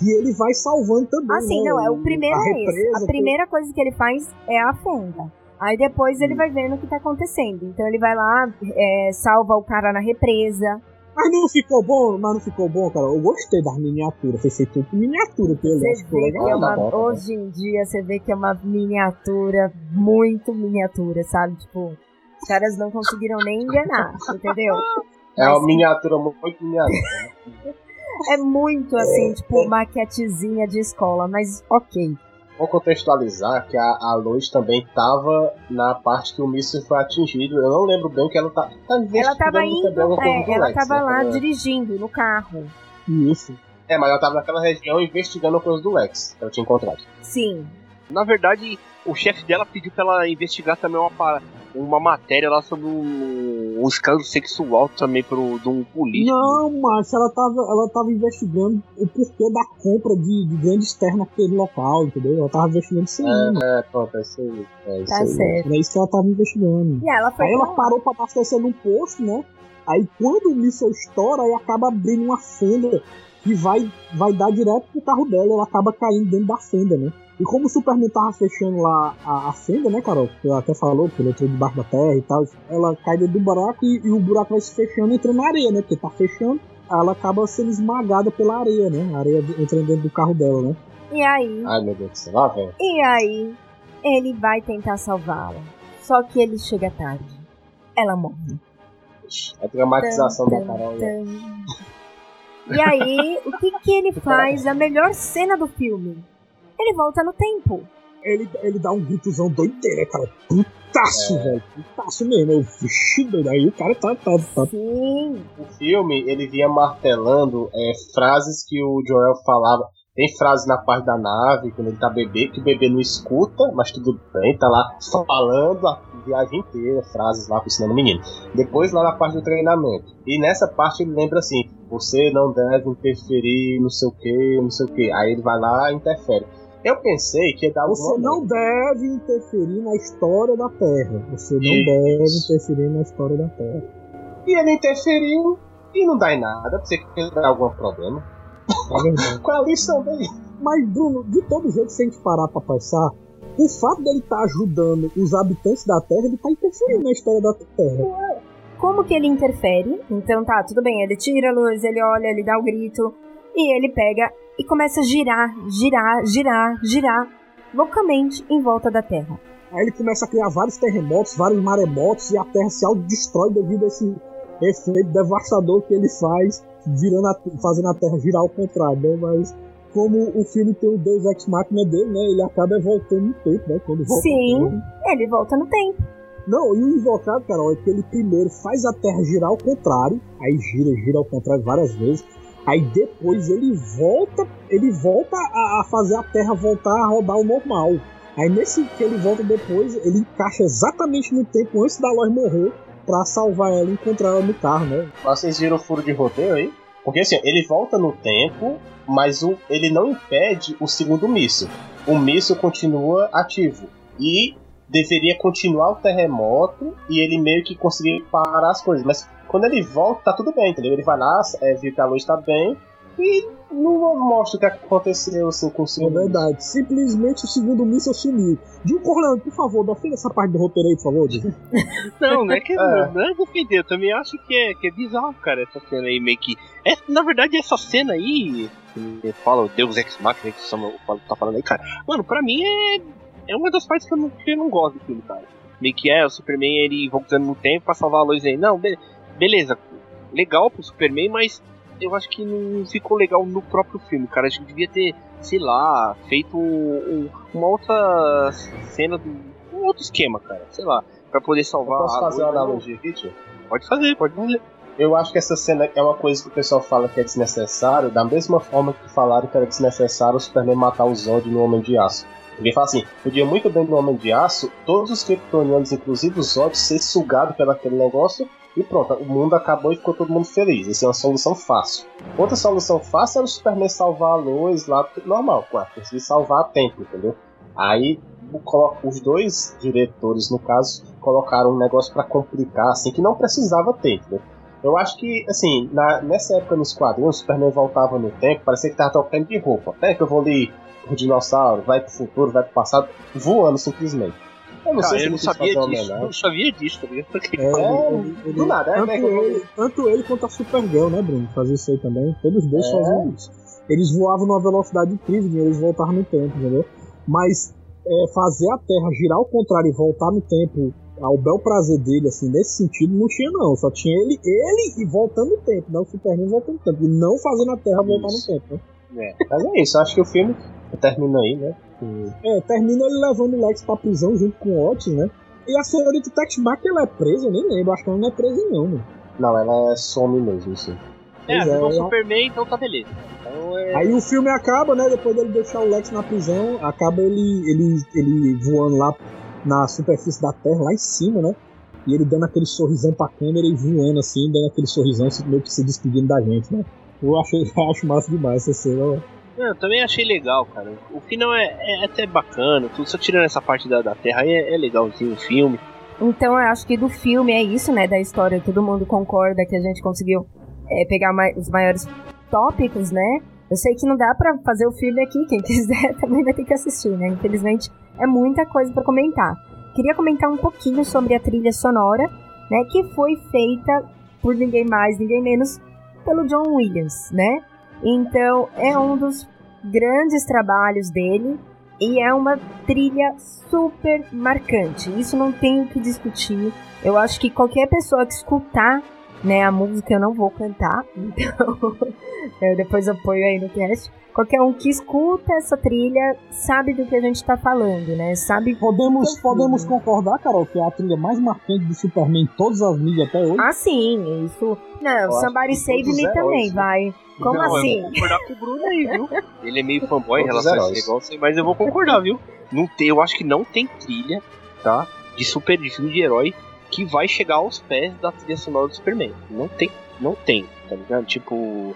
que ele vai salvando também. Assim, né? não, é o primeiro a é esse. A primeira coisa que ele faz é a fenda. Aí depois ele vai vendo o que tá acontecendo. Então ele vai lá, é, salva o cara na represa. Mas não ficou bom, mas não ficou bom, cara. Eu gostei das miniaturas. Foi feito com miniatura pelo que é uma, Hoje em dia você vê que é uma miniatura muito miniatura, sabe? Tipo, os caras não conseguiram nem enganar, entendeu? É uma miniatura muito miniatura. é muito assim, é, tipo, é. maquetezinha de escola, mas ok. Vou contextualizar que a, a Lois também estava na parte que o míssil foi atingido. Eu não lembro bem que ela tá. tá ela estava indo, é, ela estava né, lá dirigindo no carro. Isso. É, mas ela estava naquela região investigando a coisa do Lex que ela tinha encontrado. Sim. Na verdade, o chefe dela pediu pra ela investigar também uma, uma matéria lá sobre um, um escândalo sexual também pro, de um político. Não, mas ela tava, ela tava investigando o porquê da compra de, de grandes terras naquele local, entendeu? Ela tava investigando isso aí. É, é pronto, é isso aí. É isso tá aí. certo. Era isso que ela tava investigando. E ela foi aí ela parou pra abastecer num posto, né? Aí quando o míssil estoura, aí acaba abrindo uma fenda que vai, vai dar direto pro carro dela, ela acaba caindo dentro da fenda, né? E como o Superman tava fechando lá a, a fenda, né, Carol? Que ela até falou, que ele entrou debaixo da terra e tal. Ela cai dentro do buraco e, e o buraco vai se fechando e entrando na areia, né? Porque tá fechando, ela acaba sendo esmagada pela areia, né? A areia entrando dentro do carro dela, né? E aí? Ai, meu Deus do céu, lá, velho. E aí, ele vai tentar salvá-la. Só que ele chega tarde. Ela morre. A dramatização da Carol. né? E aí, o que, que ele faz? A melhor cena do filme. Ele volta no tempo. Ele, ele dá um gritozão doideira, cara. Putaço, velho. Putaço mesmo. Eu, vixi, doido. Aí o cara tá. tá, tá. Sim. O filme, ele vinha martelando é, frases que o Joel falava. Tem frase na parte da nave, quando ele tá bebê, que o bebê não escuta, mas tudo bem, tá lá falando a viagem inteira, frases lá ensinando o menino. Depois lá na parte do treinamento. E nessa parte ele lembra assim, você não deve interferir, não sei o que, não sei o que. Aí ele vai lá e interfere. Eu pensei que ia dar Você não deve interferir na história da Terra. Você não Isso. deve interferir na história da Terra. E ele interferiu e não dá em nada, pra você que dar algum problema. É. Qual é a lição dele? Mas, Bruno, de todo jeito, se a gente parar pra pensar, o fato dele estar ajudando os habitantes da Terra, ele tá interferindo na história da Terra. Como que ele interfere? Então tá, tudo bem, ele tira a luz, ele olha, ele dá o grito, e ele pega e começa a girar, girar, girar, girar, loucamente em volta da Terra. Aí ele começa a criar vários terremotos, vários maremotos, e a Terra se autodestrói devido a esse efeito devastador que ele faz, virando a- fazendo a Terra girar ao contrário, né? Mas como o filme tem o Deus Ex Machina dele, né? Ele acaba voltando no tempo, né? Quando volta Sim. tempo. Ele volta no tempo. Não, e o invocado, Carol, é que ele primeiro faz a Terra girar ao contrário, aí gira, gira ao contrário várias vezes, aí depois ele volta, ele volta a, a fazer a Terra voltar a rodar ao normal. Aí nesse que ele volta depois, ele encaixa exatamente no tempo antes da Lois morrer pra salvar ela e encontrar ela no carro, né? Vocês viram o furo de roteiro aí? Porque assim, ele volta no tempo, mas o, ele não impede o segundo míssil. O míssil continua ativo. E deveria continuar o terremoto e ele meio que conseguir parar as coisas. Mas quando ele volta, tá tudo bem, entendeu? Ele vai lá, é, viu que a luz tá bem e não mostra o que aconteceu assim com o É segundo míssil. verdade. Simplesmente o segundo míssil sumiu. Dil Corleone, por favor, defenda essa parte do roteiro aí, por favor, Dil. Não, não é que É. não é defender, eu também acho que é, que é bizarro, cara, essa cena aí, meio que. É, na verdade, essa cena aí, que fala o Deus Ex Machina que o tá falando aí, cara, mano, pra mim é, é uma das partes que eu não, que eu não gosto do filme, cara. Meio que é o Superman ele voltando no tempo pra salvar a Lois aí. Não, be- beleza, legal pro Superman, mas eu acho que não ficou legal no próprio filme, cara. Acho que devia ter, sei lá, feito um- uma outra cena do. um outro esquema, cara, sei lá. Pra poder Eu salvar posso a fazer uma Lois, analogia aqui, tio? Pode fazer, pode fazer. Eu acho que essa cena é uma coisa que o pessoal fala que é desnecessário, da mesma forma que falaram que era desnecessário o Superman matar o Zod no Homem de Aço. Ele fala assim, podia muito bem no Homem de Aço, todos os kryptonianos, inclusive o Zod, ser sugado pelo aquele negócio e pronto, o mundo acabou e ficou todo mundo feliz. Essa é uma solução fácil. Outra solução fácil era o Superman salvar a Lois lá, normal, claro, conseguir salvar a tempo, entendeu? Aí os dois diretores, no caso, colocaram um negócio pra complicar, assim, que não precisava ter, entendeu? Eu acho que, assim, na- nessa época nos quadrinhos, o Superman voltava no tempo, parecia que tava trocando de roupa. Até que eu vou ali o dinossauro, vai pro futuro, vai pro passado, voando simplesmente. Eu não Cara, se eu não sabia fazer disso. Eu não sabia disso, tá ligado? É, É, ele- ele- do nada, tanto, é ele, tanto ele quanto a Supergirl, né, Bruno? Fazia isso aí também. Todos os dois É. faziam isso. Eles voavam numa velocidade incrível, eles voltavam no tempo, entendeu? Mas é, fazer a Terra girar ao contrário e voltar no tempo ao bel prazer dele, assim, nesse sentido, não tinha não. Só tinha ele, ele e voltando no tempo, né? O Superman voltando no tempo. E não fazendo a Terra voltar Isso. no tempo, né? Mas é isso, acho que o filme termina aí, né? É, termina ele levando o Lex pra prisão junto com o Otis, né? E a senhorita Texback, ela é presa, eu nem lembro. Acho que ela não é presa não, mano. Não, ela some mesmo, sim. É, é, é. Superman, então tá beleza. Então é. Aí o filme acaba, né? Depois dele deixar o Lex na prisão, acaba ele, ele, ele voando lá na superfície da Terra, lá em cima, né? E ele dando aquele sorrisão pra câmera e voando assim, dando aquele sorrisão, assim, meio que se despedindo da gente, né? Eu achei, acho massa demais essa cena. Não, eu também achei legal, cara. O final é, é até bacana, tudo só tirando essa parte da, da Terra aí é, é legalzinho o filme. Então eu acho que do filme é isso, né? Da história, todo mundo concorda que a gente conseguiu é, pegar mai- os maiores tópicos, né? Eu sei que não dá pra fazer o filme aqui, quem quiser também vai ter que assistir, né? Infelizmente é muita coisa pra comentar. Queria comentar um pouquinho sobre a trilha sonora, né? Que foi feita por ninguém mais, ninguém menos pelo John Williams, né? Então é um dos grandes trabalhos dele E é uma trilha super marcante. Isso não tem o que discutir. Eu acho que qualquer pessoa que escutar né, a música eu não vou cantar, então eu depois apoio aí no cast. Qualquer um que escuta essa trilha sabe do que a gente está falando, né? Sabe. Podemos, podemos concordar, Carol, que é a trilha mais marcante do Superman em todas as mídias até hoje? Ah, sim, isso. Não, Somebody Save Me também, hoje. vai. Como não, assim? Eu vou concordar com o Bruno aí, viu? Ele é meio fanboy em relação a esse negócio, mas eu vou concordar, viu? Não tem, eu acho que não tem trilha, tá? De super de filme de herói que vai chegar aos pés da trilha sonora do Superman. Não tem, não tem, tá ligado? Tipo,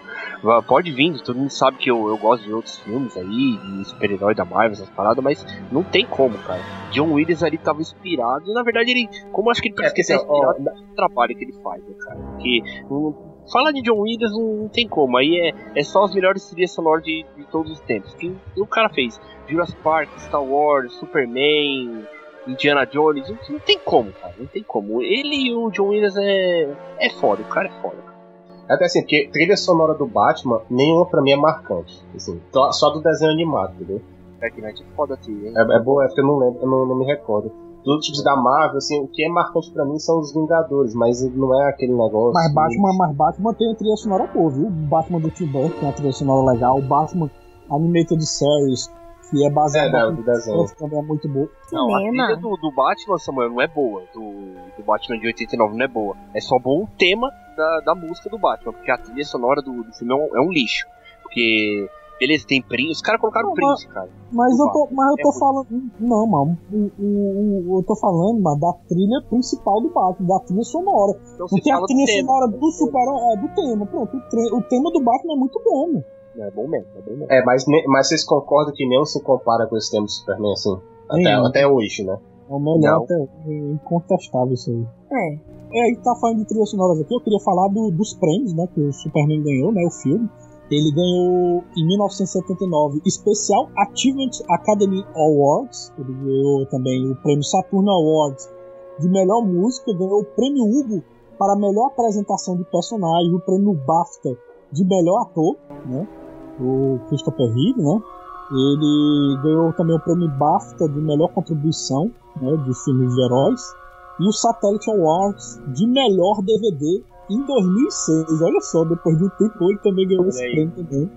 pode vir, todo mundo sabe que eu, eu gosto de outros filmes aí, de super-herói da Marvel, essas paradas, mas não tem como, cara. John Williams ali tava inspirado, e na verdade ele, como acho que ele é, que, inspirado ó, no trabalho que ele faz, né, cara? Porque um, Falar de John Williams não, não, tem como, aí é, é só as melhores trilhas sonoras de, de todos os tempos. Que o cara fez Jurassic Park, Star Wars, Superman, Indiana Jones, não, não, tem como, cara, não tem como. Ele e o John Williams é, é foda, o cara é foda. Até assim, porque trilha sonora do Batman, nenhuma pra mim é marcante. Assim, só do desenho animado, entendeu? Dark Knight é foda aqui, hein? É, é boa, é porque eu não lembro, eu não, não me recordo. Dos tipos da Marvel, assim, o que é marcante pra mim são os Vingadores, mas não é aquele negócio. Mas Batman, mas Batman tem a trilha sonora boa, viu? O Batman do Tim Burton tem a trilha sonora legal, o Batman Animated Series, que é baseado é, no desenho. também é muito boa. Não, a trilha do, do, Batman, Samuel, não é boa. Do, do Batman de 89 não é boa. É só bom o tema da, da música do Batman, porque a trilha sonora do, do filme é um, é um lixo. Porque Beleza, tem Prince. Os caras colocaram não, Prince, cara. Mas eu tô, mas eu tô é falando. Não, mano. O, o, o, eu tô falando, mano, da trilha principal do Batman, da trilha sonora. Então, não tem a trilha sonora do super é, do tema. Pronto, o, o tema do Batman é muito bom, mano. É bom mesmo, é bom mesmo. É, mas, mas vocês concordam que nem se compara com esse tema do Superman, assim? Até, até hoje, né? É o melhor, até, é incontestável isso aí. É. É, gente tá falando de trilhas sonoras aqui, eu queria falar do, dos prêmios, né, que o Superman ganhou, né, o filme. Ele ganhou em 1979 Special Achievement Academy Awards. Ele ganhou também o prêmio Saturn Awards de melhor música. Ganhou o prêmio Hugo para melhor apresentação de personagem. O prêmio BAFTA de melhor ator, né? O Christopher Reeve, né? Ele ganhou também o prêmio BAFTA de melhor contribuição né, de filmes de heróis. E o Satellite Awards de melhor DVD em 2006. Olha só, depois de um tempo ele também ganhou esse prêmio também.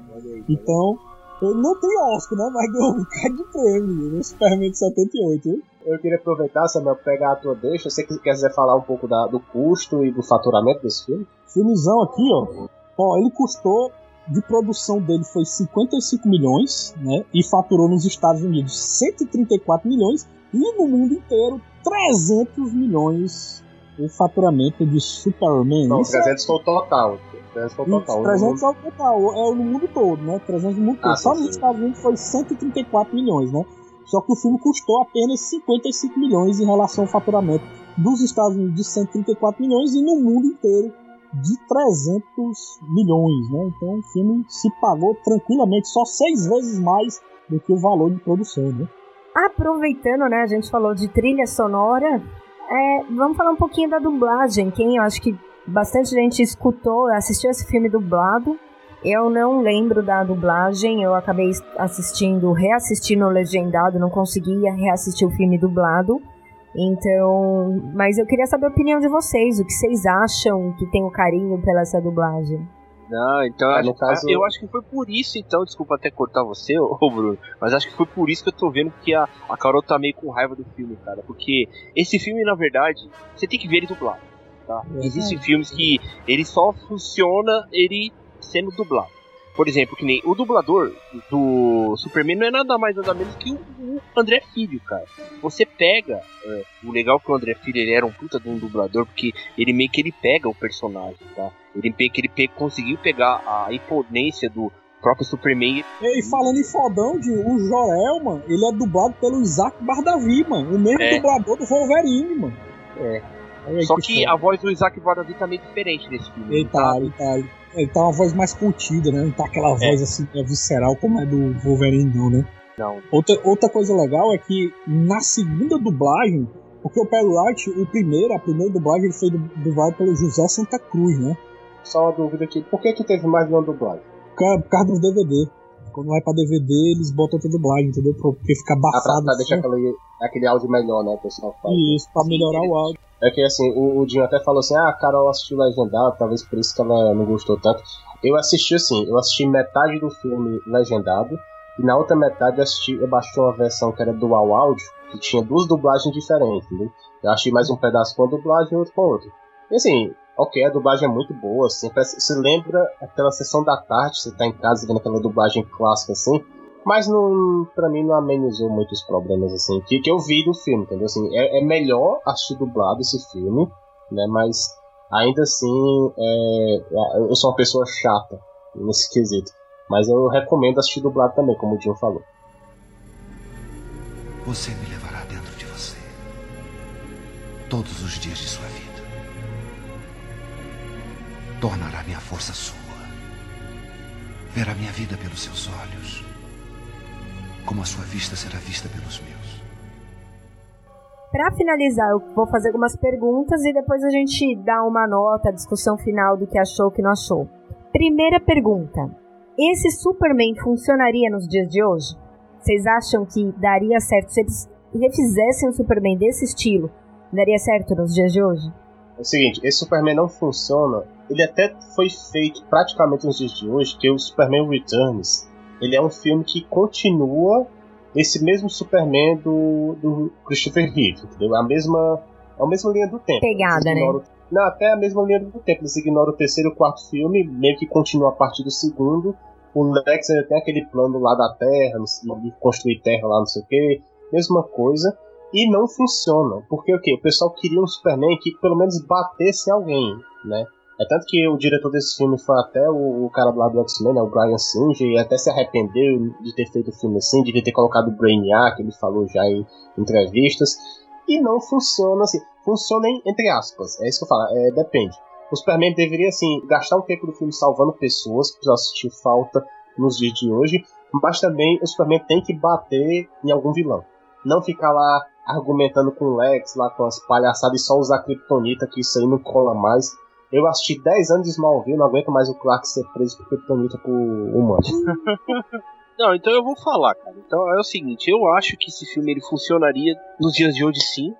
Então, ele não tem Oscar, né? Mas ganhou um bocado de prêmio no Superman de 78. Hein? Eu queria aproveitar, Samuel, pegar a tua deixa. Você quiser falar um pouco da, do custo e do faturamento desse filme? Filmezão aqui, ó. Ó, ele custou de produção dele foi 55 milhões, né? E faturou nos Estados Unidos 134 milhões e no mundo inteiro 300 milhões o faturamento de Superman. Não, 300 foi o total. 300 foi o total. 300 é o total, é no mundo todo, né? 300 no mundo todo. Ah, Só nos Estados Unidos foi 134 milhões, né? Só que o filme custou apenas 55 milhões em relação ao faturamento dos Estados Unidos de 134 milhões e no mundo inteiro de 300 milhões, né? Então o filme se pagou tranquilamente, só seis vezes mais do que o valor de produção, né? Aproveitando, né, a gente falou de trilha sonora, é, vamos falar um pouquinho da dublagem. Quem eu acho que bastante gente escutou, assistiu esse filme dublado. Eu não lembro da dublagem, eu acabei assistindo, reassistindo o legendado, não conseguia reassistir o filme dublado. Então, mas eu queria saber a opinião de vocês, o que vocês acham que tem o carinho pela essa dublagem? Não, então ah, acho, caso... eu acho que foi por isso, então, desculpa até cortar você, ô, Bruno, mas acho que foi por isso que eu tô vendo que a, a Carol tá meio com raiva do filme, cara. Porque esse filme, na verdade, você tem que ver ele dublado. Tá? Uhum. Existem filmes que ele só funciona ele sendo dublado. Por exemplo, que nem o dublador do Superman não é nada mais nada menos que o, André Filho, cara. Você pega. É, o legal é que o André Filho ele era um puta de um dublador, porque ele meio que ele pega o personagem, tá? Ele meio que ele pe conseguiu pegar a imponência do próprio Superman. E falando em fodão, de, o Jorel, mano, ele é dublado pelo Isaac Bardavi, mano. O mesmo é. dublador do Wolverine, mano. É. Só que, que a voz do Isaac Bardavi tá meio diferente nesse filme. Ele tá, ele tá. Ele tá uma voz mais contida, né? Não tá aquela é. voz assim, é visceral como é do Wolverine, não, né? Não. Outra, outra coisa legal é que na segunda dublagem, porque o Perry Wright, o primeiro, a primeira dublagem, ele foi dublado pelo José Santa Cruz, né? Só uma dúvida aqui, por que que teve mais de uma dublagem? Por causa dos DVD. Quando vai pra DVD, eles botam outra dublagem, entendeu? Porque fica abafado. Ah, pra, pra assim. deixar aquele, aquele áudio melhor, né? O pessoal fala. Isso, pra melhorar o áudio. É que assim, o, o Dinho até falou assim, ah, a Carol assistiu legendado, talvez por isso que ela não gostou tanto. Eu assisti assim, eu assisti metade do filme legendado, e na outra metade eu assisti, eu baixei uma versão que era dual áudio, que tinha duas dublagens diferentes, né? Eu achei mais um pedaço com a dublagem e outro com outro. E assim, ok, a dublagem é muito boa, assim, você lembra aquela sessão da tarde, você tá em casa vendo aquela dublagem clássica assim, mas não, pra mim não amenizou muitos problemas assim que, que eu vi do filme, entendeu? Assim, é, é melhor assistir dublado esse filme, né? Mas ainda assim, é, eu sou uma pessoa chata nesse quesito. Mas eu recomendo assistir dublado também, como o Dinho falou. Você me levará dentro de você. Todos os dias de sua vida. Tornará minha força sua. Verá minha vida pelos seus olhos. Como a sua vista será vista pelos meus. Para finalizar, eu vou fazer algumas perguntas e depois a gente dá uma nota, a discussão final do que achou, o que não achou. Primeira pergunta: esse Superman funcionaria nos dias de hoje? Vocês acham que daria certo se eles refizessem um Superman desse estilo? Daria certo nos dias de hoje? É o seguinte, esse Superman não funciona. Ele até foi feito praticamente nos dias de hoje, que o Superman Returns, ele é um filme que continua esse mesmo Superman do, do Christopher Reeve, entendeu? A mesma, a mesma linha do tempo. Pegada, né? Não, até a mesma linha do tempo. Eles ignoram o terceiro e o quarto filme, meio que continua a partir do segundo. O Lex ainda tem aquele plano lá da Terra, de construir Terra lá, não sei o que, mesma coisa. E não funciona, porque o que? O pessoal queria um Superman que pelo menos batesse alguém, né? É tanto que o diretor desse filme foi até o, o cara lá do X-Men, né, o Brian Singer, e até se arrependeu de ter feito o filme assim, de ter colocado o Brainiac, ele falou já em entrevistas. E não funciona assim. Funciona em, entre aspas, é isso que eu falo, é, depende. O Superman deveria, assim, gastar um tempo do filme salvando pessoas, que já assistiu falta nos dias de hoje, mas também o Superman tem que bater em algum vilão. Não ficar lá argumentando com o Lex, lá com as palhaçadas e só usar Kryptonita, que isso aí não cola mais. Eu assisti 10 anos de Smallville, não aguento mais o Clark ser preso por Kryptonita por humano. Não, então eu vou falar, cara. Então é o seguinte, eu acho que esse filme ele funcionaria nos dias de hoje sim,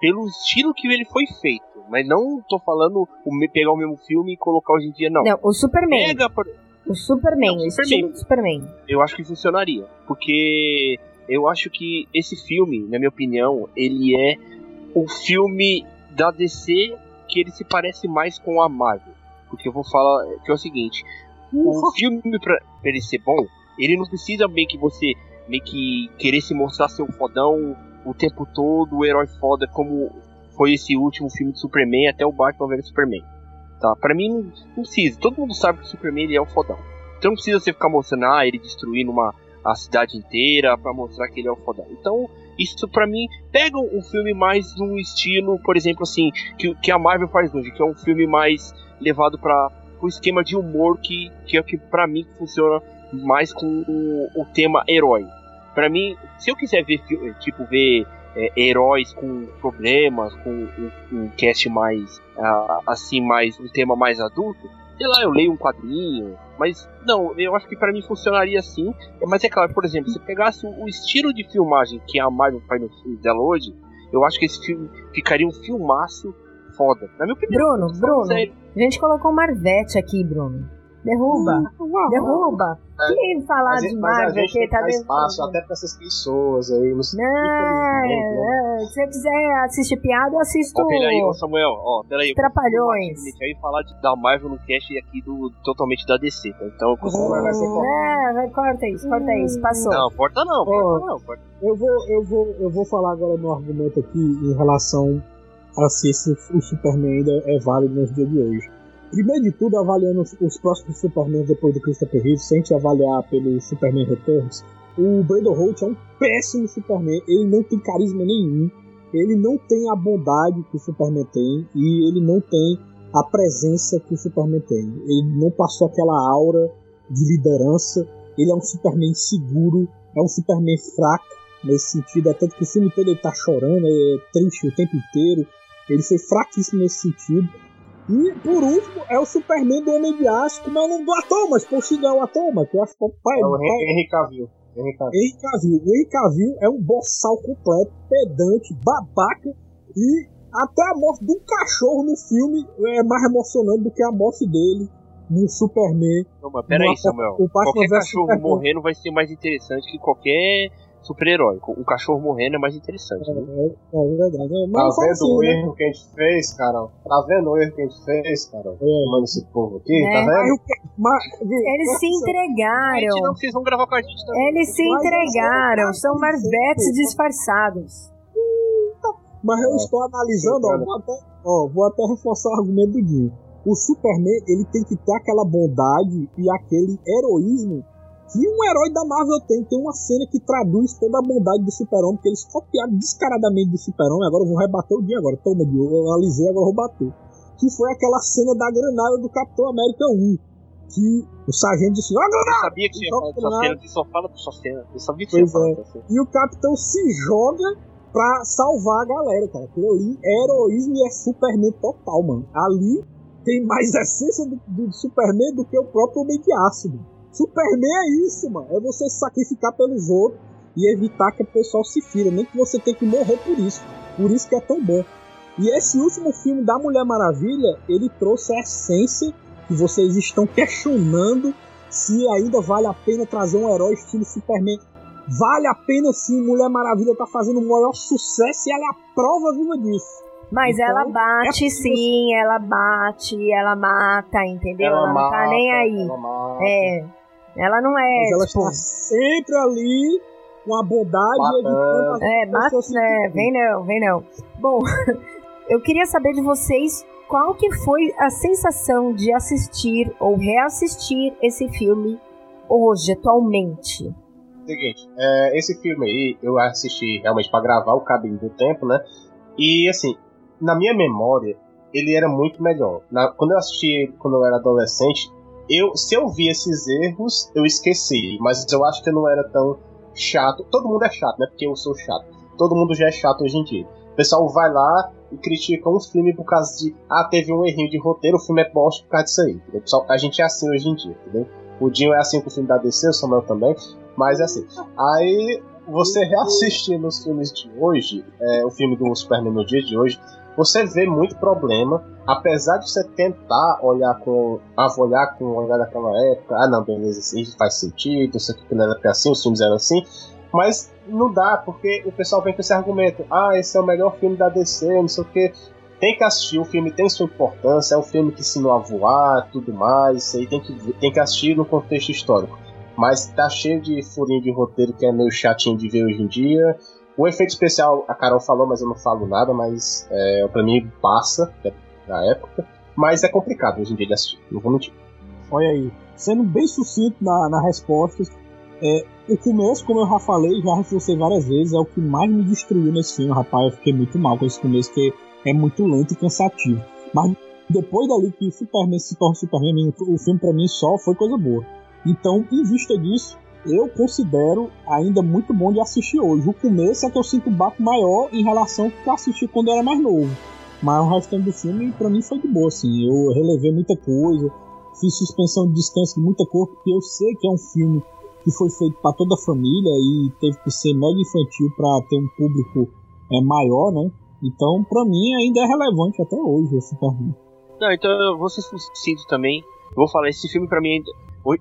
pelo estilo que ele foi feito. Mas não tô falando o pegar o mesmo filme e colocar hoje em dia, não. Não, o Superman. Pega, por- O Superman, Não, o Superman. estilo do Superman. eu acho que funcionaria. Porque eu acho que esse filme, na minha opinião, ele é o filme da DC que ele se parece mais com a Marvel. Porque eu vou falar que é o seguinte, o filme pra, ele ser bom, ele não precisa meio que você meio que querer se mostrar ser um fodão o tempo todo, o herói foda como foi esse último filme de Superman até o Batman vs Superman. Tá? Pra mim não, não precisa, todo mundo sabe que o Superman ele é o fodão. Então não precisa você ficar mostrando ah, ele destruindo uma a cidade inteira pra mostrar que ele é o fodão. Então, isso pra mim pega um filme mais no estilo, por exemplo, assim, que, que a Marvel faz hoje, que é um filme mais levado para o esquema de humor que, que é o que pra mim funciona mais com o, o tema herói. Pra mim, se eu quiser ver tipo ver é, heróis com problemas, com um, um cast mais ah, assim, mais um tema mais adulto, sei lá, eu leio um quadrinho, mas não, eu acho que pra mim funcionaria assim. Mas é claro, por exemplo, se pegasse o estilo de filmagem que a Marvel faz no filme dela hoje, eu acho que esse filme ficaria um filmaço foda. Na minha opinião. Bruno, Bruno, sério. a gente colocou Marvete aqui, Bruno. Derruba, derruba. Quem falar Mas, de mas a Marvel gente tem que tá dar espaço até pra essas pessoas aí. Não, sei- Não, né? é, se você quiser assistir piada, eu assisto Ó, peraí, ô Samuel, ó, peraí. Trapalhões. A gente vai falar de, da Marvel no cast aqui do totalmente da DC, tá? Então eu consigo. Vai- vai ser cortado. É, vai, corta isso, corta isso, passou. Não, porta não, porta não. Porta. Eu vou, eu vou, eu vou falar agora no argumento aqui em relação a se esse, o Superman ainda é válido nos dias de hoje. Primeiro de tudo, avaliando os, os próximos Superman depois do Christopher Reeve, sem te avaliar pelo Superman Returns, o Brandon Holt é um péssimo Superman. Ele não tem carisma nenhum. Ele não tem a bondade que o Superman tem e ele não tem a presença que o Superman tem. Ele não passou aquela aura de liderança. Ele é um Superman inseguro, é um Superman fraco nesse sentido. É tanto que o filme todo ele tá chorando, é triste o tempo inteiro. Ele foi fraquíssimo nesse sentido. E, por último, é o Superman do Homem de Aço, como é o nome do ator, mas pô, é o ator, mas que eu acho que é o pai. É o Henry Cavill. Henry Cavill. Henry Cavill. O Henry Cavill é um boçal completo, pedante, babaca e até a morte de um cachorro no filme é mais emocionante do que a morte dele no Superman. Não, mas peraí, Samuel. o Batman Qualquer cachorro Superman. morrendo vai ser mais interessante que qualquer super-herói. Um cachorro morrendo é mais interessante. É, né? é, é verdade. É, Tá mas não foi vendo assim, o né? erro que a gente fez, Carol? Tá vendo o erro que a gente fez, Carol? É. Mano, esse povo aqui, É. tá vendo? o mas- Eles se A gente entregaram. não, vocês vão gravar com a gente também. Eles se Mas entregaram. São marvetes disfarçados. Mas eu É. estou analisando, ó, Cara. vou até, ó, vou até reforçar o argumento do Dinho. O Superman, ele tem que ter aquela bondade e aquele heroísmo que um herói da Marvel tem. Tem uma cena que traduz toda a bondade do Super-Homem, porque eles copiaram descaradamente do Super-Homem. Agora eu vou rebater o Dinho agora. Toma, Dinho, eu analisei, agora eu vou bater. Que foi aquela cena da granada do Capitão América 1. Que o sargento disse, ó, granada! Eu sabia que falar dessa Não, cena, você só fala dessa cena. Eu sabia que Pois falar é. cena. E o capitão se joga pra salvar a galera, cara. Aquilo ali é heroísmo e é Superman total, mano. Ali tem mais essência do, do Superman do que o próprio Homem de mano. Superman é isso, mano. É você se sacrificar pelos outros e evitar que o pessoal se fira. Nem que você tenha que morrer por isso. Por isso que é tão bom. E esse último filme da Mulher Maravilha, ele trouxe a essência que vocês estão questionando se ainda vale a pena trazer um herói estilo Superman. Vale a pena sim, Mulher Maravilha tá fazendo o maior sucesso e ela é a prova viva disso. Mas Então, ela bate é sim, ela bate, ela mata, entendeu? Ela, não tá mata, nem aí. Ela mata. É. Ela não é. Mas ela tipo, está sempre ali com a bondade e as É, se né? Vem não, vem não. Bom, eu queria saber de vocês qual que foi a sensação de assistir ou reassistir esse filme hoje, atualmente. Seguinte, é, esse filme aí eu assisti realmente pra gravar o Cabinho do Tempo, né? E assim, na minha memória, ele era muito melhor. Na- quando eu assisti quando eu era adolescente, eu, se eu vi esses erros, eu esqueci. Mas eu acho que eu não era tão chato. Todo mundo é chato, né? Porque eu sou chato. Todo mundo já é chato hoje em dia. O pessoal vai lá e critica um filme por causa de. Ah, teve um errinho de roteiro, o filme é bosta por causa disso aí. Pessoal, a gente é assim hoje em dia, entendeu? O Dinho é assim com o filme da DC, o Samuel também. Mas é assim. Aí você reassistindo os filmes de hoje, é, o filme do Superman no dia de hoje, você vê muito problema. Apesar de você tentar olhar com. Ah, vou olhar com o olhar daquela época. Ah, não, beleza, isso faz sentido. Isso aqui não era assim, os filmes eram assim. Mas não dá, porque o pessoal vem com esse argumento. Ah, esse é o melhor filme da DC, não sei o que. Tem que assistir, o filme tem sua importância, é um filme que ensinou a voar, tudo mais, isso aí tem que, tem que assistir no contexto histórico. Mas tá cheio de furinho de roteiro que é meio chatinho de ver hoje em dia. O efeito especial, a Carol falou, mas eu não falo nada, mas é, pra mim passa, é da época. Mas é complicado hoje em dia de assistir, não vou mentir. Olha aí, sendo bem sucinto na, na resposta, é, o começo, como eu já falei, já reforcei várias vezes, é o que mais me destruiu nesse filme, rapaz. Eu fiquei muito mal com esse começo, que é muito lento e cansativo. Mas depois dali que o Superman se torna Superman, o filme pra mim só foi coisa boa. Então, em vista disso, eu considero ainda muito bom de assistir hoje. O começo é que eu sinto o bato maior em relação ao que eu assisti quando eu era mais novo. Mas o restante do filme, pra mim, foi de boa, assim. Eu relevei muita coisa, fiz suspensão de descanso de muita coisa, porque eu sei que é um filme que foi feito para toda a família e teve que ser mega infantil para ter um público é, maior, né? Então, pra mim, ainda é relevante até hoje o Superman. Não, então eu vou ser também. Vou falar, esse filme pra mim.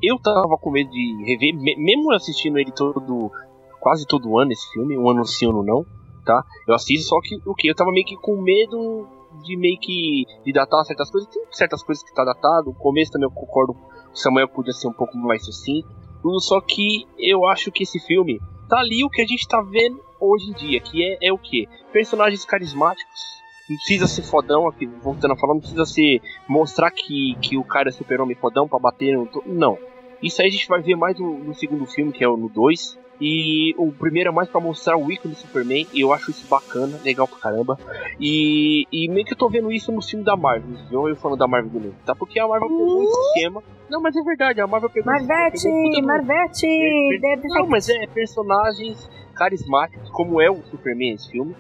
Eu tava com medo de rever, me- mesmo assistindo ele todo. quase todo ano esse filme, um ano sim, um não, tá? Eu assisto, só que o que? Eu tava meio que com medo de meio que. de datar certas coisas. Tem certas coisas que tá datado. O começo também eu concordo. O Samuel podia ser um pouco mais sucinto. Tudo, Só que eu acho que esse filme tá ali o que a gente tá vendo hoje em dia, que é, é o que? Personagens carismáticos. Não precisa ser fodão, aqui, voltando a falar, não precisa ser mostrar que, que o cara é super-homem fodão pra bater no. Não. Isso aí a gente vai ver mais no, no segundo filme, que é o no 2. E o primeiro é mais pra mostrar o ícone do Superman, e eu acho isso bacana, legal pra caramba. E, e meio que eu tô vendo isso no filme da Marvel, viu? Eu falando da Marvel de novo, tá? Porque a Marvel pegou esse esquema. Não, mas é verdade, a Marvel pegou esse- Marvete, puta do- Marvete, deve Não, mas é personagens carismáticos, como é o Superman nesse filme.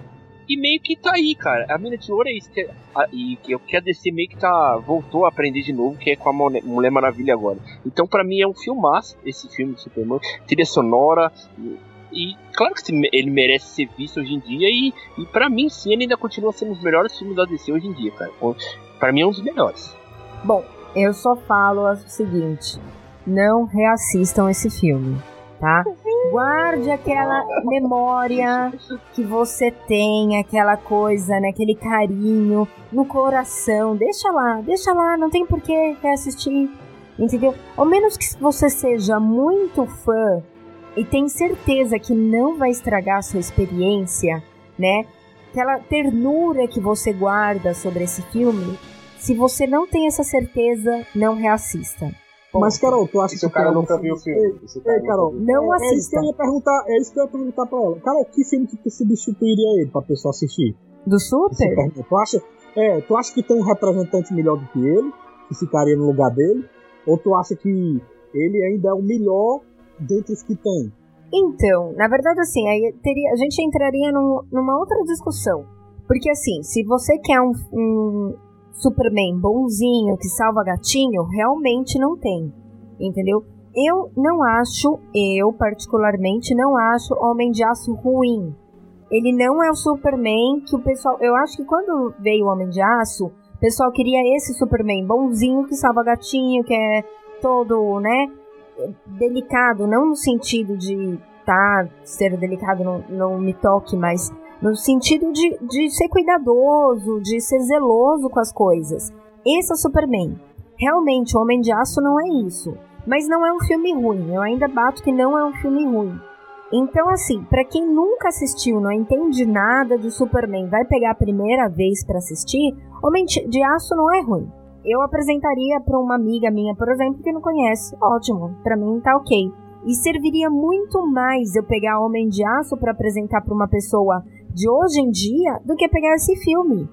E meio que tá aí, cara. A mina de ouro é isso. Que, a, e que eu quero descer meio que tá. voltou a aprender de novo, que é com a Mulher Maravilha agora. Então, para mim, é um filmaço esse filme de Superman. Trilha sonora. E, e claro que ele merece ser visto hoje em dia. E, e para mim, sim, ele ainda continua sendo um dos melhores filmes da DC hoje em dia, cara. Para mim, é um dos melhores. Bom, eu só falo o seguinte: não reassistam esse filme, tá? Guarde aquela memória que você tem, aquela coisa, né, aquele carinho no coração. Deixa lá, deixa lá, não tem por que reassistir, entendeu? Ao menos que você seja muito fã e tem certeza que não vai estragar a sua experiência, né? Aquela ternura que você guarda sobre esse filme, se você não tem essa certeza, não reassista. Mas, Carol, tu acha que. o cara nunca viu o filme. Ei, Carol, não é, assista. É isso que eu ia perguntar, é isso que eu ia perguntar pra ela. Carol, que filme que tu substituiria ele pra pessoa assistir? Do Super? Tu acha, é, tu acha que tem um representante melhor do que ele, que ficaria no lugar dele? Ou tu acha que ele ainda é o melhor dentre os que tem? Então, na verdade, assim, aí teria, a gente entraria num, numa outra discussão. Porque, assim, se você quer um, um Superman bonzinho que salva gatinho, realmente não tem. Entendeu? Eu não acho, eu particularmente não acho Homem de Aço ruim. Ele não é o Superman que o pessoal. Eu acho que quando veio o Homem de Aço, o pessoal queria esse Superman bonzinho que salva gatinho, que é todo, né? Delicado, não no sentido de tá, ser delicado, não, não me toque, mas no sentido de, de ser cuidadoso, de ser zeloso com as coisas. Esse é Superman. Realmente, o Homem de Aço não é isso. Mas não é um filme ruim. Eu ainda bato que não é um filme ruim. Então, assim, para quem nunca assistiu, não entende nada do Superman, vai pegar a primeira vez para assistir, Homem de Aço não é ruim. Eu apresentaria para uma amiga minha, por exemplo, que não conhece. Ótimo, para mim tá ok. E serviria muito mais eu pegar Homem de Aço para apresentar para uma pessoa de hoje em dia do que pegar esse filme.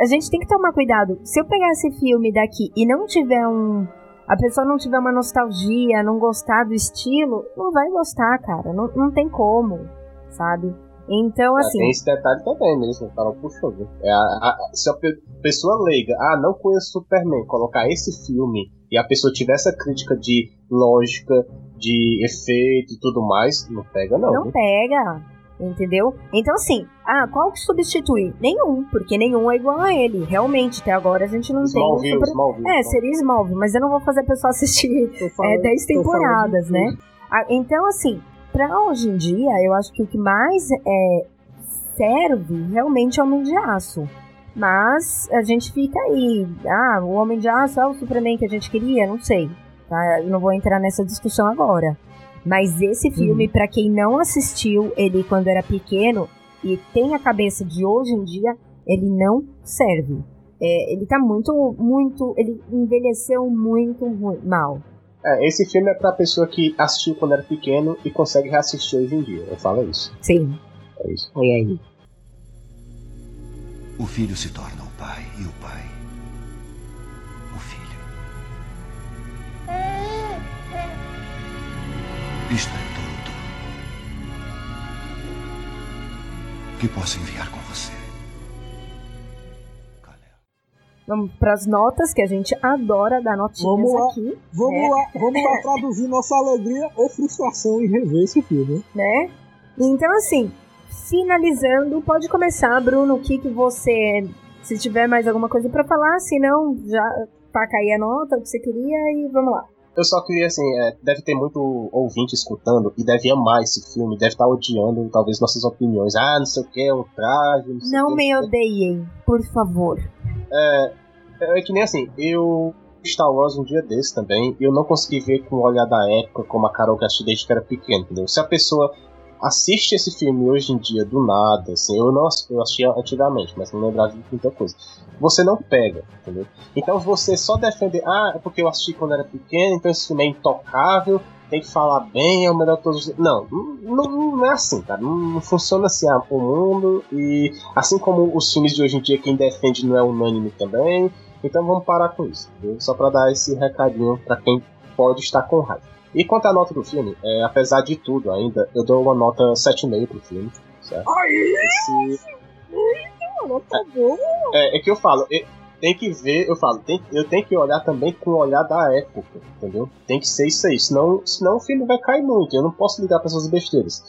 A gente tem que tomar cuidado. Se eu pegar esse filme daqui e não tiver um. A pessoa não tiver uma nostalgia, não gostar do estilo, não vai gostar, cara. Não, não tem como, sabe? Então, é, assim. tem esse detalhe também mesmo, Carol puxou. É a, a, se a pessoa leiga, ah, não conheço Superman, colocar esse filme e a pessoa tiver essa crítica de lógica, de efeito e tudo mais, não pega, não. Não pega. Entendeu? Então, assim, ah, qual que substituir? Nenhum, porque nenhum é igual a ele. Realmente, até agora a gente não Smallville, tem. Super... Smallville, é, seria Smallville, mas eu não vou fazer a pessoa assistir é, 10 temporadas, né? Ah, então, assim, pra hoje em dia, eu acho que o que mais é, serve realmente é o Homem de Aço. Mas a gente fica aí. Ah, o Homem de Aço é o Superman que a gente queria? Não sei. Tá? Eu não vou entrar nessa discussão agora. Mas esse filme, uhum. para quem não assistiu ele quando era pequeno e tem a cabeça de hoje em dia, ele não serve. É, ele tá muito, muito. Ele envelheceu muito ruim, mal. É, esse filme é pra pessoa que assistiu quando era pequeno e consegue reassistir hoje em dia. Eu falo isso. Sim. É isso. E aí? O filho se torna o pai e o Isto é tudo que posso enviar com você. Vamos para as notas, que a gente adora dar notinhas vamos lá, aqui. Vamos, né? lá, vamos lá traduzir nossa alegria ou frustração em rever esse filme. Né? Então, assim, finalizando, pode começar, Bruno, o que, que você. Se tiver mais alguma coisa para falar, se não, já taca aí a nota, o que você queria e vamos lá. Eu só queria, assim, é, deve ter muito ouvinte escutando e deve amar esse filme, deve estar tá odiando, talvez, nossas opiniões. Ah, não sei o que, o traje. Não, não me odeiem, por favor. É, é, é que nem assim, eu. Star Wars um dia desse também, e eu não consegui ver com o olhar da época como a Carol que assistiu desde que era pequeno, entendeu? Se a pessoa assiste esse filme hoje em dia do nada, assim, eu não eu assistia antigamente, mas não lembrava de muita coisa. Você não pega, entendeu? Então você só defende, ah, é porque eu assisti quando era pequeno, então esse filme é intocável, tem que falar bem, é o melhor de todos. Não, não, não é assim, cara. Não, não funciona assim ah, o mundo. E assim como os filmes de hoje em dia, quem defende não é unânime também. Então vamos parar com isso, entendeu? Só para dar esse recadinho para quem pode estar com raiva. E quanto à nota do filme, é, apesar de tudo ainda, eu dou uma nota 7,5 pro filme. Certo? Esse... é, é que eu falo, tem que ver, eu falo, tem, eu tenho que olhar também com o olhar da época, entendeu? Tem que ser isso aí, senão, senão o filme vai cair muito, eu não posso ligar para essas besteiras.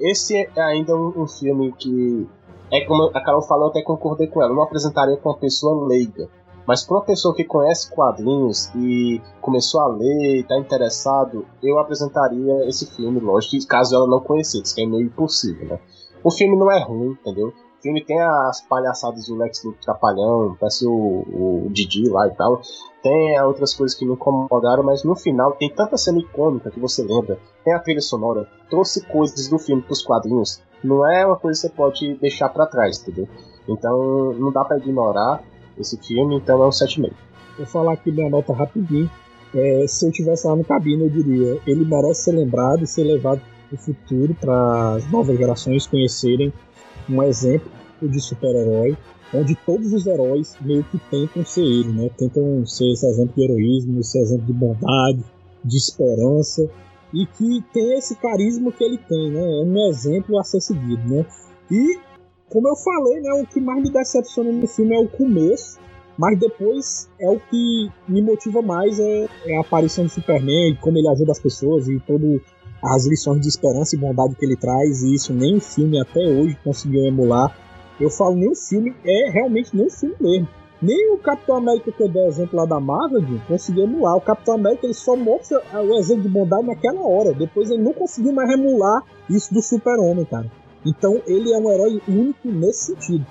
Esse é ainda um, um, filme que, é como a Carol falou, eu até concordei com ela, eu não apresentaria com uma pessoa leiga. Mas para uma pessoa que conhece quadrinhos e começou a ler e está interessado, eu apresentaria esse filme, lógico, caso ela não conhecesse, que é meio impossível, né? O filme não é ruim, entendeu? O filme tem as palhaçadas do Lex do Trapalhão, parece o, o Didi lá e tal. Tem outras coisas que me incomodaram, mas no final tem tanta cena icônica que você lembra. Tem a trilha sonora, trouxe coisas do filme pros quadrinhos. Não é uma coisa que você pode deixar para trás, entendeu? Então não dá para ignorar esse filme, então é um 7,5. Vou falar aqui minha nota rapidinho. É, se eu tivesse lá no cabine, eu diria: ele merece ser lembrado e ser levado para o futuro, para as novas gerações conhecerem um exemplo de super-herói, onde todos os heróis meio que tentam ser ele, né? Tentam ser esse exemplo de heroísmo, esse exemplo de bondade, de esperança, e que tem esse carisma que ele tem, né? É um exemplo a ser seguido, né? E, como eu falei, né? O que mais me decepciona no filme é o começo, mas depois é o que me motiva mais é, é a aparição do Superman, como ele ajuda as pessoas e todo as lições de esperança e bondade que ele traz, e isso nem o filme até hoje conseguiu emular. Eu falo nem o filme, é realmente nem o filme mesmo. Nem o Capitão América que eu dei exemplo lá da Marvel conseguiu emular. O Capitão América ele só mostra o exemplo de bondade naquela hora. Depois ele não conseguiu mais emular isso do Super-Homem, cara. Então ele é um herói único nesse sentido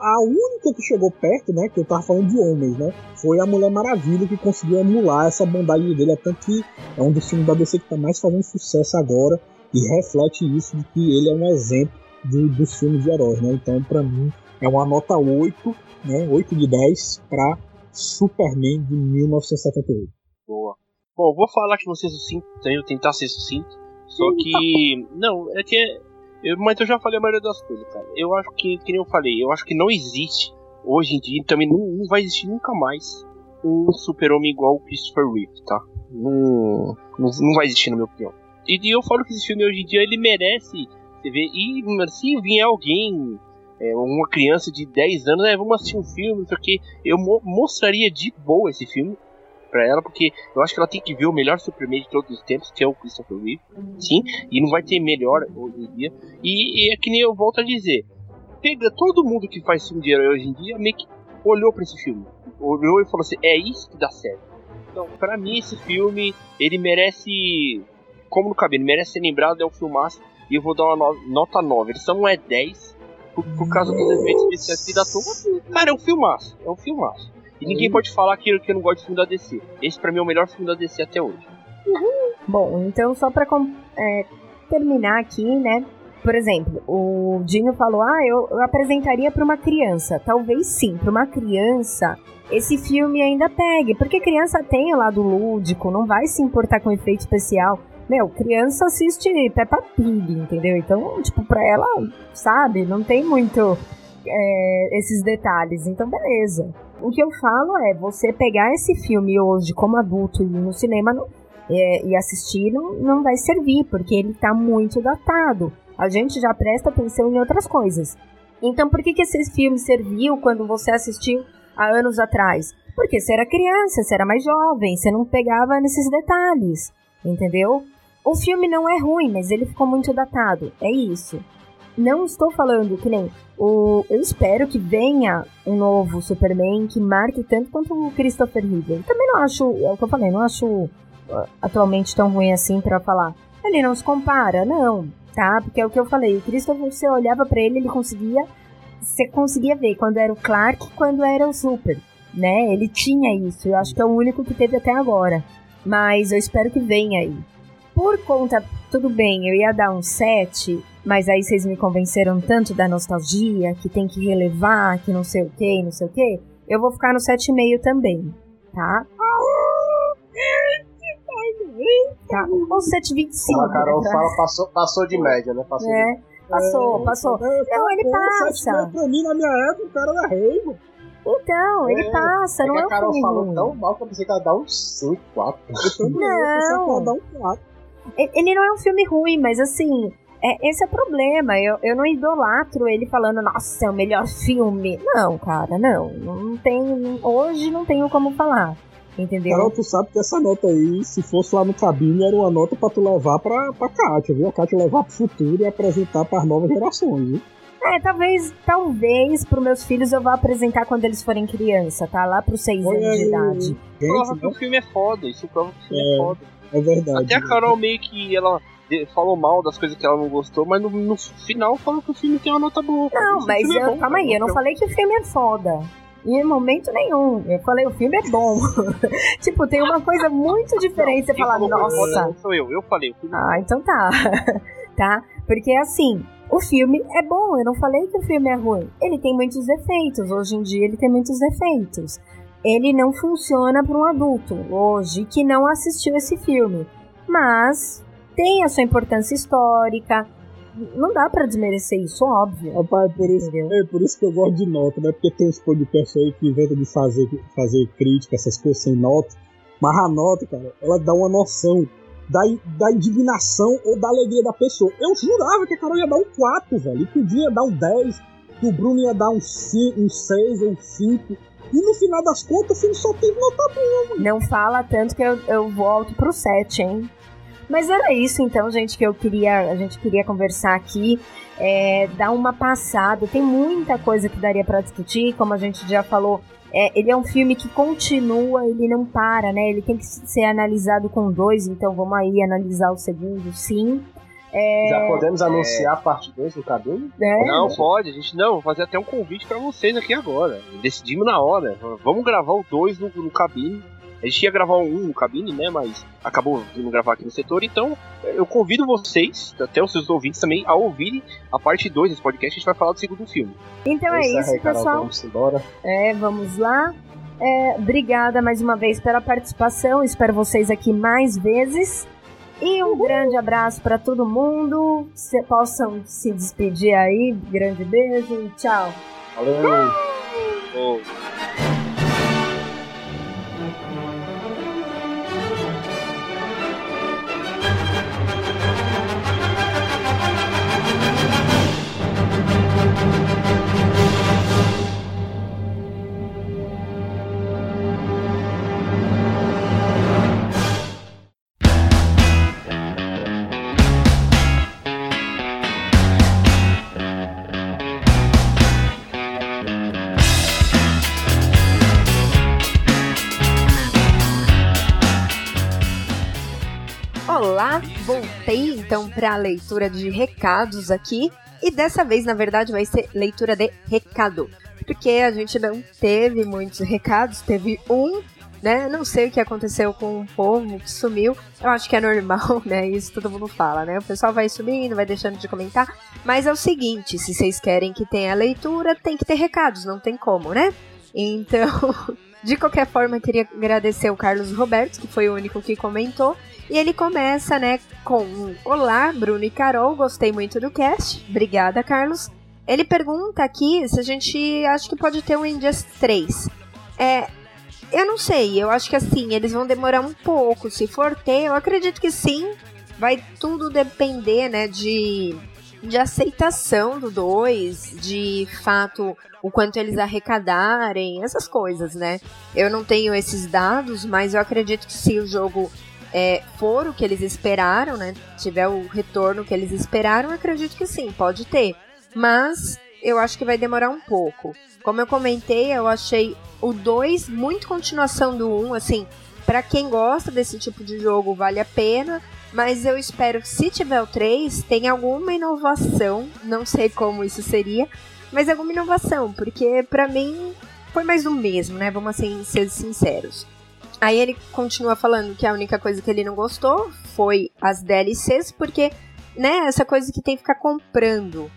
a única que chegou perto, né, que eu tava falando de homens, né, foi a Mulher Maravilha que conseguiu emular essa bondade dele, é tanto que é um dos filmes da DC que tá mais fazendo sucesso agora e reflete isso de que ele é um exemplo de, dos filmes de heróis, né, então para mim é uma nota 8, né, 8 de 10 para Superman de 1978. Boa. Bom, vou falar que vocês sucinto, tentar ser sucinto, só que, não, é que eu, mas eu já falei a maioria das coisas, cara. Eu acho que, que nem eu falei, eu acho que não existe, hoje em dia, também não, não vai existir nunca mais um super-homem igual o Christopher Reeve, tá? Não, não, não, vai existir, na minha opinião. E, e, eu falo que esse filme hoje em dia, ele merece você ver. E se vier alguém, é, uma criança de 10 anos, é, vamos assistir um filme, não sei o que, eu mo mostraria de boa esse filme para ela, porque eu acho que ela tem que ver o melhor Superman de todos os tempos, que é o Christopher Reeve, uhum. sim, e não vai ter melhor hoje em dia. E, e, é que nem eu volto a dizer, pega todo mundo que faz filme de herói hoje em dia, meio que olhou para esse filme, olhou e falou assim, é isso que dá certo. Então, para mim esse filme, ele merece, como no cabelo, merece ser lembrado, é um filmaço, e eu vou dar uma nota 9. Ele só não é 10, por, por causa dos efeitos especiais que dá tudo. Cara, é um filmaço, é um filmaço. E ninguém pode falar que, que eu não gosto de filme da DC. Esse pra mim é o melhor filme da DC até hoje. Uhum. Bom, então só pra é, terminar aqui, né? Por exemplo, o Dinho falou: Ah, eu, eu apresentaria para uma criança. Talvez sim, para uma criança esse filme ainda pegue. Porque criança tem o lado lúdico, não vai se importar com efeito especial. Meu, criança assiste Peppa Pig, entendeu? Então, tipo, pra ela, sabe, não tem muito é, esses detalhes. Então, beleza. O que eu falo é, você pegar esse filme hoje como adulto e ir no cinema é, e assistir não, não vai servir, porque ele está muito datado. A gente já presta atenção em outras coisas. Então, por que, que esse filme serviu quando você assistiu há anos atrás? Porque você era criança, você era mais jovem, você não pegava nesses detalhes, entendeu? O filme não é ruim, mas ele ficou muito datado. É isso. Não estou falando que nem o, eu espero que venha um novo Superman que marque tanto quanto o Christopher Reeve. Também não acho, é o que eu falei, não acho uh, atualmente tão ruim assim para falar. Ele não se compara, não, tá? Porque é o que eu falei, o Christopher, você olhava para ele, ele conseguia, você conseguia ver quando era o Clark, quando era o Super, né? Ele tinha isso, eu acho que é o único que teve até agora. Mas eu espero que venha aí. Por conta, tudo bem, eu ia dar um 7, mas aí vocês me convenceram tanto da nostalgia, que tem que relevar, que não sei o que, não sei o que. Eu vou ficar no 7,5 também, tá? Tá, ou 7,25. Como a Carol né? fala, passou, passou de média, né? Passou é, de... passou, é, passou. não, ele passa. Pra mim, na minha época, o cara era rei, mano. Então, ele é, passa, é não é um A Carol falou tão mal que eu pensei que ela dar um 5, 4. Não. Eu dar um 4. Ele não é um filme ruim, mas assim, é, esse é o problema. Eu, eu não idolatro ele falando, nossa, é o melhor filme. Não, cara, não. Não tem. Hoje não tenho como falar. Entendeu? Carol, tu sabe que essa nota aí, se fosse lá no cabine, era uma nota pra tu levar pra, pra Kátia, viu? A Kátia levar pro futuro e apresentar para as novas gerações, viu? É, talvez, talvez pros meus filhos eu vá apresentar quando eles forem criança, tá? Lá pros seis Olha anos de idade. Gente, prova que o filme é foda, isso prova que o filme é, é foda. É verdade. Até a Carol meio que ela falou mal das coisas que ela não gostou, mas no, no final falou que o filme tem uma nota boa. Não, mas é eu, é bom, calma aí, eu não falei que o filme é foda. Em momento nenhum. Eu falei, o filme é bom. tipo, tem uma coisa muito diferente. Você falar, nossa. Não sou eu, eu falei. O filme é ah, então tá. tá? Porque assim, o filme é bom. Eu não falei que o filme é ruim. Ele tem muitos defeitos. Hoje em dia ele tem muitos defeitos. Ele não funciona para um adulto hoje que não assistiu esse filme. Mas tem a sua importância histórica, não dá para desmerecer isso, óbvio. Rapaz, por isso, é por isso que eu gosto de nota, né? Porque tem uns podcasts aí que inventam de fazer, fazer crítica, essas coisas sem nota. Mas a nota, cara, ela dá uma noção da, da indignação ou da alegria da pessoa. Eu jurava que a Carol ia dar um 4, velho. E que o dia ia dar um 10, que o Bruno ia dar um, 5, um 6 ou um 5. E no final das contas, o filme só tem nota boa, mano. Não fala tanto que eu, eu volto pro 7, hein? Mas era isso então, gente, que eu queria, a gente queria conversar aqui, é, dar uma passada. Tem muita coisa que daria para discutir, como a gente já falou. É, ele é um filme que continua, ele não para, né? Ele tem que ser analisado com dois, então vamos aí analisar o segundo, sim. É, Já podemos é. anunciar a parte 2 do cabelo? É. Não, pode. A gente não, vou fazer até um convite para vocês aqui agora. Decidimos na hora. Vamos gravar o 2 no, no cabine a gente ia gravar um no cabine, né? Mas acabou vindo gravar aqui no setor. Então, eu convido vocês, até os seus ouvintes também, a ouvirem a parte 2 desse podcast. A gente vai falar do segundo filme. Então é, é isso, pessoal. Vamos embora. É, vamos lá. É, obrigada mais uma vez pela participação. Espero vocês aqui mais vezes. E um Uhul. grande abraço para todo mundo. Se, possam se despedir aí. Grande beijo. Tchau. Valeu. Oh. Então para a leitura de recados aqui e dessa vez, na verdade, vai ser leitura de recado, porque a gente não teve muitos recados, teve um, né? Não sei o que aconteceu com o povo que sumiu. Eu acho que é normal, né? Isso todo mundo fala, né? O pessoal vai subindo, vai deixando de comentar, mas é o seguinte, se vocês querem que tenha leitura, tem que ter recados, não tem como, né? Então, de qualquer forma, queria agradecer o Carlos Roberto, que foi o único que comentou, e ele começa, né, com Olá, Bruno e Carol, gostei muito do cast. Obrigada, Carlos. Ele pergunta aqui se a gente acha que pode ter um Injustice 3. É, eu não sei, eu acho que assim, eles vão demorar um pouco. Se for ter, eu acredito que sim. Vai tudo depender, né, de, de aceitação do 2, de fato o quanto eles arrecadarem, essas coisas, né? Eu não tenho esses dados, mas eu acredito que se o jogo é, for o que eles esperaram, né? Tiver o retorno que eles esperaram, acredito que sim, pode ter. Mas eu acho que vai demorar um pouco. Como eu comentei, eu achei o 2 muito continuação do 1, um, assim, para quem gosta desse tipo de jogo vale a pena, mas eu espero que se tiver o 3, tenha alguma inovação, não sei como isso seria, mas alguma inovação, porque para mim foi mais do mesmo, né? Vamos assim ser sinceros. Aí ele continua falando que a única coisa que ele não gostou foi as DLCs, porque, né, essa coisa que tem que ficar comprando.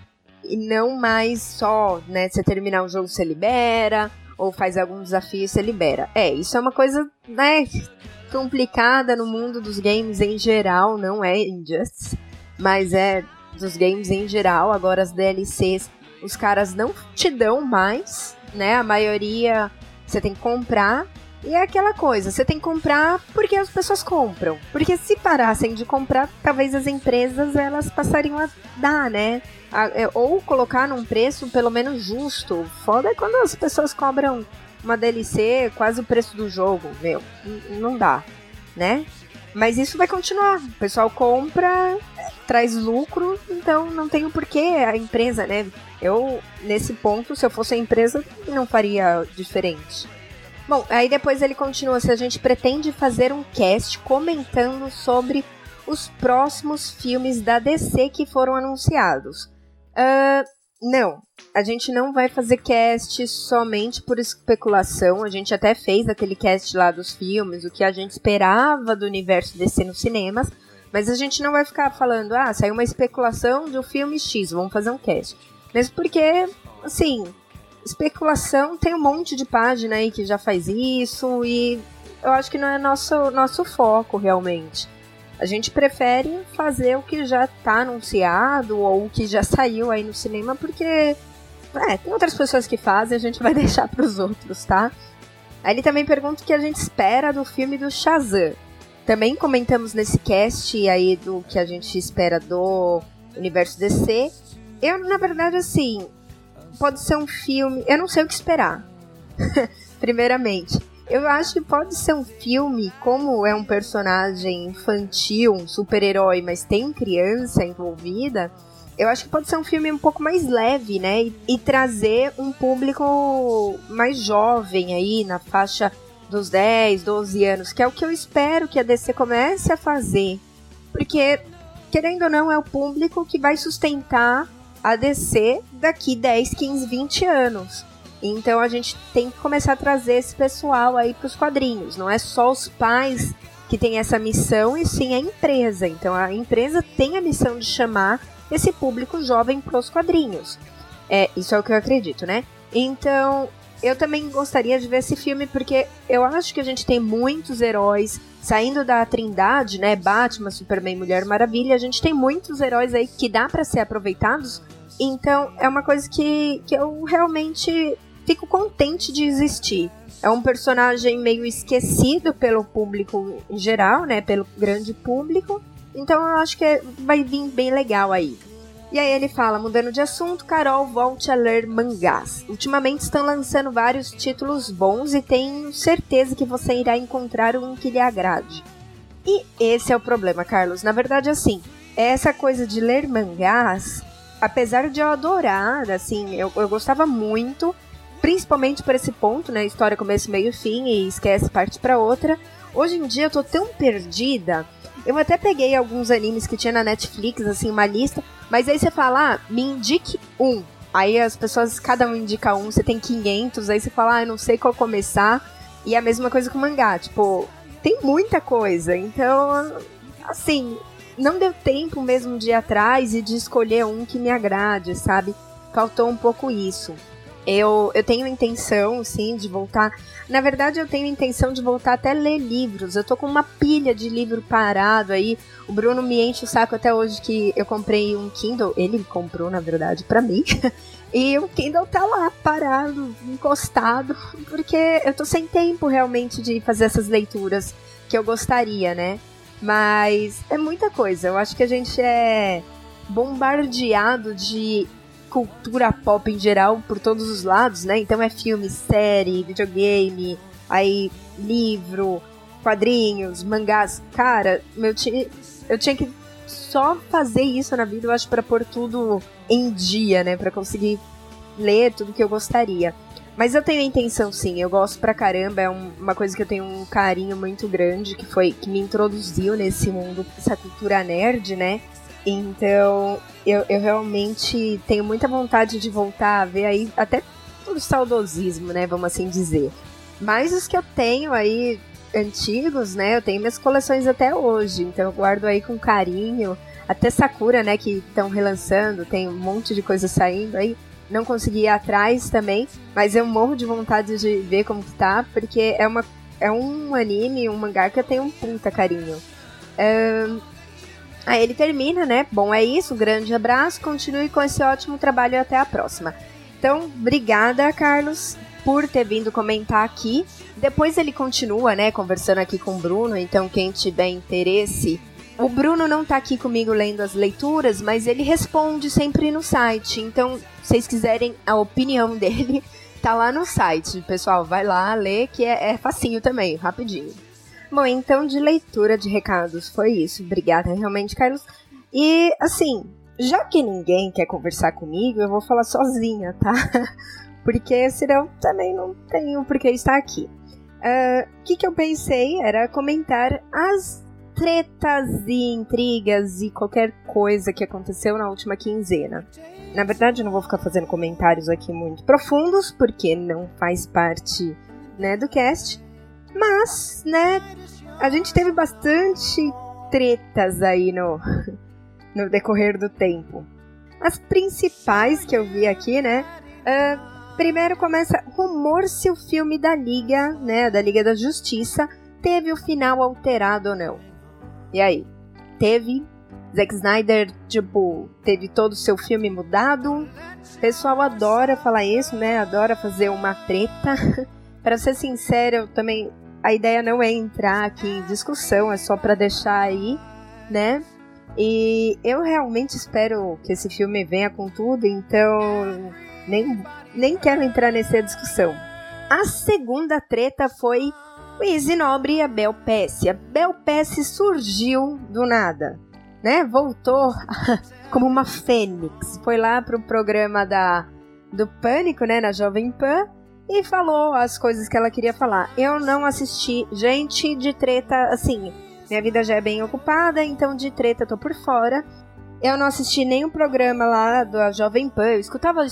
E não mais só, né, você terminar o jogo você libera, ou faz algum desafio você libera. É, isso é uma coisa, né, complicada no mundo dos games em geral, não é Injustice, mas é dos games em geral. Agora as DLCs, os caras não te dão mais, né, a maioria você tem que comprar E é aquela coisa, você tem que comprar porque as pessoas compram. Porque se parassem de comprar, talvez as empresas elas passariam a dar, né? A, é, ou colocar num preço pelo menos justo. Foda é quando as pessoas cobram uma DLC quase o preço do jogo, meu. Não dá, né? Mas isso vai continuar. O pessoal compra, traz lucro, então não tem o porquê a empresa, né? Eu, nesse ponto, se eu fosse a empresa, não faria diferente. Bom, aí depois ele continua: se a gente pretende fazer um cast comentando sobre os próximos filmes da DC que foram anunciados. Uh, não, a gente não vai fazer cast somente por especulação. A gente até fez aquele cast lá dos filmes, o que a gente esperava do universo DC nos cinemas. Mas a gente não vai ficar falando, ah, saiu uma especulação de um filme X, vamos fazer um cast. Mesmo porque, assim, especulação tem um monte de página aí que já faz isso e eu acho que não é nosso, nosso foco realmente. A gente prefere fazer o que já está anunciado ou o que já saiu aí no cinema, porque é, tem outras pessoas que fazem, a gente vai deixar para os outros, tá? Aí ele também pergunta o que a gente espera do filme do Shazam. Também comentamos nesse cast aí do que a gente espera do universo DC. Eu, na verdade, assim, pode ser um filme. Eu não sei o que esperar. Primeiramente. Eu acho que pode ser um filme, como é um personagem infantil, um super-herói, mas tem criança envolvida. Eu acho que pode ser um filme um pouco mais leve, né? E, e trazer um público mais jovem aí, na faixa dos 10, 12 anos, que é o que eu espero que a DC comece a fazer. Porque, querendo ou não, é o público que vai sustentar a DC daqui 10, 15, 20 anos. Então a gente tem que começar a trazer esse pessoal aí para os quadrinhos. Não é só os pais que têm essa missão, e sim a empresa. Então a empresa tem a missão de chamar esse público jovem para os quadrinhos. É, isso é o que eu acredito, né? Então, eu também gostaria de ver esse filme porque eu acho que a gente tem muitos heróis saindo da Trindade, né? Batman, Superman, Mulher Maravilha. A gente tem muitos heróis aí que dá para ser aproveitados então, é uma coisa que, que eu realmente fico contente de existir. É um personagem meio esquecido pelo público em geral, né? Pelo grande público. Então eu acho que vai vir bem legal aí. E aí ele fala, mudando de assunto, Carol, volte a ler mangás. Ultimamente estão lançando vários títulos bons e tenho certeza que você irá encontrar um que lhe agrade. E esse é o problema, Carlos. Na verdade, assim, essa coisa de ler mangás apesar de eu adorar, assim, eu, eu gostava muito, principalmente por esse ponto, né? História começo, meio fim e esquece parte para outra. Hoje em dia eu tô tão perdida. Eu até peguei alguns animes que tinha na Netflix, assim, uma lista, mas aí você fala, ah, me indique um. Aí as pessoas, cada um indica um, você tem 500, aí você fala, ah, eu não sei qual começar. E é a mesma coisa com mangá, tipo, tem muita coisa. Então, assim, não deu tempo mesmo de ir atrás e de escolher um que me agrade, sabe? Faltou um pouco isso. Eu, eu tenho intenção, sim, de voltar. Na verdade, eu tenho intenção de voltar até ler livros. Eu tô com uma pilha de livro parado aí. O Bruno me enche o saco até hoje que eu comprei um Kindle. Ele comprou, na verdade, para mim. e o Kindle tá lá, parado, encostado. Porque eu tô sem tempo realmente de fazer essas leituras que eu gostaria, né? Mas é muita coisa. Eu acho que a gente é bombardeado de cultura pop em geral por todos os lados, né? Então é filme, série, videogame, aí livro, quadrinhos, mangás. Cara, meu eu tinha que só fazer isso na vida, eu acho, para pôr tudo em dia, né? Para conseguir ler tudo que eu gostaria. Mas eu tenho a intenção, sim. Eu gosto pra caramba. É um, uma coisa que eu tenho um carinho muito grande, que foi que me introduziu nesse mundo, essa cultura nerd, né? Então, eu, eu realmente tenho muita vontade de voltar a ver aí, até por saudosismo, né? Vamos assim dizer. Mas os que eu tenho aí antigos, né? Eu tenho minhas coleções até hoje. Então, eu guardo aí com carinho. Até Sakura, né? Que estão relançando, tem um monte de coisa saindo aí não consegui ir atrás também, mas eu morro de vontade de ver como que tá, porque é, uma, é um anime, um mangá que eu tenho um puta carinho. Um, aí ele termina, né? Bom, é isso, um grande abraço, continue com esse ótimo trabalho e até a próxima. Então, obrigada, Carlos. por ter vindo comentar aqui. Depois ele continua, né, conversando aqui com o Bruno, então quem tiver interesse. O Bruno não tá aqui comigo lendo as leituras, mas ele responde sempre no site. Então, vocês quiserem a opinião dele, tá lá no site. Pessoal, vai lá ler que é, é facinho também, rapidinho. Bom, então de leitura de recados foi isso. Obrigada realmente, Carlos. E assim, já que ninguém quer conversar comigo, eu vou falar sozinha, tá? Porque senão também não tenho por que estar aqui. O uh, ah, que, que eu pensei era comentar as tretas e intrigas e qualquer coisa que aconteceu na última quinzena. Na verdade, eu não vou ficar fazendo comentários aqui muito profundos, porque não faz parte né, do cast. Mas, né, a gente teve bastante tretas aí no, no decorrer do tempo. As principais que eu vi aqui, né? Uh, primeiro começa rumor se o filme da Liga, né, da Liga da Justiça, teve o final alterado ou não. E aí? Teve? Zack Snyder, tipo, teve todo o seu filme mudado? O pessoal adora falar isso, né? Adora fazer uma treta. para ser sincero, eu também a ideia não é entrar aqui em discussão, é só para deixar aí, né? E eu realmente espero que esse filme venha com tudo, então nem, nem quero entrar nessa discussão. A segunda treta foi Easy Nobre e a Bel. A Bel Pesce surgiu do nada, né? Voltou como uma fênix. Foi lá pro programa da do Pânico, né, na Jovem Pan, e falou as coisas que ela queria falar. Eu não assisti gente de treta assim, minha vida já é bem ocupada, então de treta tô por fora. Eu não assisti nenhum programa lá da Jovem Pan. Eu escutava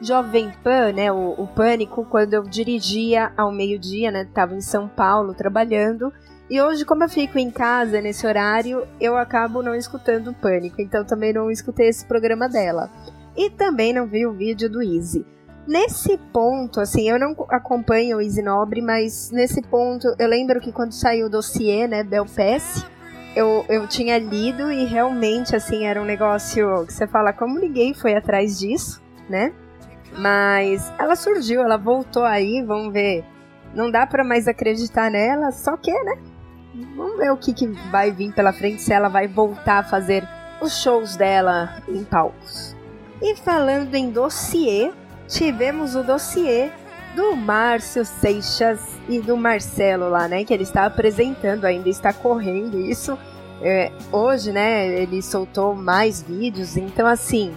Jovem Pan, né, o, o Pânico, quando eu dirigia ao meio-dia, né, tava em São Paulo trabalhando. E hoje, como eu fico em casa nesse horário, eu acabo não escutando o Pânico. Então também não escutei esse programa dela. E também não vi o vídeo do Easy. Nesse ponto, assim, eu não acompanho o Easy Nobre, mas nesse ponto, eu lembro que quando saiu o dossiê, né, Belpass, eu, eu tinha lido e realmente, assim, era um negócio que você fala, como ninguém foi atrás disso, né? Mas ela surgiu, ela voltou aí, vamos ver. Não dá para mais acreditar nela, só que, né? Vamos ver o que, que vai vir pela frente, se ela vai voltar a fazer os shows dela em palcos. E falando em dossiê, tivemos o dossiê do Márcio Seixas e do Marcelo lá, né? Que ele está apresentando, ainda está correndo isso. É, hoje, né? Ele soltou mais vídeos, então assim.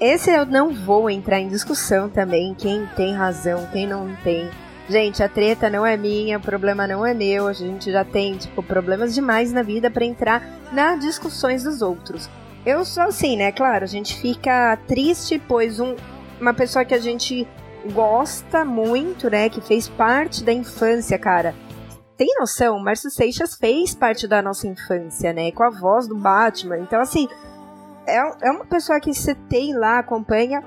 Esse eu não vou entrar em discussão também, quem tem razão, quem não tem. Gente, a treta não é minha, o problema não é meu, a gente já tem, tipo, problemas demais na vida para entrar nas discussões dos outros. Eu sou assim, né? Claro, a gente fica triste, pois um, uma pessoa que a gente gosta muito, né? Que fez parte da infância, cara. Tem noção? Márcio Seixas fez parte da nossa infância, né? Com a voz do Batman. Então, assim, é, é uma pessoa que você tem lá, acompanha.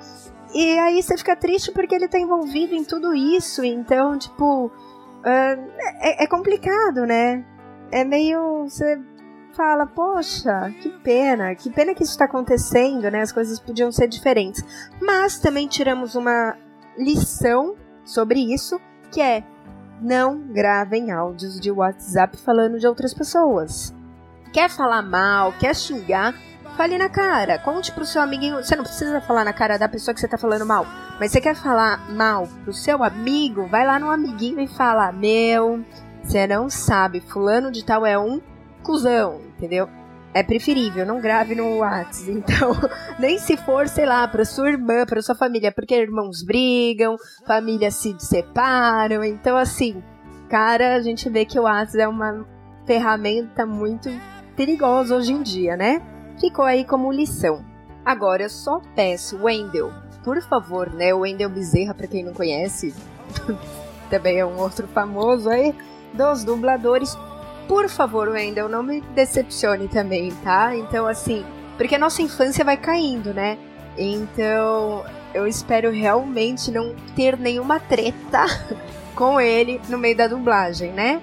E aí você fica triste porque ele tá envolvido em tudo isso. Então, tipo. Uh, é, é complicado, né? É meio. Você fala, poxa, que pena, que pena que isso está acontecendo, né? As coisas podiam ser diferentes. Mas também tiramos uma lição sobre isso, que é não gravem áudios de WhatsApp falando de outras pessoas. Quer falar mal, quer xingar, fale na cara. Conte pro seu amiguinho. Você não precisa falar na cara da pessoa que você tá falando mal. Mas você quer falar mal pro seu amigo? Vai lá no amiguinho e fala: Meu, você não sabe, fulano de tal é um cuzão, entendeu? É preferível, não grave no WhatsApp. Então, nem se for, sei lá, pra sua irmã, pra sua família, porque irmãos brigam, famílias se separam. Então, assim, cara, a gente vê que o WhatsApp é uma ferramenta muito perigosa hoje em dia, né? Ficou aí como lição. Agora, eu só peço, Wendel, por favor, né? O Wendel Bezerra, pra quem não conhece, também é um outro famoso aí, dos dubladores por favor, Wendell, não me decepcione também, tá? Então, assim, porque a nossa infância vai caindo, né? Então, eu espero realmente não ter nenhuma treta com ele no meio da dublagem, né?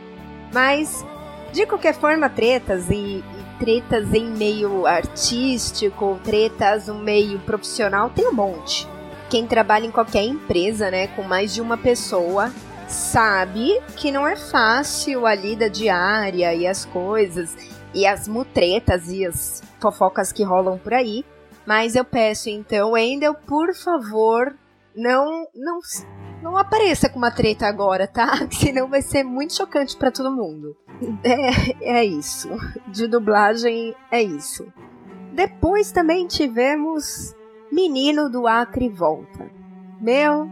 Mas, de qualquer forma, tretas e tretas em meio artístico, tretas no meio profissional, tem um monte. quem trabalha em qualquer empresa, né, com mais de uma pessoa, sabe que não é fácil a lida diária e as coisas e as mutretas e as fofocas que rolam por aí. Mas eu peço então, Endel, por favor, não não não apareça com uma treta agora, tá? Senão vai ser muito chocante para todo mundo. É, é isso. De dublagem é isso. Depois também tivemos Menino do Acre volta. Meu,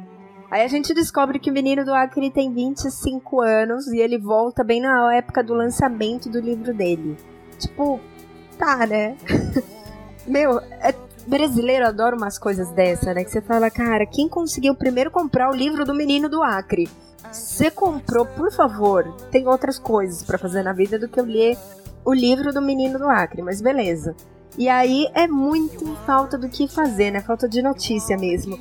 aí a gente descobre que o Menino do Acre tem 25 anos e ele volta bem na época do lançamento do livro dele. Tipo, tá, né? Meu, é, brasileiro adora umas coisas dessa, né? Que você fala, cara, quem conseguiu primeiro comprar o livro do Menino do Acre? Você comprou, por favor, tem outras coisas para fazer na vida do que eu ler o livro do Menino do Acre, mas beleza. E aí é muito falta do que fazer, né? Falta de notícia mesmo.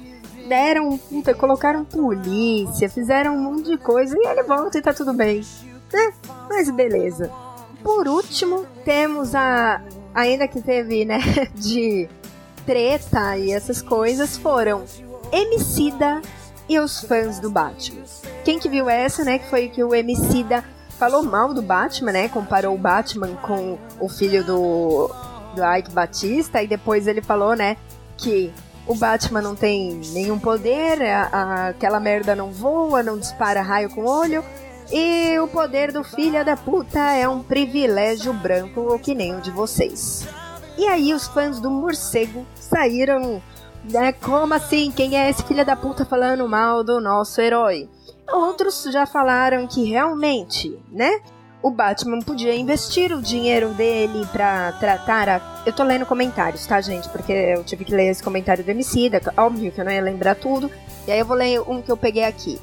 Deram, puta, colocaram polícia, fizeram um monte de coisa e ele volta e tá tudo bem. Né? Mas beleza. Por último, temos a. Ainda que teve, né? De treta e essas coisas foram Emicida e os fãs do Batman. Quem que viu essa, né? Que foi que o Emicida falou mal do Batman, né? Comparou o Batman com o filho do do Ike Batista, e depois ele falou, né, que o Batman não tem nenhum poder, a, a, aquela merda não voa, não dispara raio com olho, e o poder do filho da puta é um privilégio branco, ou que nem o de vocês. E aí os fãs do morcego saíram, né, como assim? Quem é esse filho da puta falando mal do nosso herói? Outros já falaram que realmente, né? o Batman podia investir o dinheiro dele para tratar a. Eu tô lendo comentários, tá, gente? Porque eu tive que ler esse comentário do Emicida, óbvio que eu não ia lembrar tudo. E aí eu vou ler um que eu peguei aqui.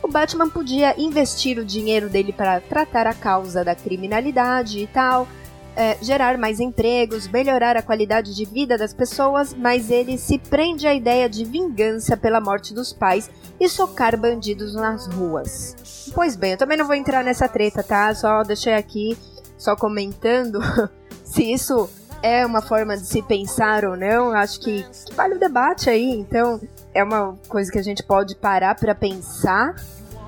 O Batman podia investir o dinheiro dele para tratar a causa da criminalidade e tal, é, gerar mais empregos, melhorar a qualidade de vida das pessoas, mas ele se prende à ideia de vingança pela morte dos pais e socar bandidos nas ruas. Pois bem, eu também não vou entrar nessa treta, tá? Só deixei aqui, só comentando se isso é uma forma de se pensar ou não. Acho que, que vale o debate aí, então é uma coisa que a gente pode parar para pensar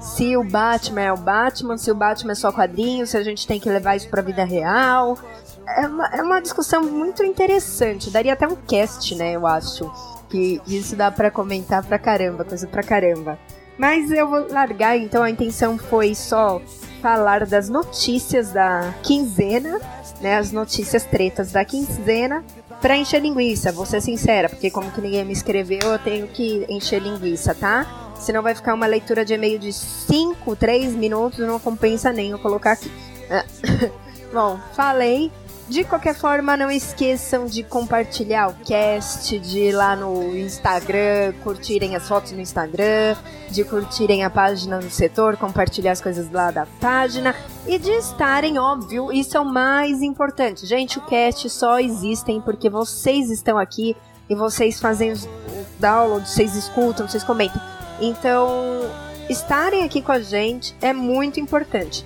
se o Batman é o Batman, se o Batman é só quadrinho, se a gente tem que levar isso pra vida real. É uma, é uma discussão muito interessante. Daria até um cast, né, eu acho. Que isso dá para comentar pra caramba, coisa pra caramba. Mas eu vou largar, então a intenção foi só falar das notícias da quinzena, né? As notícias tretas da quinzena, pra encher linguiça, vou ser sincera, porque como que ninguém me escreveu, eu tenho que encher linguiça, tá? Senão vai ficar uma leitura de e-mail de 5, 3 minutos, não compensa nem eu colocar aqui. Bom, falei. De qualquer forma, não esqueçam de compartilhar o cast, de ir lá no Instagram, curtirem as fotos no Instagram, de curtirem a página do setor, compartilhar as coisas lá da página e de estarem, óbvio, isso é o mais importante. Gente, o cast só existem porque vocês estão aqui e vocês fazem os downloads, vocês escutam, vocês comentam. Então, estarem aqui com a gente é muito importante,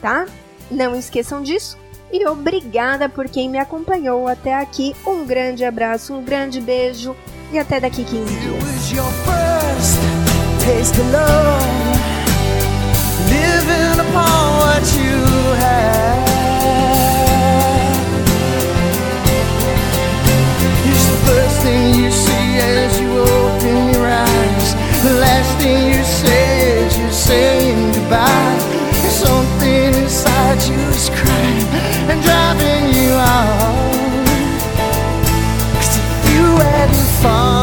tá? Não esqueçam disso. E obrigada por quem me acompanhou até aqui. Um grande abraço, um grande beijo e até daqui 15 dias. The last thing you say is you're saying goodbye. Something inside you is crying and driving you out. Cause if you hadn't found